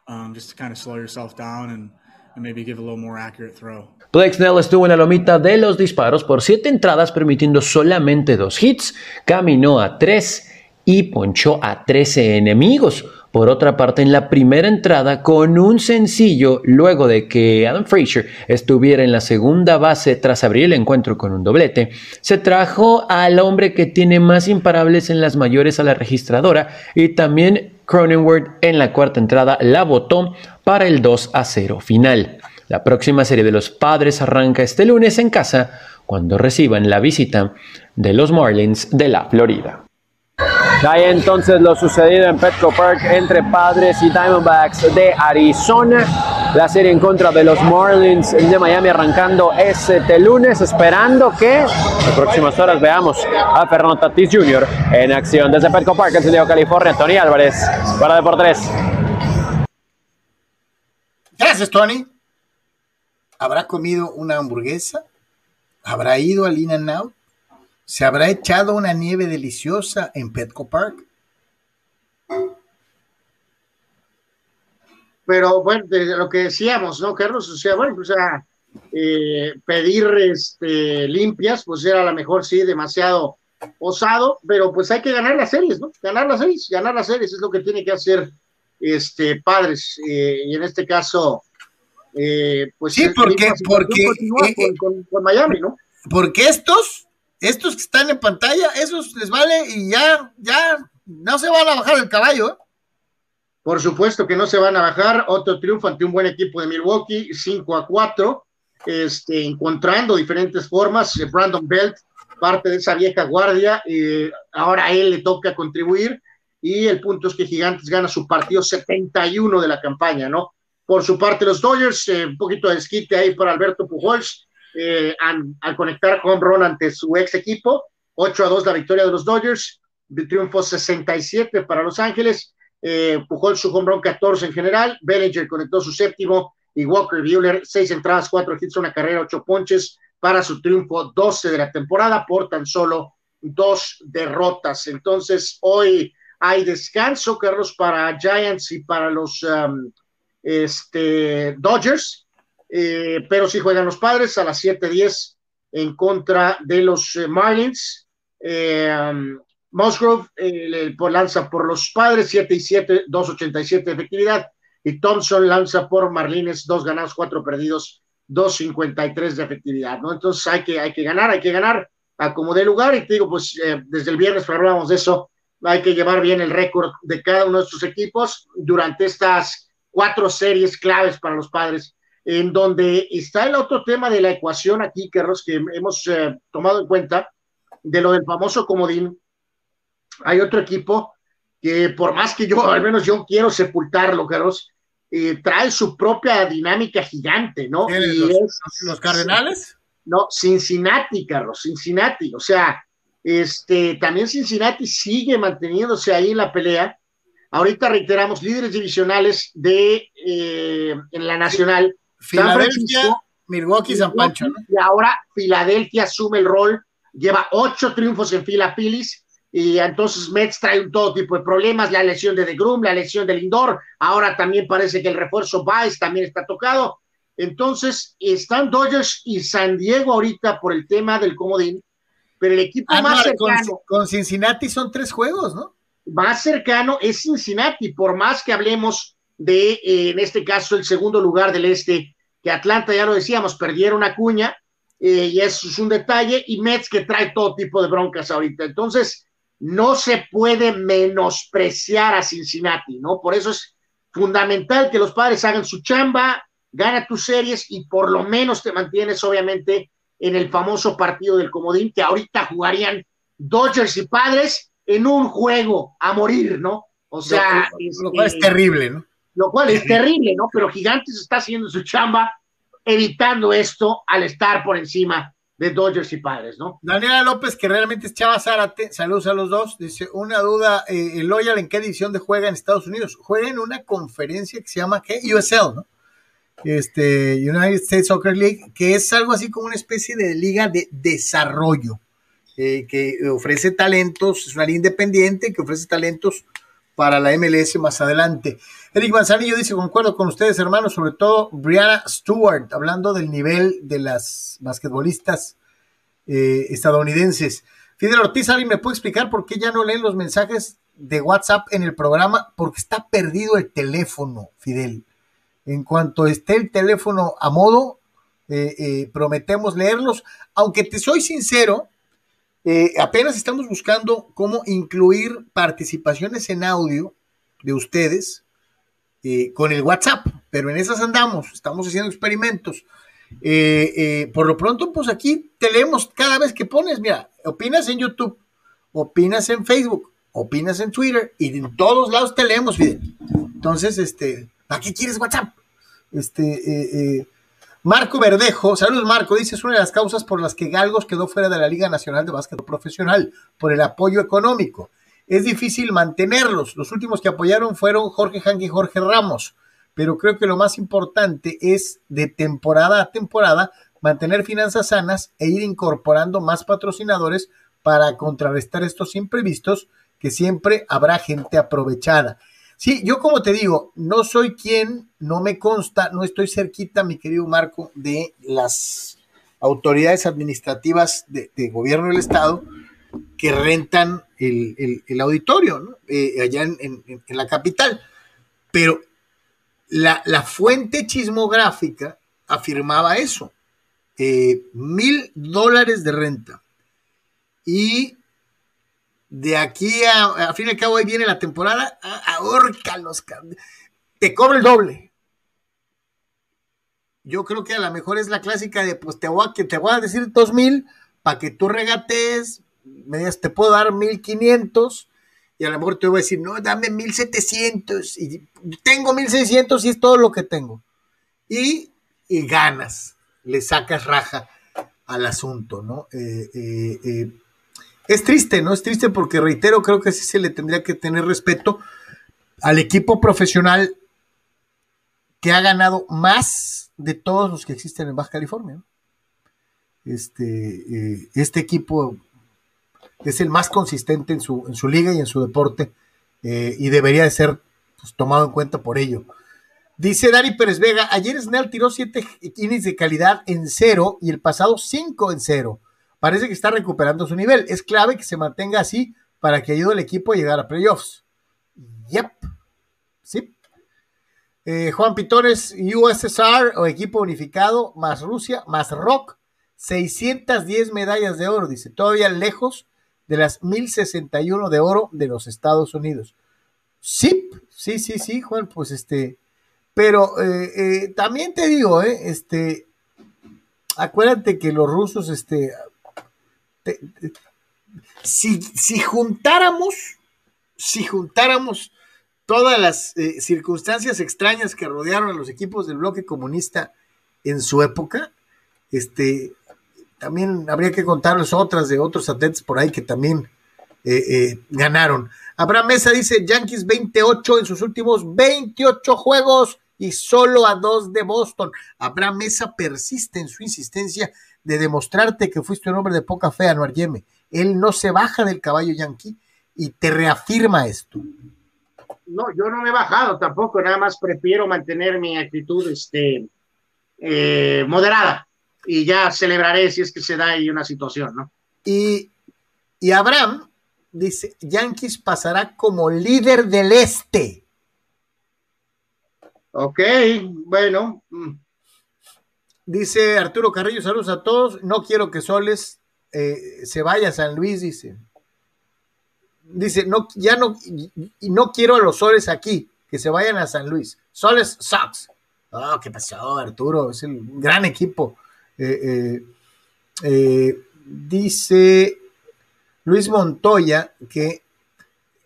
um, just to kind of slow yourself down and, maybe give a little more accurate throw. Blake Snell estuvo en la lomita de los disparos por siete entradas, permitiendo solamente dos hits, caminó a tres y ponchó a 13 enemigos. Por otra parte, en la primera entrada, con un sencillo, luego de que Adam Frazier estuviera en la segunda base tras abrir el encuentro con un doblete, se trajo al hombre que tiene más imparables en las mayores a la registradora y también Cronenworth en la cuarta entrada la votó para el 2 a 0 final. La próxima serie de los padres arranca este lunes en casa cuando reciban la visita de los Marlins de la Florida. Hay entonces lo sucedido en Petco Park entre Padres y Diamondbacks de Arizona. La serie en contra de los Marlins de Miami arrancando este lunes, esperando que en las próximas horas veamos a Fernando Tatis Jr. en acción. Desde Petco Park, en San Diego, California, Tony Álvarez para Deportes. Gracias, Tony. ¿Habrá comido una hamburguesa? ¿Habrá ido al In Out? ¿Se habrá echado una nieve deliciosa en Petco Park? Pero bueno, de lo que decíamos, ¿no, Carlos? O sea, bueno, o sea, eh, pedir este, limpias, pues era a lo mejor sí demasiado osado, pero pues hay que ganar las series, ¿no? Ganar las series, ganar las series es lo que tiene que hacer este padres, eh, y en este caso, eh, pues sí, porque, porque con, con, con Miami, ¿no? Porque estos estos que están en pantalla, esos les vale y ya, ya no se van a bajar el caballo. ¿eh? Por supuesto que no se van a bajar. Otro triunfo ante un buen equipo de Milwaukee, 5 a 4, este, encontrando diferentes formas. Eh, Brandon Belt, parte de esa vieja guardia, eh, ahora a él le toca contribuir. Y el punto es que Gigantes gana su partido 71 de la campaña, ¿no? Por su parte, los Dodgers, eh, un poquito de esquite ahí para Alberto Pujols, eh, al, al, conectar home run ante su ex equipo. 8 a 2 la victoria de los Dodgers. triunfo 67 para Los Ángeles. Eh, Pujol su home run 14 en general. Bellinger conectó su séptimo y Walker Buehler, seis entradas, cuatro hits, una carrera, ocho ponches para su triunfo 12 de la temporada por tan solo dos derrotas. Entonces, hoy hay descanso, Carlos, para Giants y para los um, este, Dodgers, eh, pero sí juegan los padres a las 7:10 en contra de los eh, Marlins. Eh, Musgrove por, lanza por los padres, 7 y 7, 2.87 de efectividad. Y Thompson lanza por Marlins, dos ganados, cuatro perdidos, 2.53 de efectividad, ¿no? Entonces hay que, hay que ganar, hay que ganar a como de lugar. Y te digo, pues desde el viernes hablábamos de eso, hay que llevar bien el récord de cada uno de sus equipos durante estas cuatro series claves para los padres, en donde está el otro tema de la ecuación aquí, Carlos, que hemos eh, tomado en cuenta, de lo del famoso comodín. Hay otro equipo que por más que yo, al menos yo quiero sepultarlo, Carlos, eh, trae su propia dinámica gigante, ¿no? los, los Cardenales? No, Cincinnati, Carlos, Cincinnati. O sea, este, también Cincinnati sigue manteniéndose ahí en la pelea. Ahorita reiteramos, líderes divisionales de eh, en la nacional. Filadelfia, Milwaukee, San Pancho. Y ahora Filadelfia asume el rol, lleva ocho triunfos en fila Phillies, y entonces Mets trae un todo tipo de problemas, la lesión de DeGrom, la lesión del Lindor, ahora también parece que el refuerzo Baez también está tocado. Entonces, están Dodgers y San Diego ahorita por el tema del comodín, pero el equipo ah, más cercano. Con, Cincinnati son tres juegos, ¿no? Más cercano es Cincinnati, por más que hablemos de, eh, en este caso, el segundo lugar del este, que Atlanta, ya lo decíamos, perdieron a Cuña, eh, y eso es un detalle, y Mets que trae todo tipo de broncas ahorita. Entonces, no se puede menospreciar a Cincinnati, ¿no? Por eso es fundamental que los padres hagan su chamba, gana tus series y por lo menos te mantienes, obviamente, en el famoso partido del comodín que ahorita jugarían Dodgers y Padres en un juego a morir, ¿no? O sea, lo, cual es este, terrible, ¿no? Lo cual es [laughs] terrible, ¿no? Pero Gigantes está haciendo su chamba evitando esto al estar por encima de Dodgers y Padres, ¿no? Daniela López, que realmente es Chava Zárate, saludos a los dos, dice, una duda, eh, ¿el Loyal en qué de juega en Estados Unidos? Juega en una conferencia que se llama, ¿qué? USL, ¿no? este, United States Soccer League, que es algo así como una especie de liga de desarrollo, eh, que ofrece talentos, es una liga independiente que ofrece talentos para la MLS más adelante. Eric Manzanillo dice, concuerdo con ustedes, hermanos, sobre todo Brianna Stewart, hablando del nivel de las basquetbolistas eh, estadounidenses. Fidel Ortiz, ¿alguien me puede explicar por qué ya no leen los mensajes de WhatsApp en el programa? Porque está perdido el teléfono, Fidel. En cuanto esté el teléfono a modo, eh, eh, prometemos leerlos. Aunque te soy sincero, apenas estamos buscando cómo incluir participaciones en audio de ustedes con el WhatsApp, pero en esas andamos, estamos haciendo experimentos. por lo pronto, pues aquí te leemos cada vez que pones, mira, opinas en YouTube, opinas en Facebook, opinas en Twitter y en todos lados te leemos, Fidel. Entonces, este, ¿Para qué quieres WhatsApp? Este, eh, eh, Marco Verdejo, saludos Marco, dice, es una de las causas por las que Galgos quedó fuera de la Liga Nacional de Básquetbol Profesional, por el apoyo económico. Es difícil mantenerlos. Los últimos que apoyaron fueron Jorge Hank y Jorge Ramos, pero creo que lo más importante es de temporada a temporada mantener finanzas sanas e ir incorporando más patrocinadores para contrarrestar estos imprevistos que siempre habrá gente aprovechada. Sí, yo como te digo, no soy quien, no me consta, no estoy cerquita, mi querido Marco, de las autoridades administrativas de, gobierno del Estado que rentan el, auditorio, eh, allá en, la capital. Pero la, fuente chismográfica afirmaba eso, eh, mil dólares de renta. Y de aquí a, a fin y al cabo ahí viene la temporada, ahórcalos, te cobro el doble. Yo creo que a lo mejor es la clásica de, pues que te voy a decir dos mil para que tú regates, me digas, te puedo dar mil quinientos y a lo mejor te voy a decir, no, dame mil setecientos y tengo mil seiscientos y es todo lo que tengo. Y, y ganas, le sacas raja al asunto, ¿no? eh, eh, eh Es triste, ¿no? Es triste porque, reitero, creo que sí se le tendría que tener respeto al equipo profesional que ha ganado más de todos los que existen en Baja California. Este, este equipo es el más consistente en su, en su liga y en su deporte eh, y debería de ser pues, tomado en cuenta por ello. Dice Dari Pérez Vega, ayer Snell tiró siete innings de calidad en cero y el pasado cinco en cero. Parece que está recuperando su nivel. Es clave que se mantenga así para que ayude al equipo a llegar a playoffs. Yep. Sí. Eh, Juan Pitores, USSR o equipo unificado, más Rusia, más Rock, 610 medallas de oro, dice, todavía lejos de las 1061 de oro de los Estados Unidos. Sí, sí, sí, sí, Juan, pues este, pero eh, eh, también te digo, eh, este, acuérdate que los rusos, este, si, si juntáramos, si juntáramos todas las circunstancias extrañas que rodearon a los equipos del bloque comunista en su época, este, también habría que contarles otras de otros atletas por ahí que también ganaron. Abraham Mesa dice, Yankees 28 en sus últimos 28 juegos y solo a dos de Boston. Abraham Mesa persiste en su insistencia de demostrarte que fuiste un hombre de poca fe, Anuar Yeme. Él no se baja del caballo yankee y te reafirma esto. No, yo no me he bajado tampoco, nada más prefiero mantener mi actitud este, eh, moderada y ya celebraré si es que se da ahí una situación, ¿no? Y, y Abraham dice, Yankees pasará como líder del este. Ok, bueno. Mm. Dice Arturo Carrillo, saludos a todos. No quiero que Soles eh, se vaya a San Luis, dice. Dice, no, ya no, y no quiero a los Soles aquí, que se vayan a San Luis. Soles sucks. Oh, ¿qué pasó, Arturo? Es el gran equipo. Eh, eh, dice Luis Montoya que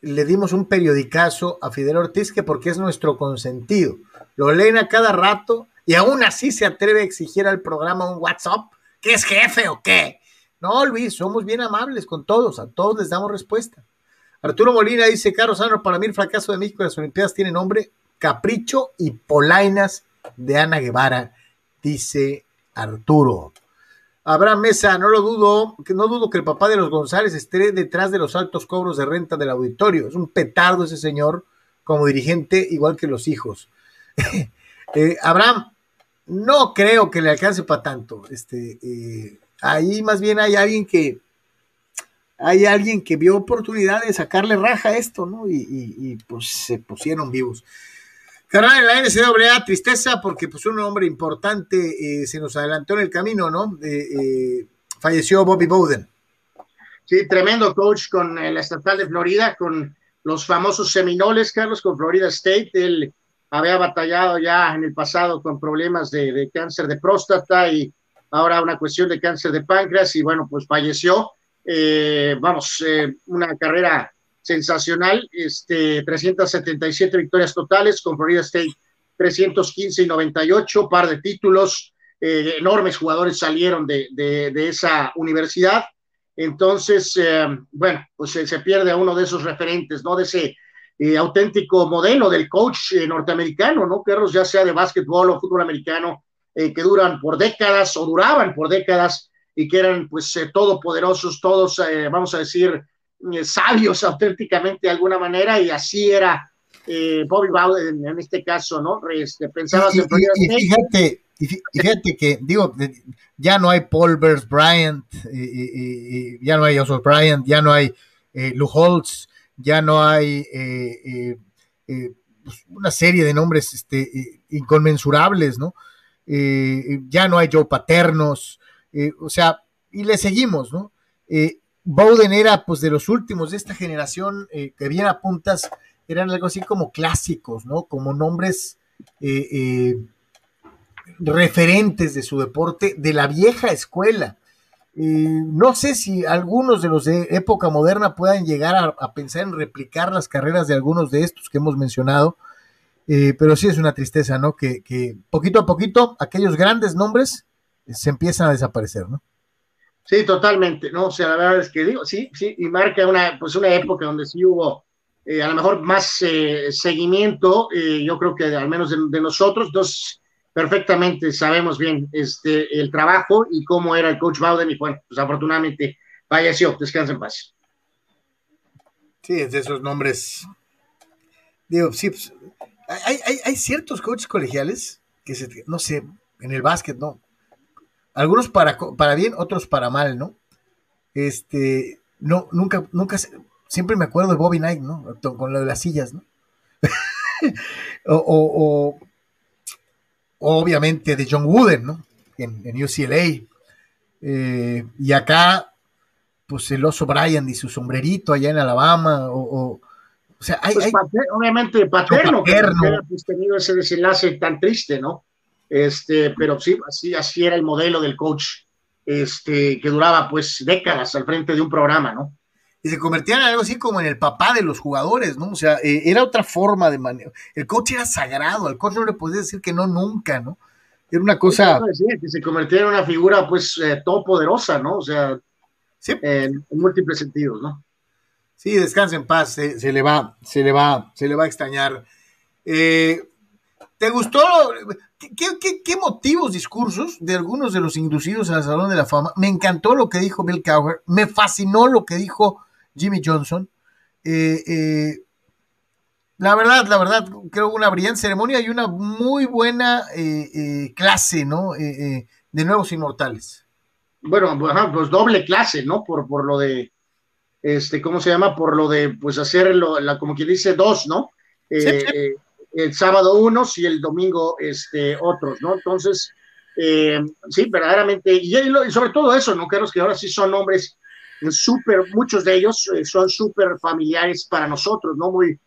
le dimos un periodicazo a Fidel Ortiz que porque es nuestro consentido. Lo leen a cada rato y aún así se atreve a exigir al programa un WhatsApp. ¿Qué es jefe o qué? No, Luis, somos bien amables con todos, a todos les damos respuesta. Arturo Molina dice, Carlos Sandro, para mí el fracaso de México en las Olimpiadas tiene nombre Capricho y Polainas de Ana Guevara, dice Arturo. Abraham Mesa, no lo dudo, que no dudo que el papá de los González esté detrás de los altos cobros de renta del auditorio. Es un petardo ese señor como dirigente, igual que los hijos. [laughs] Eh, Abraham, no creo que le alcance para tanto. Este, eh, ahí más bien hay alguien que hay alguien que vio oportunidad de sacarle raja a esto, ¿no? y pues se pusieron vivos. Carnal, en la NCAA, tristeza porque pues un hombre importante eh, se nos adelantó en el camino, ¿no? Eh, falleció Bobby Bowden. Sí, tremendo coach con la estatal de Florida, con los famosos Seminoles, Carlos, con Florida State. Él había batallado ya en el pasado con problemas de, cáncer de próstata y ahora una cuestión de cáncer de páncreas y bueno, pues falleció. Eh, vamos, una carrera sensacional, este, 377 victorias totales, con Florida State 315 y 98, par de títulos, eh, enormes jugadores salieron de, de, esa universidad. Entonces, eh, bueno, pues se, pierde a uno de esos referentes, ¿no? De ese eh, auténtico modelo del coach norteamericano, ¿no? Carlos, ya sea de básquetbol o fútbol americano, que duran por décadas o duraban por décadas y que eran pues todopoderosos, todos, vamos a decir, sabios auténticamente de alguna manera y así era eh, Bobby Bowden en este caso, ¿no? Este, pensabas y, fíjate, fíjate que, digo, ya no hay Paul Bers Bryant, ya no hay Joseph Bryant, ya no hay eh, Lou Holtz, ya no hay pues, una serie de nombres este, inconmensurables, ¿no? ya no hay Joe Paternos, o sea, y le seguimos, ¿no? Bowden era pues de los últimos de esta generación eh, que viene a puntas, eran algo así como clásicos, ¿no? Como nombres eh, eh, referentes de su deporte, de la vieja escuela. no sé si algunos de los de época moderna puedan llegar a, pensar en replicar las carreras de algunos de estos que hemos mencionado, pero sí es una tristeza, ¿no? Que, que poquito a poquito aquellos grandes nombres se empiezan a desaparecer, ¿no? Sí, totalmente, ¿no? O sea, la verdad es que digo, sí, sí, y marca una, pues una época donde sí hubo eh, a lo mejor más eh, seguimiento, eh, yo creo que al menos de, nosotros, dos perfectamente sabemos bien este, el trabajo y cómo era el coach Bowden y bueno, pues afortunadamente falleció, descansa en paz. Sí, es de esos nombres. Digo, sí, pues, hay, hay, hay, ciertos coaches colegiales que se, no sé, en el básquet, ¿no? Algunos para, para bien, otros para mal, ¿no? Este, no, nunca, nunca, siempre me acuerdo de Bobby Knight, ¿no? Con lo de las sillas, ¿no? [laughs] o, obviamente de John Wooden, ¿no? En, UCLA. Eh, y acá, pues el oso Brian y su sombrerito allá en Alabama, o, o sea, hay, pues obviamente paterno, que pues, tenido ese desenlace tan triste, ¿no? Este, pero sí, así, así era el modelo del coach, este, que duraba pues décadas al frente de un programa, ¿no? Y se convertía en algo así como en el papá de los jugadores, ¿no? O sea, eh, era otra forma de manejo. El coach era sagrado, al coach no le podías decir que no nunca, ¿no? Era una cosa. que se convertía en una figura, pues, eh, todopoderosa, ¿no? O sea, en, múltiples sentidos, ¿no? Sí, descansa en paz, se, le va, se le va, se le va a extrañar. Eh, ¿Te gustó? ¿Qué, motivos, discursos de algunos de los inducidos al Salón de la Fama? Me encantó lo que dijo Bill Cowher, me fascinó lo que dijo Jimmy Johnson. Eh, eh, la verdad, la verdad, creo una brillante ceremonia y una muy buena eh, clase, ¿no? de nuevos inmortales. Bueno, pues doble clase, ¿no? Por, por lo de, este, ¿cómo se llama? Por lo de, pues hacerlo, la, como quien dice, dos, ¿no? El sábado unos y el domingo este, otros, ¿no? Entonces, eh, sí, verdaderamente, y, sobre todo eso, ¿no? Carlos, que ahora sí son hombres súper, muchos de ellos eh, son súper familiares para nosotros, ¿no? Muy,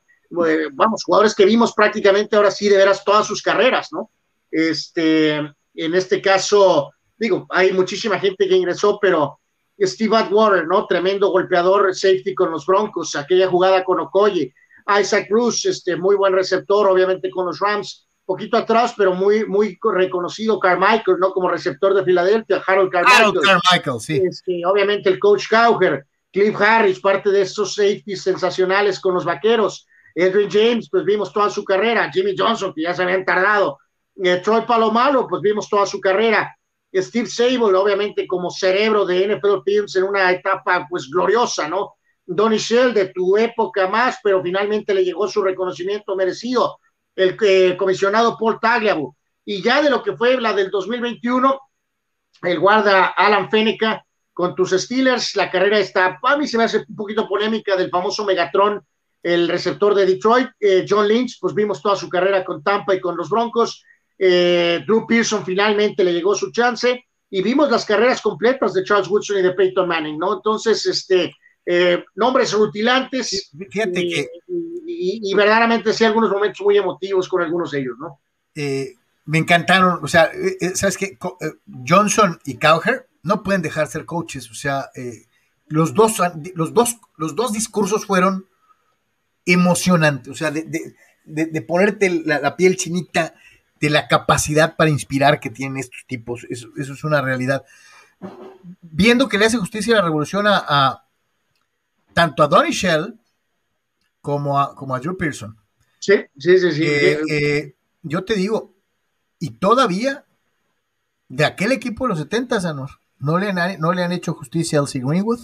vamos, jugadores que vimos prácticamente ahora sí de veras todas sus carreras, ¿no? Este, en este caso, digo, hay muchísima gente que ingresó, pero Steve Atwater, ¿no? Tremendo golpeador safety con los Broncos, aquella jugada con Okoye, Isaac Cruz, este, muy buen receptor, obviamente con los Rams, poquito atrás, pero muy, muy reconocido Carmichael, ¿no? Como receptor de Filadelfia, Harold Carmichael. Harold Carmichael, sí. Este, obviamente el coach Cowher, Cliff Harris, parte de esos safeties sensacionales con los vaqueros. Edwin James, pues vimos toda su carrera. Jimmy Johnson, que ya se habían tardado. Eh, Troy Palomalo, pues vimos toda su carrera. Steve Sable, obviamente como cerebro de NFL Films en una etapa pues gloriosa, ¿no? Donny Shell de tu época más, pero finalmente le llegó su reconocimiento merecido, el, eh, comisionado Paul Tagliabue. Y ya de lo que fue la del 2021, el guarda Alan Feneca con tus Steelers, la carrera está, a mí se me hace un poquito polémica del famoso Megatron, el receptor de Detroit, eh, John Lynch, pues vimos toda su carrera con Tampa y con los Broncos, eh, Drew Pearson finalmente le llegó su chance, y vimos las carreras completas de Charles Woodson y de Peyton Manning, ¿no? Entonces, este, eh, nombres rutilantes. Fíjate y, que. Y, verdaderamente sí, algunos momentos muy emotivos con algunos de ellos, ¿no? Eh, me encantaron, o sea, eh, ¿sabes qué? Johnson y Cowher no pueden dejar de ser coaches, o sea, los, dos, los, dos, los dos discursos fueron emocionantes, o sea, de, ponerte la, piel chinita, de la capacidad para inspirar que tienen estos tipos, eso, es una realidad. Viendo que le hace justicia a la revolución a tanto a Donny Shell como a, como a Drew Pearson. Sí, sí, sí, sí. Eh, eh, yo te digo, y todavía de aquel equipo de los 70, Anor, no le han, no le han hecho justicia a Elsie Greenwood,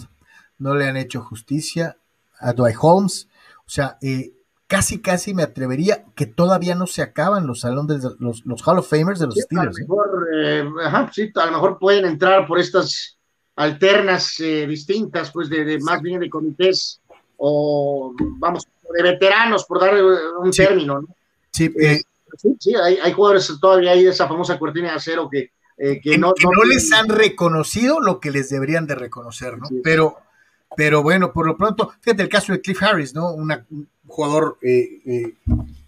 no le han hecho justicia a Dwight Holmes, o sea, eh, casi, casi me atrevería que todavía no se acaban los salones, los, los Hall of Famers de los Steelers. A lo mejor, ajá, sí, a lo mejor pueden entrar por estas alternas eh, distintas, pues de, más bien de comités o, vamos, de veteranos, por dar un término, ¿no? Sí, eh, eh, sí, hay, jugadores todavía ahí de esa famosa cortina de acero que, que, no, no, les han reconocido lo que les deberían de reconocer, ¿no? Pero, pero bueno, por lo pronto, fíjate el caso de Cliff Harris, ¿no? un jugador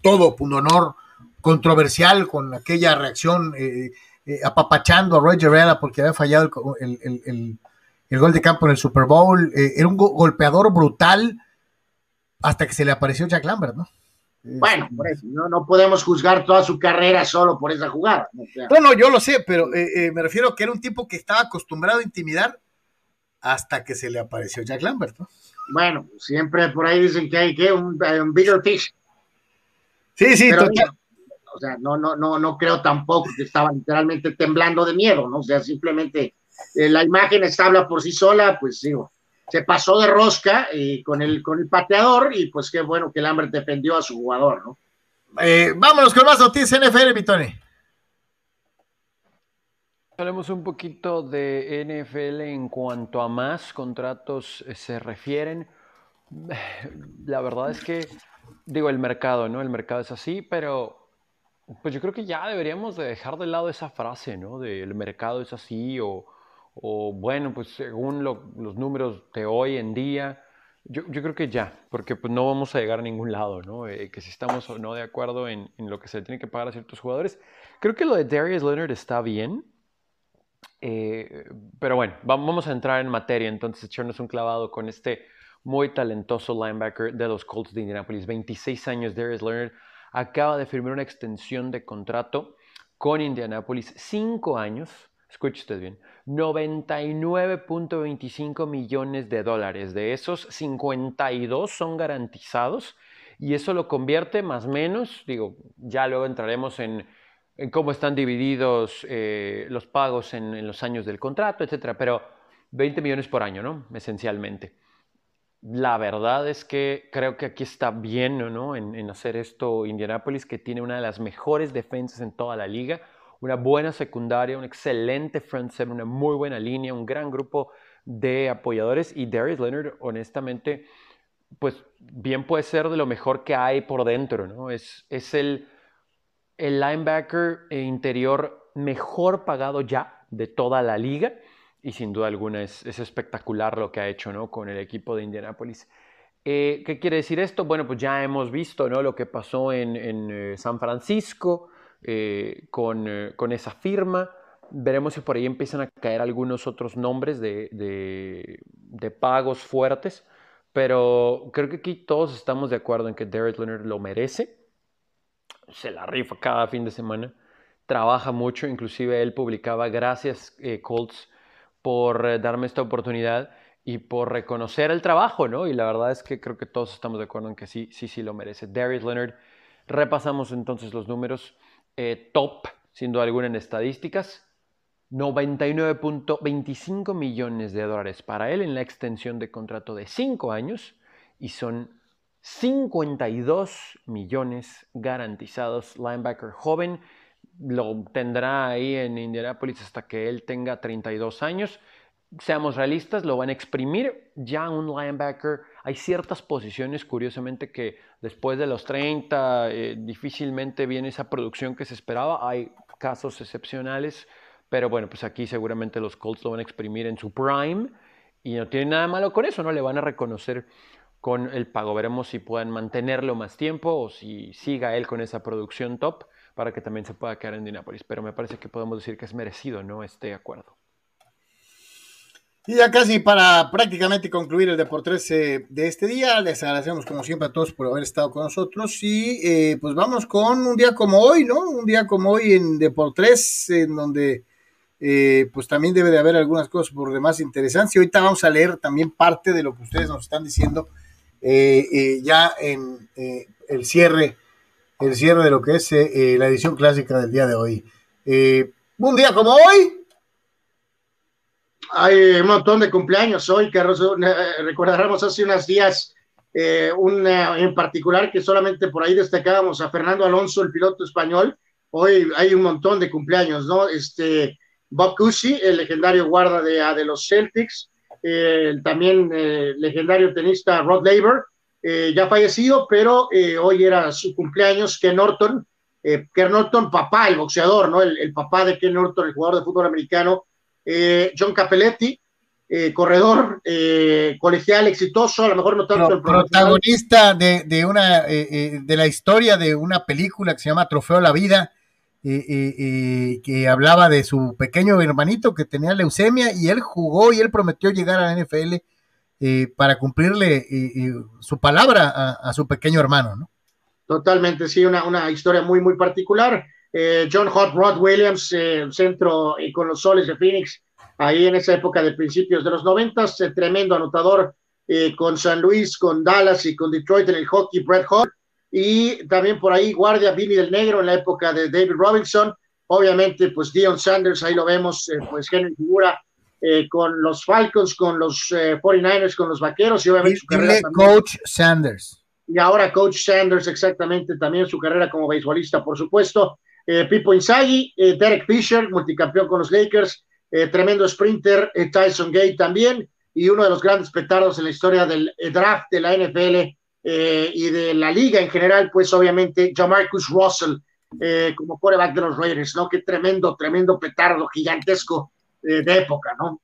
todo, un honor, controversial con aquella reacción eh, apapachando a Roger Herrera porque había fallado el, gol de campo en el Super Bowl. Eh, era un golpeador brutal hasta que se le apareció Jack Lambert, ¿no? Bueno, por eso, no, podemos juzgar toda su carrera solo por esa jugada. No, no, yo lo sé, pero eh, me refiero a que era un tipo que estaba acostumbrado a intimidar hasta que se le apareció Jack Lambert, ¿no? Bueno, siempre por ahí dicen que hay que un, un bigger fish. Sí, sí, Pero, o sea, no, no, no, no creo tampoco que estaban literalmente temblando de miedo, ¿no? O sea, simplemente eh, la imagen está habla por sí sola, pues digo, se pasó de rosca y con el, con el pateador y pues qué bueno que Lambert defendió a su jugador, ¿no? Eh, vámonos con más noticias NFL, Vitoni. Hablemos un poquito de NFL en cuanto a más contratos eh, se refieren. [sighs] La verdad es que, digo, el mercado, ¿no? El mercado es así, pero pues yo creo que ya deberíamos de dejar de lado esa frase, ¿no? De el mercado es así o, o bueno, pues según los números de hoy en día, yo, creo que ya, porque pues no vamos a llegar a ningún lado, ¿no? Eh, que si estamos o no de acuerdo en, lo que se tiene que pagar a ciertos jugadores. Creo que lo de Darius Leonard está bien, eh, pero bueno, vamos a entrar en materia, entonces echarnos un clavado con este muy talentoso linebacker de los Colts de Indianapolis, 26 años, Darius Leonard, acaba de firmar una extensión de contrato con Indianapolis, 5 años, escuche usted bien, 99.25 millones de dólares. De esos, 52 son garantizados y eso lo convierte más o menos, digo, ya luego entraremos en, en cómo están divididos eh, los pagos en, en, los años del contrato, etcétera, pero 20 millones por año, ¿no? Esencialmente. La verdad es que creo que aquí está bien, ¿no? En, hacer esto Indianapolis, que tiene una de las mejores defensas en toda la liga una buena secundaria, un excelente front seven, una muy buena línea, un gran grupo de apoyadores y Darius Leonard, honestamente, pues bien puede ser de lo mejor que hay por dentro, ¿no? Es, es el, el linebacker interior mejor pagado ya de toda la liga y sin duda alguna es, es espectacular lo que ha hecho, ¿no? Con el equipo de Indianapolis. Eh, ¿Qué quiere decir esto? Bueno, pues ya hemos visto, ¿no? Lo que pasó en, en eh, San Francisco, eh, con, eh, con, esa firma. Veremos si por ahí empiezan a caer algunos otros nombres de, de, de, pagos fuertes, pero creo que aquí todos estamos de acuerdo en que Derek Leonard lo merece. Se la rifa cada fin de semana, trabaja mucho, inclusive él publicaba gracias eh, Colts por eh, darme esta oportunidad y por reconocer el trabajo, ¿no? Y la verdad es que creo que todos estamos de acuerdo en que sí, sí, sí lo merece. Darius Leonard, repasamos entonces los números eh, top, sin duda alguna, en estadísticas. 99.25 millones de dólares para él en la extensión de contrato de 5 años y son 52 millones garantizados. Linebacker joven lo tendrá ahí en Indianapolis hasta que él tenga 32 años. Seamos realistas, lo van a exprimir. Ya un linebacker, hay ciertas posiciones, curiosamente, que después de los 30 eh, difícilmente viene esa producción que se esperaba. Hay casos excepcionales, pero bueno, pues aquí seguramente los Colts lo van a exprimir en su prime y no tiene nada malo con eso, ¿no? Le van a reconocer con el pago. Veremos si pueden mantenerlo más tiempo o si siga él con esa producción top para que también se pueda quedar en Indianapolis. Pero me parece que podemos decir que es merecido, ¿no? Este acuerdo. Y ya casi para prácticamente concluir el Deportes eh, de este día, les agradecemos como siempre a todos por haber estado con nosotros y eh, pues vamos con un día como hoy, ¿no? Un día como hoy en Deportes, en donde eh, pues también debe de haber algunas cosas por demás interesantes y ahorita vamos a leer también parte de lo que ustedes nos están diciendo ya en el cierre, el cierre de lo que es la edición clásica del día de hoy. un día como hoy, hay un montón de cumpleaños hoy, Carlos. Eh, recordaremos hace unos días eh, una en particular que solamente por ahí destacábamos a Fernando Alonso, el piloto español. Hoy hay un montón de cumpleaños, ¿no? Este, Bob Cousy, el legendario guarda de, de los Celtics, eh, también eh, legendario tenista Rod Laver, eh, ya fallecido, pero eh, hoy era su cumpleaños, Ken Norton, Ken Norton, papá, el boxeador, ¿no? El, el papá de Ken Norton, el jugador de fútbol americano, eh, John Capelletti, eh, corredor eh, colegial exitoso, a lo mejor no tanto Pro, el protagonista de, de una de la historia de una película que se llama Trofeo a la Vida, que hablaba de su pequeño hermanito que tenía leucemia y él jugó y él prometió llegar a la NFL para cumplirle su palabra a, su pequeño hermano, ¿no? Totalmente, sí, una, historia muy, muy particular. Eh, John Hot Rod Williams, eh, centro con los soles de Phoenix, ahí en esa época de principios de los noventas, tremendo anotador con San Luis, con Dallas y con Detroit en el hockey, Brett Hall, y también por ahí guardia Billy del Negro en la época de David Robinson, obviamente pues Dion Sanders, ahí lo vemos, pues Henry Figura, eh, con los Falcons, con los 49ers, eh, con los Vaqueros y obviamente su carrera Coach Sanders. Y ahora Coach Sanders, exactamente, también su carrera como beisbolista, por supuesto. Eh, Pipo Inzaghi, Derek Fisher, multicampeón con los Lakers, tremendo sprinter, Tyson Gay también, y uno de los grandes petardos en la historia del draft de la NFL y de la liga en general, pues obviamente Jamarcus Russell como quarterback de los Raiders, ¿no? Qué tremendo, tremendo petardo gigantesco eh, de época, ¿no?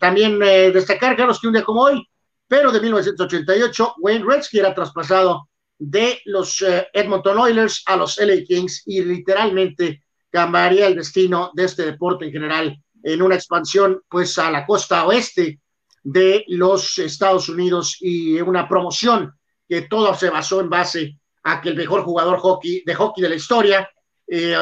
también eh, destacar, Carlos, que un día como hoy, pero de 1988, Wayne Gretzky era traspasado de los eh, Edmonton Oilers a los LA Kings y literalmente cambiaría el destino de este deporte en general en una expansión pues a la costa oeste de los Estados Unidos y una promoción que todo se basó en base a que el mejor jugador hockey, de hockey de la historia,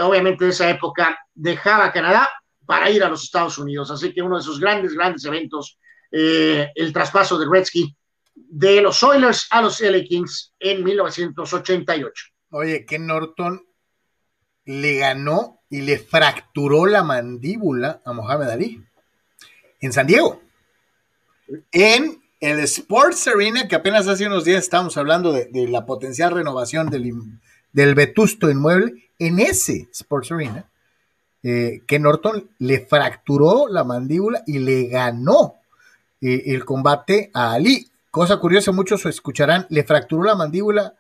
obviamente de esa época, dejaba Canadá para ir a los Estados Unidos. Así que uno de esos grandes, grandes eventos, eh, el traspaso de Gretzky de los Oilers a los LA Kings en 1988. Oye, que Norton le ganó y le fracturó la mandíbula a Mohamed Ali en San Diego. En el Sports Arena, que apenas hace unos días estábamos hablando de, la potencial renovación del, del vetusto inmueble, en ese Sports Arena, eh, que Norton le fracturó la mandíbula y le ganó eh, el combate a Ali. Cosa curiosa, muchos escucharán, le fracturó la mandíbula,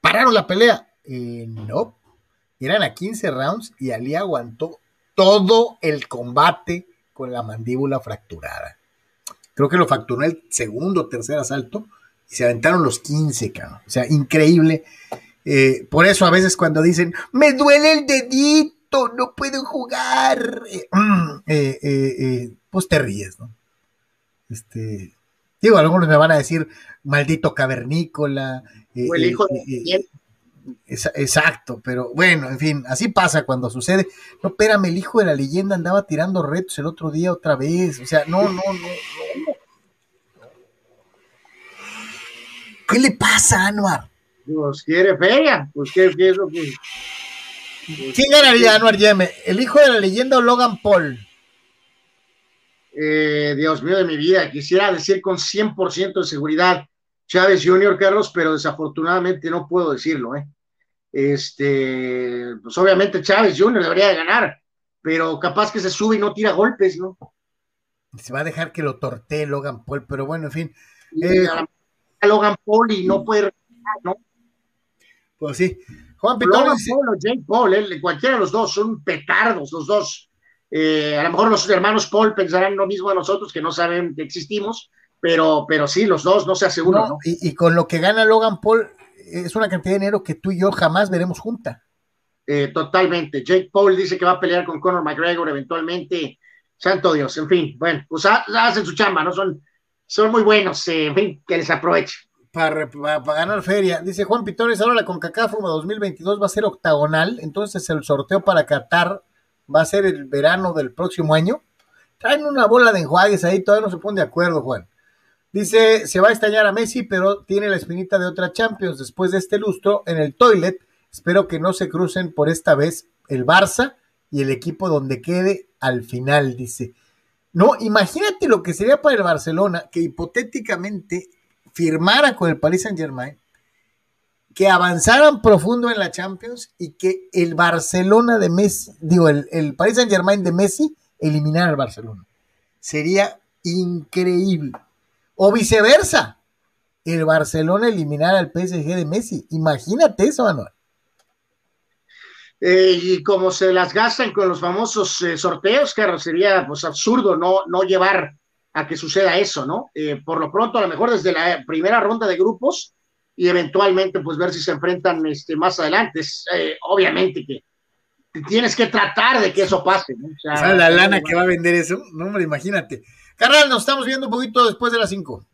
pararon la pelea. Eh, no, eran a 15 rounds y Ali aguantó todo el combate con la mandíbula fracturada. Creo que lo fracturó el segundo o tercer asalto y se aventaron los 15, cabrón. O sea, increíble. por eso a veces cuando dicen, me duele el dedito no puedo jugar. Eh, mm, eh, eh, pues te ríes, ¿no? Este, digo, algunos me van a decir, maldito cavernícola. o el hijo de Exacto, pero bueno, en fin, así pasa cuando sucede. No, espérame, el hijo de la leyenda andaba tirando retos el otro día otra vez. O sea, no, no, no, no. ¿Qué le pasa, Anuar? Pues quiere feria, pues qué, qué es lo que. ¿Quién ganaría Anuar Yeme? ¿El hijo de la leyenda o Logan Paul? Eh, Dios mío de mi vida, quisiera decir con 100% de seguridad Chávez Junior, Carlos, pero desafortunadamente no puedo decirlo. ¿eh? Este, pues obviamente Chávez Junior debería de ganar, pero capaz que se sube y no tira golpes, ¿no? Se va a dejar que lo tortee Logan Paul, pero bueno, en fin. Eh, Logan Paul y no puede, ¿no? Pues sí. Juan Pitón. Paul o Jake Paul, eh, cualquiera de los dos, son petardos los dos. Eh, a lo mejor los hermanos Paul pensarán lo mismo de nosotros, que no saben que existimos, pero, pero sí, los dos no se aseguran. No, Y, con lo que gana Logan Paul, es una cantidad de dinero que tú y yo jamás veremos junta. Eh, totalmente. Jake Paul dice que va a pelear con Conor McGregor eventualmente. Santo Dios, en fin, bueno, pues hacen su chamba, ¿no? Son, son muy buenos, en fin, [laughs] que les aproveche para, ganar feria. Dice Juan Pitores, ahora la CONCACAF 2022 va a ser octagonal, entonces el sorteo para Qatar va a ser el verano del próximo año. Traen una bola de enjuagues ahí, todavía no se pone de acuerdo, Juan. Dice, se va a extrañar a Messi, pero tiene la espinita de otra Champions después de este lustro en el toilet. Espero que no se crucen por esta vez el Barça y el equipo donde quede al final, dice. No, imagínate lo que sería para el Barcelona, que hipotéticamente firmara con el Paris Saint Germain, que avanzaran profundo en la Champions y que el Barcelona de Messi, digo, el, el Paris Saint Germain de Messi eliminara al Barcelona. Sería increíble. O viceversa, el Barcelona eliminara al PSG de Messi. Imagínate eso, Manuel. Eh, y como se las gastan con los famosos eh, sorteos, claro, sería pues absurdo no, no llevar a que suceda eso, ¿no? Eh, por lo pronto, a lo mejor desde la primera ronda de grupos y eventualmente, pues ver si se enfrentan este, más adelante. Eh, obviamente que tienes que tratar de que eso pase. ¿no? O sea, la lana que va a vender eso, no, hombre, imagínate. Carnal, nos estamos viendo un poquito después de las 5.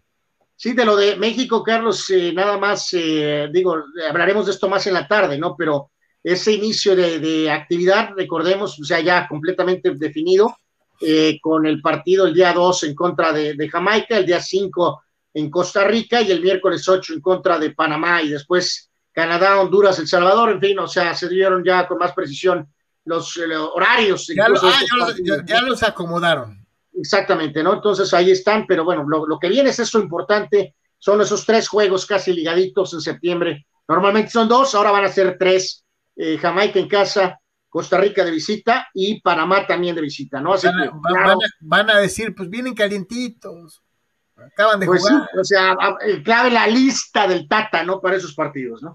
Sí, de lo de México, Carlos, eh, nada más, digo, hablaremos de esto más en la tarde, ¿no? Pero ese inicio de, de actividad, recordemos, o sea, ya completamente definido, eh, con el partido el día 2 en contra de, de, Jamaica, el día 5 en Costa Rica y el miércoles 8 en contra de Panamá y después Canadá, Honduras, El Salvador, en fin, o sea, se dieron ya con más precisión los, eh, horarios. Ya, lo, ah, ya, ya, los acomodaron. Exactamente, ¿no? Entonces ahí están, pero bueno, lo, lo que viene es eso importante, son esos tres juegos casi ligaditos en septiembre. Normalmente son dos, ahora van a ser tres. Eh, Jamaica en casa, Costa Rica de visita y Panamá también de visita, ¿no? Así van, a, que, van, claro, a, van, a, decir, pues vienen calientitos, acaban de pues jugar. Sí, o sea, clave la lista del Tata, ¿no? Para esos partidos, ¿no?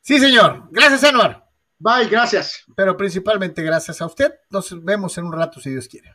Sí, señor. Gracias, Anuar. Bye, gracias. Pero principalmente gracias a usted. Nos vemos en un rato, si Dios quiere.